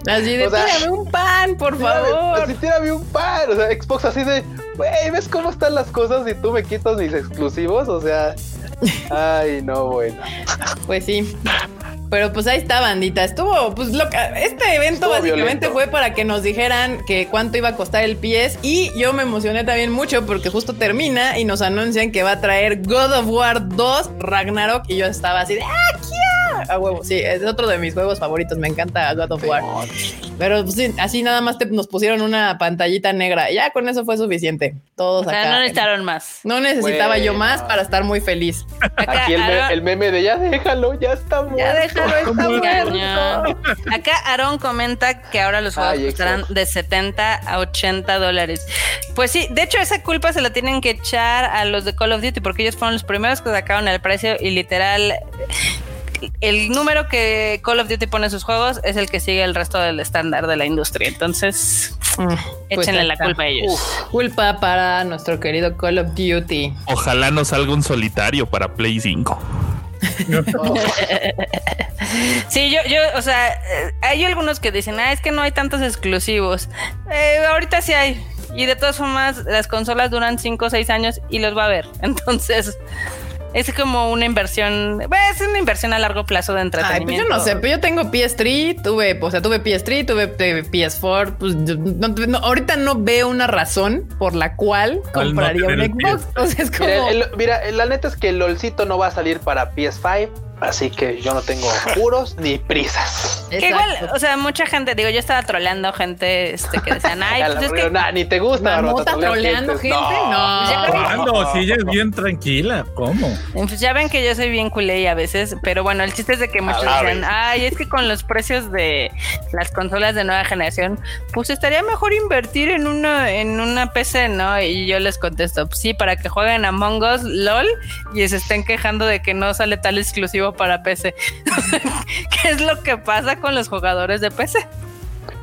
Así de, tírame un pan, por favor. Así, tírame un pan. O sea, Xbox así de, güey, ¿ves cómo están las cosas y tú me quitas mis exclusivos? O sea, ay, no, bueno. Pues sí. Pero pues ahí está, bandita. Estuvo, pues loca. Este evento básicamente fue para que nos dijeran que cuánto iba a costar el PS. Y yo me emocioné también mucho porque justo termina y nos anuncian que va a traer God of War 2 Ragnarok. Y yo estaba así de ¡Ah, a huevo, sí, es otro de mis juegos favoritos. Me encanta God of War. Pero pues, sí, así nada más nos pusieron una pantallita negra. Ya con eso fue suficiente. Todos o sea, no necesitaron más. No necesitaba yo más para estar muy feliz. Aquí el, meme de ya déjalo, ya está muerto. Ya déjalo, está muerto. Acá Aaron comenta que ahora los juegos costarán de 70 a 80 dólares. Pues sí, de hecho esa culpa se la tienen que echar a los de Call of Duty porque ellos fueron los primeros que sacaron el precio y literal el número que Call of Duty pone en sus juegos es el que sigue el resto del estándar de la industria. Entonces, mm, pues échenle la culpa a ellos. culpa para nuestro querido Call of Duty. Ojalá no salga un solitario para Play 5. sí, yo, yo, o sea, eh, hay algunos que dicen, ah, es que no hay tantos exclusivos. Eh, ahorita sí hay. Y de todas formas, las consolas duran 5 o 6 años y los va a ver. Entonces, es como una inversión, es una inversión a largo plazo de entretenimiento. Ay, pues yo no sé, pero yo tengo PS3, tuve, o sea, tuve PS3, tuve PS4, pues ahorita no veo una razón por la cual compraría un Xbox. O sea, es como... Mira, mira, la neta es que el LOLcito no va a salir para PS5 Así que yo no tengo apuros ni prisas. Que igual, o sea, mucha gente, digo, yo estaba troleando gente este, que decían, ay, pues es que... ni te gusta, ¿Está troleando gente? No. ¿Cuándo? Si ella es bien tranquila, ¿cómo? Pues ya ven que yo soy bien culé a veces, pero bueno, el chiste es de que muchos dicen, ay, es que con los precios de las consolas de nueva generación, pues estaría mejor invertir en una, en una PC, ¿no? Y yo les contesto, pues sí, para que jueguen Among Us, LOL, y se estén quejando de que no sale tal exclusivo para PC. ¿Qué es lo que pasa con los jugadores de PC?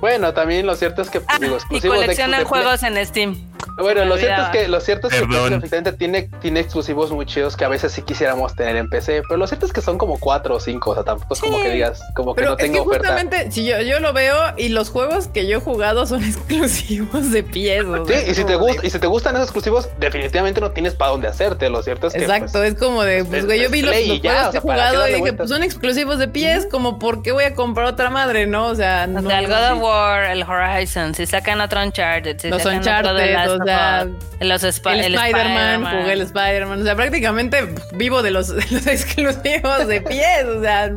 Bueno, también lo cierto es que ah, digo, y coleccionan juegos en Steam. Bueno, lo cierto es que lo cierto es que tiene, tiene exclusivos muy chidos que a veces sí quisiéramos tener en PC, pero lo cierto es que son como cuatro o cinco, o sea, tampoco es como que digas, como que no tengo es que justamente, si yo, yo lo veo y los juegos que yo he jugado son exclusivos de pies. Sí, y si te gusta, y si te gustan esos exclusivos, definitivamente no tienes para dónde hacerte. Lo cierto es que Exacto, pues, es como de, pues, güey, yo vi los, juegos que he jugado y dije, pues son exclusivos de pies, como por qué voy a comprar otra madre, ¿no? O sea, no, el God of War, el Horizon, si sacan otro Uncharted, si los Uncharted, o sea, los el, Spider-Man, jugué el Spider-Man. O sea, prácticamente vivo de los, exclusivos de pies. O sea,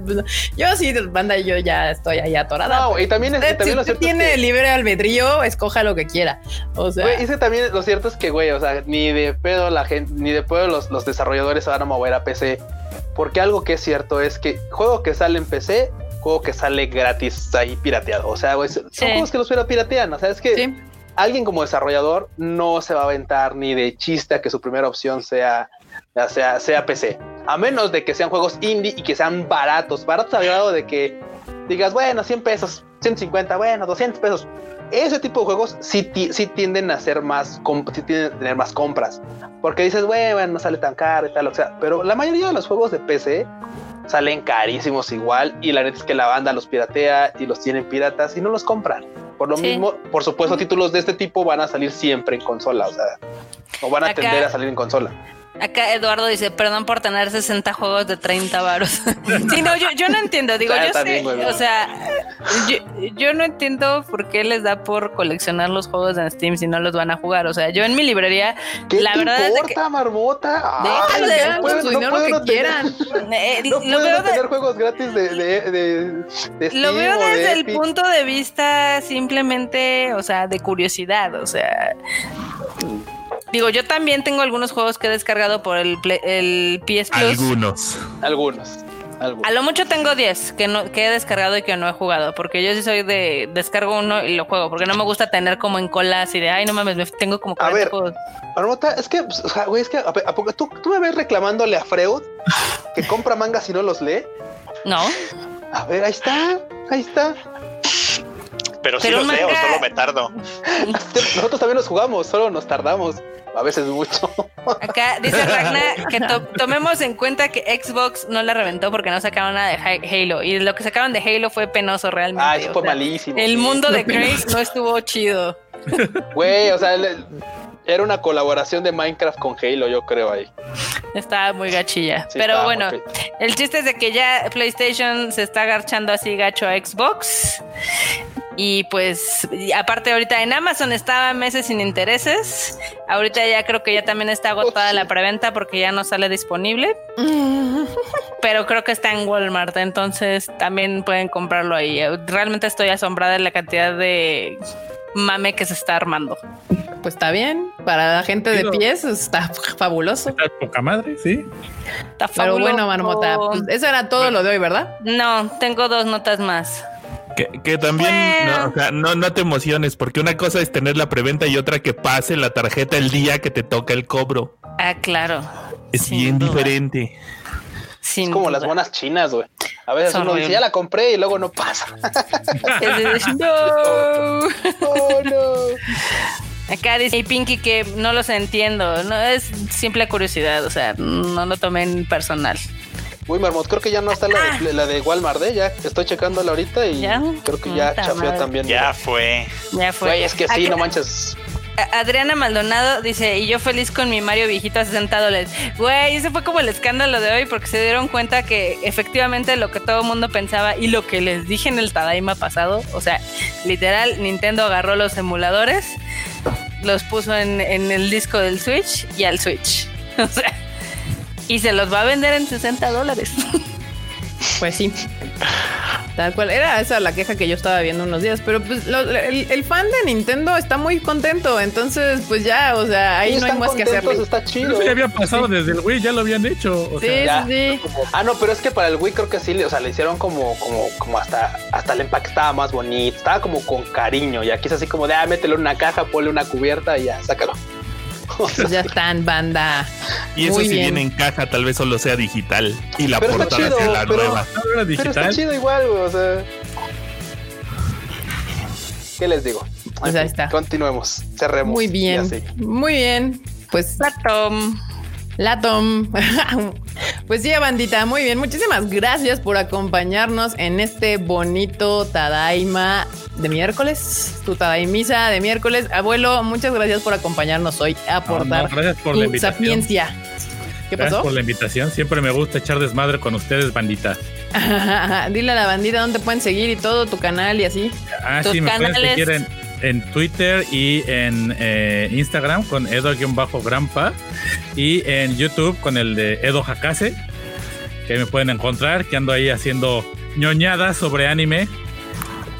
yo sí, banda, yo ya estoy ahí atorada. No, y también, es, si usted tiene libre albedrío, escoja lo que quiera. O sea, güey, también lo cierto es que, güey, o sea, ni de pedo la gente, ni de pedo los, los desarrolladores se van a mover a PC. Porque algo que es cierto es que juego que sale en PC juego que sale gratis ahí pirateado. O sea, güey, son juegos que los piratean. O sea, es que alguien como desarrollador no se va a aventar ni de chiste a que su primera opción sea, sea, sea PC. A menos de que sean juegos indie y que sean baratos. Baratos al grado de que digas, bueno, 100 pesos, 150, bueno, 200 pesos. Ese tipo de juegos sí, sí tienden a ser más, sí tienden a tener más compras. Porque dices, bueno, no sale tan caro y tal, o sea, pero la mayoría de los juegos de PC salen carísimos igual y la neta es que la banda los piratea y los tienen piratas y no los compran. Por lo mismo, por supuesto, títulos de este tipo van a salir siempre en consola, o sea, o van a tender a salir en consola. Acá Eduardo dice, perdón por tener 60 juegos de 30 varos. sí, no, yo, yo, no entiendo, digo, yo sé, o sea, yo, no entiendo por qué les da por coleccionar los juegos en Steam si no los van a jugar. O sea, yo en mi librería, ¿Qué la te verdad importa, es que... marmota? Déjale, no dinero lo que quieran. Eh, no lo veo tener juegos gratis de, de, de, Steam Lo veo desde el punto de vista simplemente, o sea, de curiosidad, o sea... Digo, yo también tengo algunos juegos que he descargado por el, el PS Plus. Algunos. Algunos. A lo mucho tengo 10 que, no, que he descargado y que no he jugado. Porque yo sí soy de descargo uno y lo juego. Porque no me gusta tener como en cola así de ay, no mames, me tengo como. A ver, juegos. es que, pues, güey, es que ¿a poco, ¿tú, tú me ves reclamándole a Freud que compra mangas y no los lee. No. A ver, ahí está, ahí está. Pero, si los leo, solo me tardo. Nosotros también los jugamos, solo nos tardamos a veces mucho. Acá dice Ragna que tomemos en cuenta que Xbox no la reventó porque no sacaron nada de Halo. Y lo que sacaron de Halo fue penoso realmente. Ah, eso fue malísimo. El mundo de Craig no estuvo chido. Güey, o sea, era una colaboración de Minecraft con Halo, yo creo ahí. Estaba muy gachilla. Pero bueno, el chiste es de que ya PlayStation se está agarchando así gacho a Xbox. Y pues, aparte ahorita en Amazon estaba meses sin intereses. Ahorita ya creo que ya también está agotada la preventa porque ya no sale disponible. Pero creo que está en Walmart, entonces también pueden comprarlo ahí. Realmente estoy asombrada de la cantidad de mame que se está armando. Pues está bien, para la gente de pies está fabuloso. Está poca madre, sí. Está Pero bueno, Marmota, pues eso era todo lo de hoy, ¿verdad? No, tengo dos notas más. Que, también no, no, te emociones, porque una cosa es tener la preventa y otra que pase la tarjeta el día que te toca el cobro. Ah, claro. Es bien diferente. es como las buenas chinas, güey. A veces uno dice, ya la compré y luego no pasa. no. Oh, no. Acá dice Pinky que no los entiendo, no es simple curiosidad, o sea, no lo tomen personal. Uy, Marmot, creo que ya no está la, de, ah. la de Walmart, ¿eh? Ya estoy checándola ahorita y creo que ya chafeó también. Ya fue. Ya fue. es que sí, no manches. Adriana Maldonado dice, y yo feliz con mi Mario viejito a 60 dólares. Güey, ese fue como el escándalo de hoy porque se dieron cuenta que efectivamente lo que todo el mundo pensaba y lo que les dije en el Tadaima pasado, o sea, literal, Nintendo agarró los emuladores, los puso en, en el disco del Switch y al Switch. O sea, y se los va a vender en 60 dólares. Pues sí. Tal cual. Era esa la queja que yo estaba viendo unos días. Pero pues el, fan de Nintendo está muy contento. Entonces, pues ya, o sea, ahí no hay más que hacer. Está chido. Eso ya había pasado desde el Wii, ya lo habían hecho. sí, sí. Ah, no, pero es que para el Wii creo que sí, o sea, le hicieron como, como, como hasta, hasta el empaque estaba más bonito. Estaba como con cariño. Y aquí es así como de, ah, métele una caja, ponle una cubierta y ya, sácalo. ya están, banda. Y eso si viene en caja, tal vez solo sea digital. Y la portada sea la nueva. Pero está chido igual, güey. O sea. ¿Qué les digo? Pues ahí está. Continuemos. Cerremos. Muy bien. Muy bien. Pues. Tom. La Tom. pues sí, bandita. Muy bien. Muchísimas gracias por acompañarnos en este bonito Tadaima de miércoles, tu misa de miércoles. Abuelo, muchas gracias por acompañarnos hoy, a aportar gracias por la invitación. sapiencia. ¿Qué gracias por la invitación. Siempre me gusta echar desmadre con ustedes, bandita. Dile a la bandita dónde pueden seguir y todo, tu canal y así. Ah, sí, me pueden seguir en, Twitter y en eh, Instagram con Edo-Grampa y en YouTube con el de Edo Hakase, que me pueden encontrar, que ando ahí haciendo ñoñadas sobre anime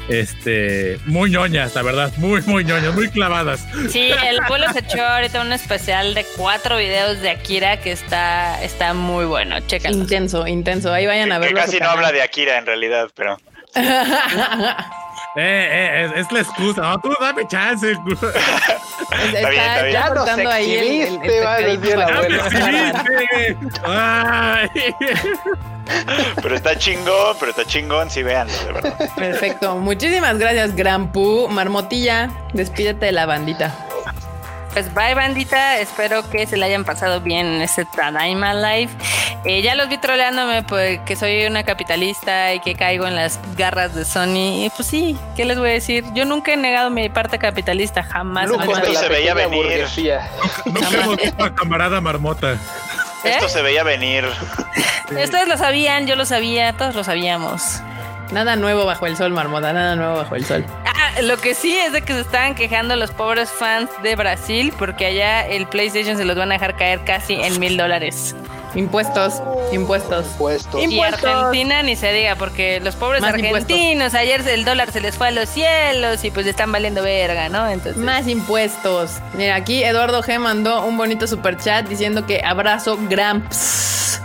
este, muy ñoñas, la verdad, muy, muy ñoñas, muy clavadas. Sí, el pueblo se echó ahorita un especial de cuatro videos de Akira que está, está muy bueno, chécalo. Intenso, intenso, ahí vayan a verlo. casi no habla de Akira en realidad, pero... Eh, eh, es, la excusa. No, tú dame chance. está, está, bien, está bien. aportando ahí el, el, el, va a decir la abuela. Ay. Pero está chingón, pero está chingón, sí, veanlo, de verdad. Perfecto. Muchísimas gracias, Gran Pu. Marmotilla, despídete de la bandita. Pues bye bandita, espero que se le hayan pasado bien en este Tadaima Live. Eh, ya los vi troleándome porque pues, soy una capitalista y que caigo en las garras de Sony. Y pues sí, ¿qué les voy a decir? Yo nunca he negado mi parte capitalista, jamás. Esto se veía venir. Nunca, hemos visto a camarada marmota. Esto ¿Eh? se veía venir. Ustedes lo sabían, yo lo sabía, todos lo sabíamos. Nada nuevo bajo el sol, marmota, nada nuevo bajo el sol. Ah, lo que sí es de que se estaban quejando los pobres fans de Brasil porque allá el PlayStation se los van a dejar caer casi en mil dólares. Impuestos, impuestos. Impuestos. Y Argentina ni se diga, porque los pobres argentinos, ayer el dólar se les fue a los cielos y pues están valiendo verga, ¿no? Entonces. Más impuestos. Mira, aquí Eduardo G mandó un bonito super chat diciendo que abrazo Gramps.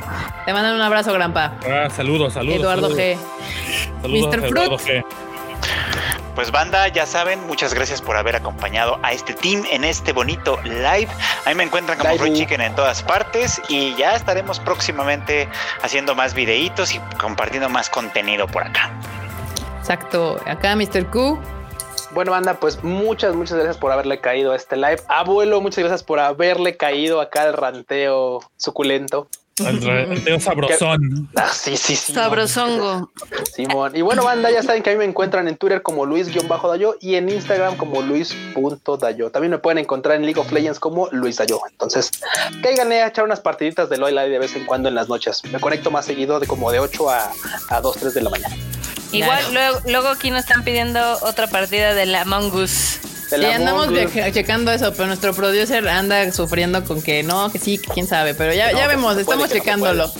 Te mandan un abrazo, Grampa. Ah, saludos, saludos. Eduardo G. Mr. Fruit. Pues banda, ya saben, muchas gracias por haber acompañado a este team en este bonito live. Ahí me encuentran como Roy Chicken en todas partes y ya estaremos próximamente haciendo más videitos y compartiendo más contenido por acá. Exacto, acá Mr. Q. Bueno, banda, pues muchas, muchas gracias por haberle caído a este live. Abuelo, muchas gracias por haberle caído acá al ranteo suculento. El sabrosón. Ah, sí, sí, sí. Sabrosongo. Simón. Y bueno, banda, ya saben que a mí me encuentran en Twitter como Luis-Dayo y en Instagram como Luis.dayo. También me pueden encontrar en League of Legends como Luis Dayo. Entonces, cáiganle a echar unas partiditas de LOL de vez en cuando en las noches. Me conecto más seguido de como de 8 a, a 2, 3 de la mañana. Igual, luego, luego aquí nos están pidiendo otra partida de la Mongoose. Sí, andamos checando eso, pero nuestro producer anda sufriendo con que no, que sí, que quién sabe, pero ya, ya vemos, estamos checándolo.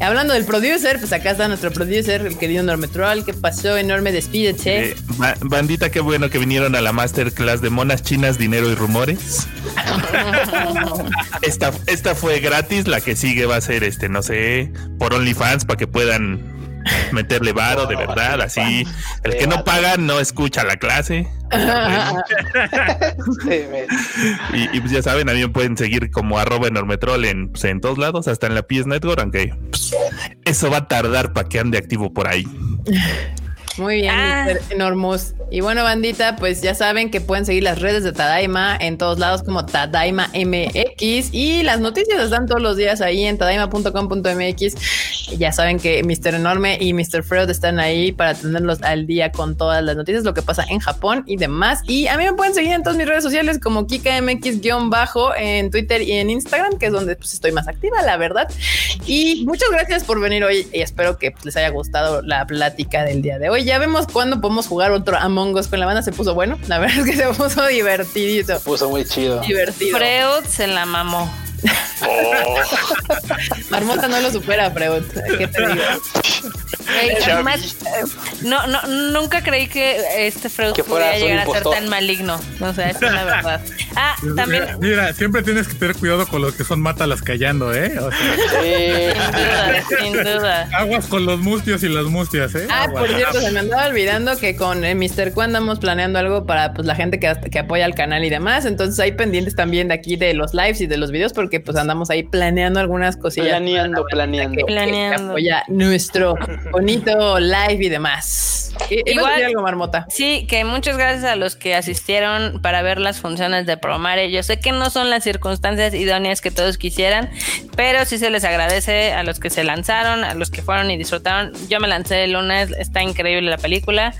Hablando del producer, pues acá está nuestro producer, el querido Normetrol, que pasó enorme despídete. Eh, bandita, qué bueno que vinieron a la masterclass de monas chinas, dinero y rumores. esta, esta fue gratis, la que sigue va a ser este, no sé, por OnlyFans para que puedan meterle varo de verdad, así. El que no paga no escucha la clase. y, pues ya saben, a mí me pueden seguir como arroba enormetrol en, pues, en todos lados, hasta en la PS Network, aunque pues, eso va a tardar para que ande activo por ahí. Muy bien, ah. Enormous. Y bueno, bandita, pues ya saben que pueden seguir las redes de Tadaima en todos lados como Tadaima MX y las noticias están todos los días ahí en tadaima.com.mx. Ya saben que Mr. Enorme y Mr. Freud están ahí para tenerlos al día con todas las noticias, lo que pasa en Japón y demás. Y a mí me pueden seguir en todas mis redes sociales como KikaMX-bajo en Twitter y en Instagram, que es donde pues, estoy más activa, la verdad. Y muchas gracias por venir hoy y espero que pues, les haya gustado la plática del día de hoy ya vemos cuándo podemos jugar otro Among Us con la banda. Se puso bueno. La verdad es que se puso divertidito. Se puso muy chido. Divertido. Freud se la mamó. Oh. Marmota no lo supera, Freud. ¿Qué te digo? no, no, nunca creí que este Freud pudiera llegar a ser tan maligno. O sea, esa es la verdad. Ah, también. Mira, siempre tienes que tener cuidado con los que son mátalas callando, ¿eh? O sea, Sin duda, sin duda. Aguas con los mustios y las mustias, ¿eh? Ah, por cierto, se me andaba olvidando que con eh, Mr. Q andamos planeando algo para pues, la gente que, que apoya al canal y demás. Entonces hay pendientes también de aquí de los lives y de los videos porque pues andamos ahí planeando algunas cosillas. Planeando, planeando. planeando. apoya nuestro bonito live y demás. Igual, algo, Marmota. Sí, que muchas gracias a los que asistieron para ver las funciones de Promare. Yo sé que no son las circunstancias idóneas que todos quisieran, pero sí se les agradece a los que se lanzaron, a los que fueron y disfrutaron. Yo me lancé el lunes, está increíble la película.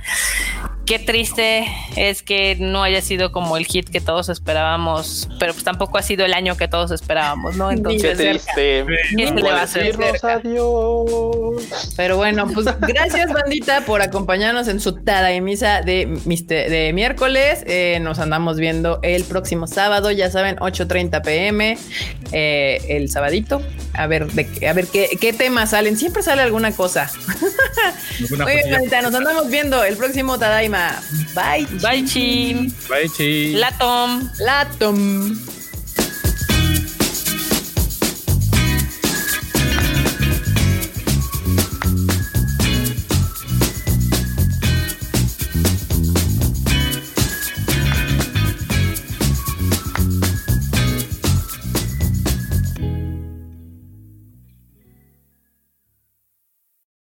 Qué triste es que no haya sido como el hit que todos esperábamos, pero pues tampoco ha sido el año que todos esperábamos, ¿no? Entonces, Qué triste. ¿Qué se le va a hacer? Adiós. Pero bueno, pues gracias, bandita, por acompañarnos en su tada y misa de, de miércoles. Eh, nos andamos viendo el próximo sábado, ya saben, 8:30 pm, eh, el sabadito. A ver, de, a ver qué, qué temas salen. Siempre sale alguna cosa. Muy bien, bandita, nos andamos viendo el próximo Tadaima. Bye. Bye, Chim. Bye, Chim. Latom. Latom.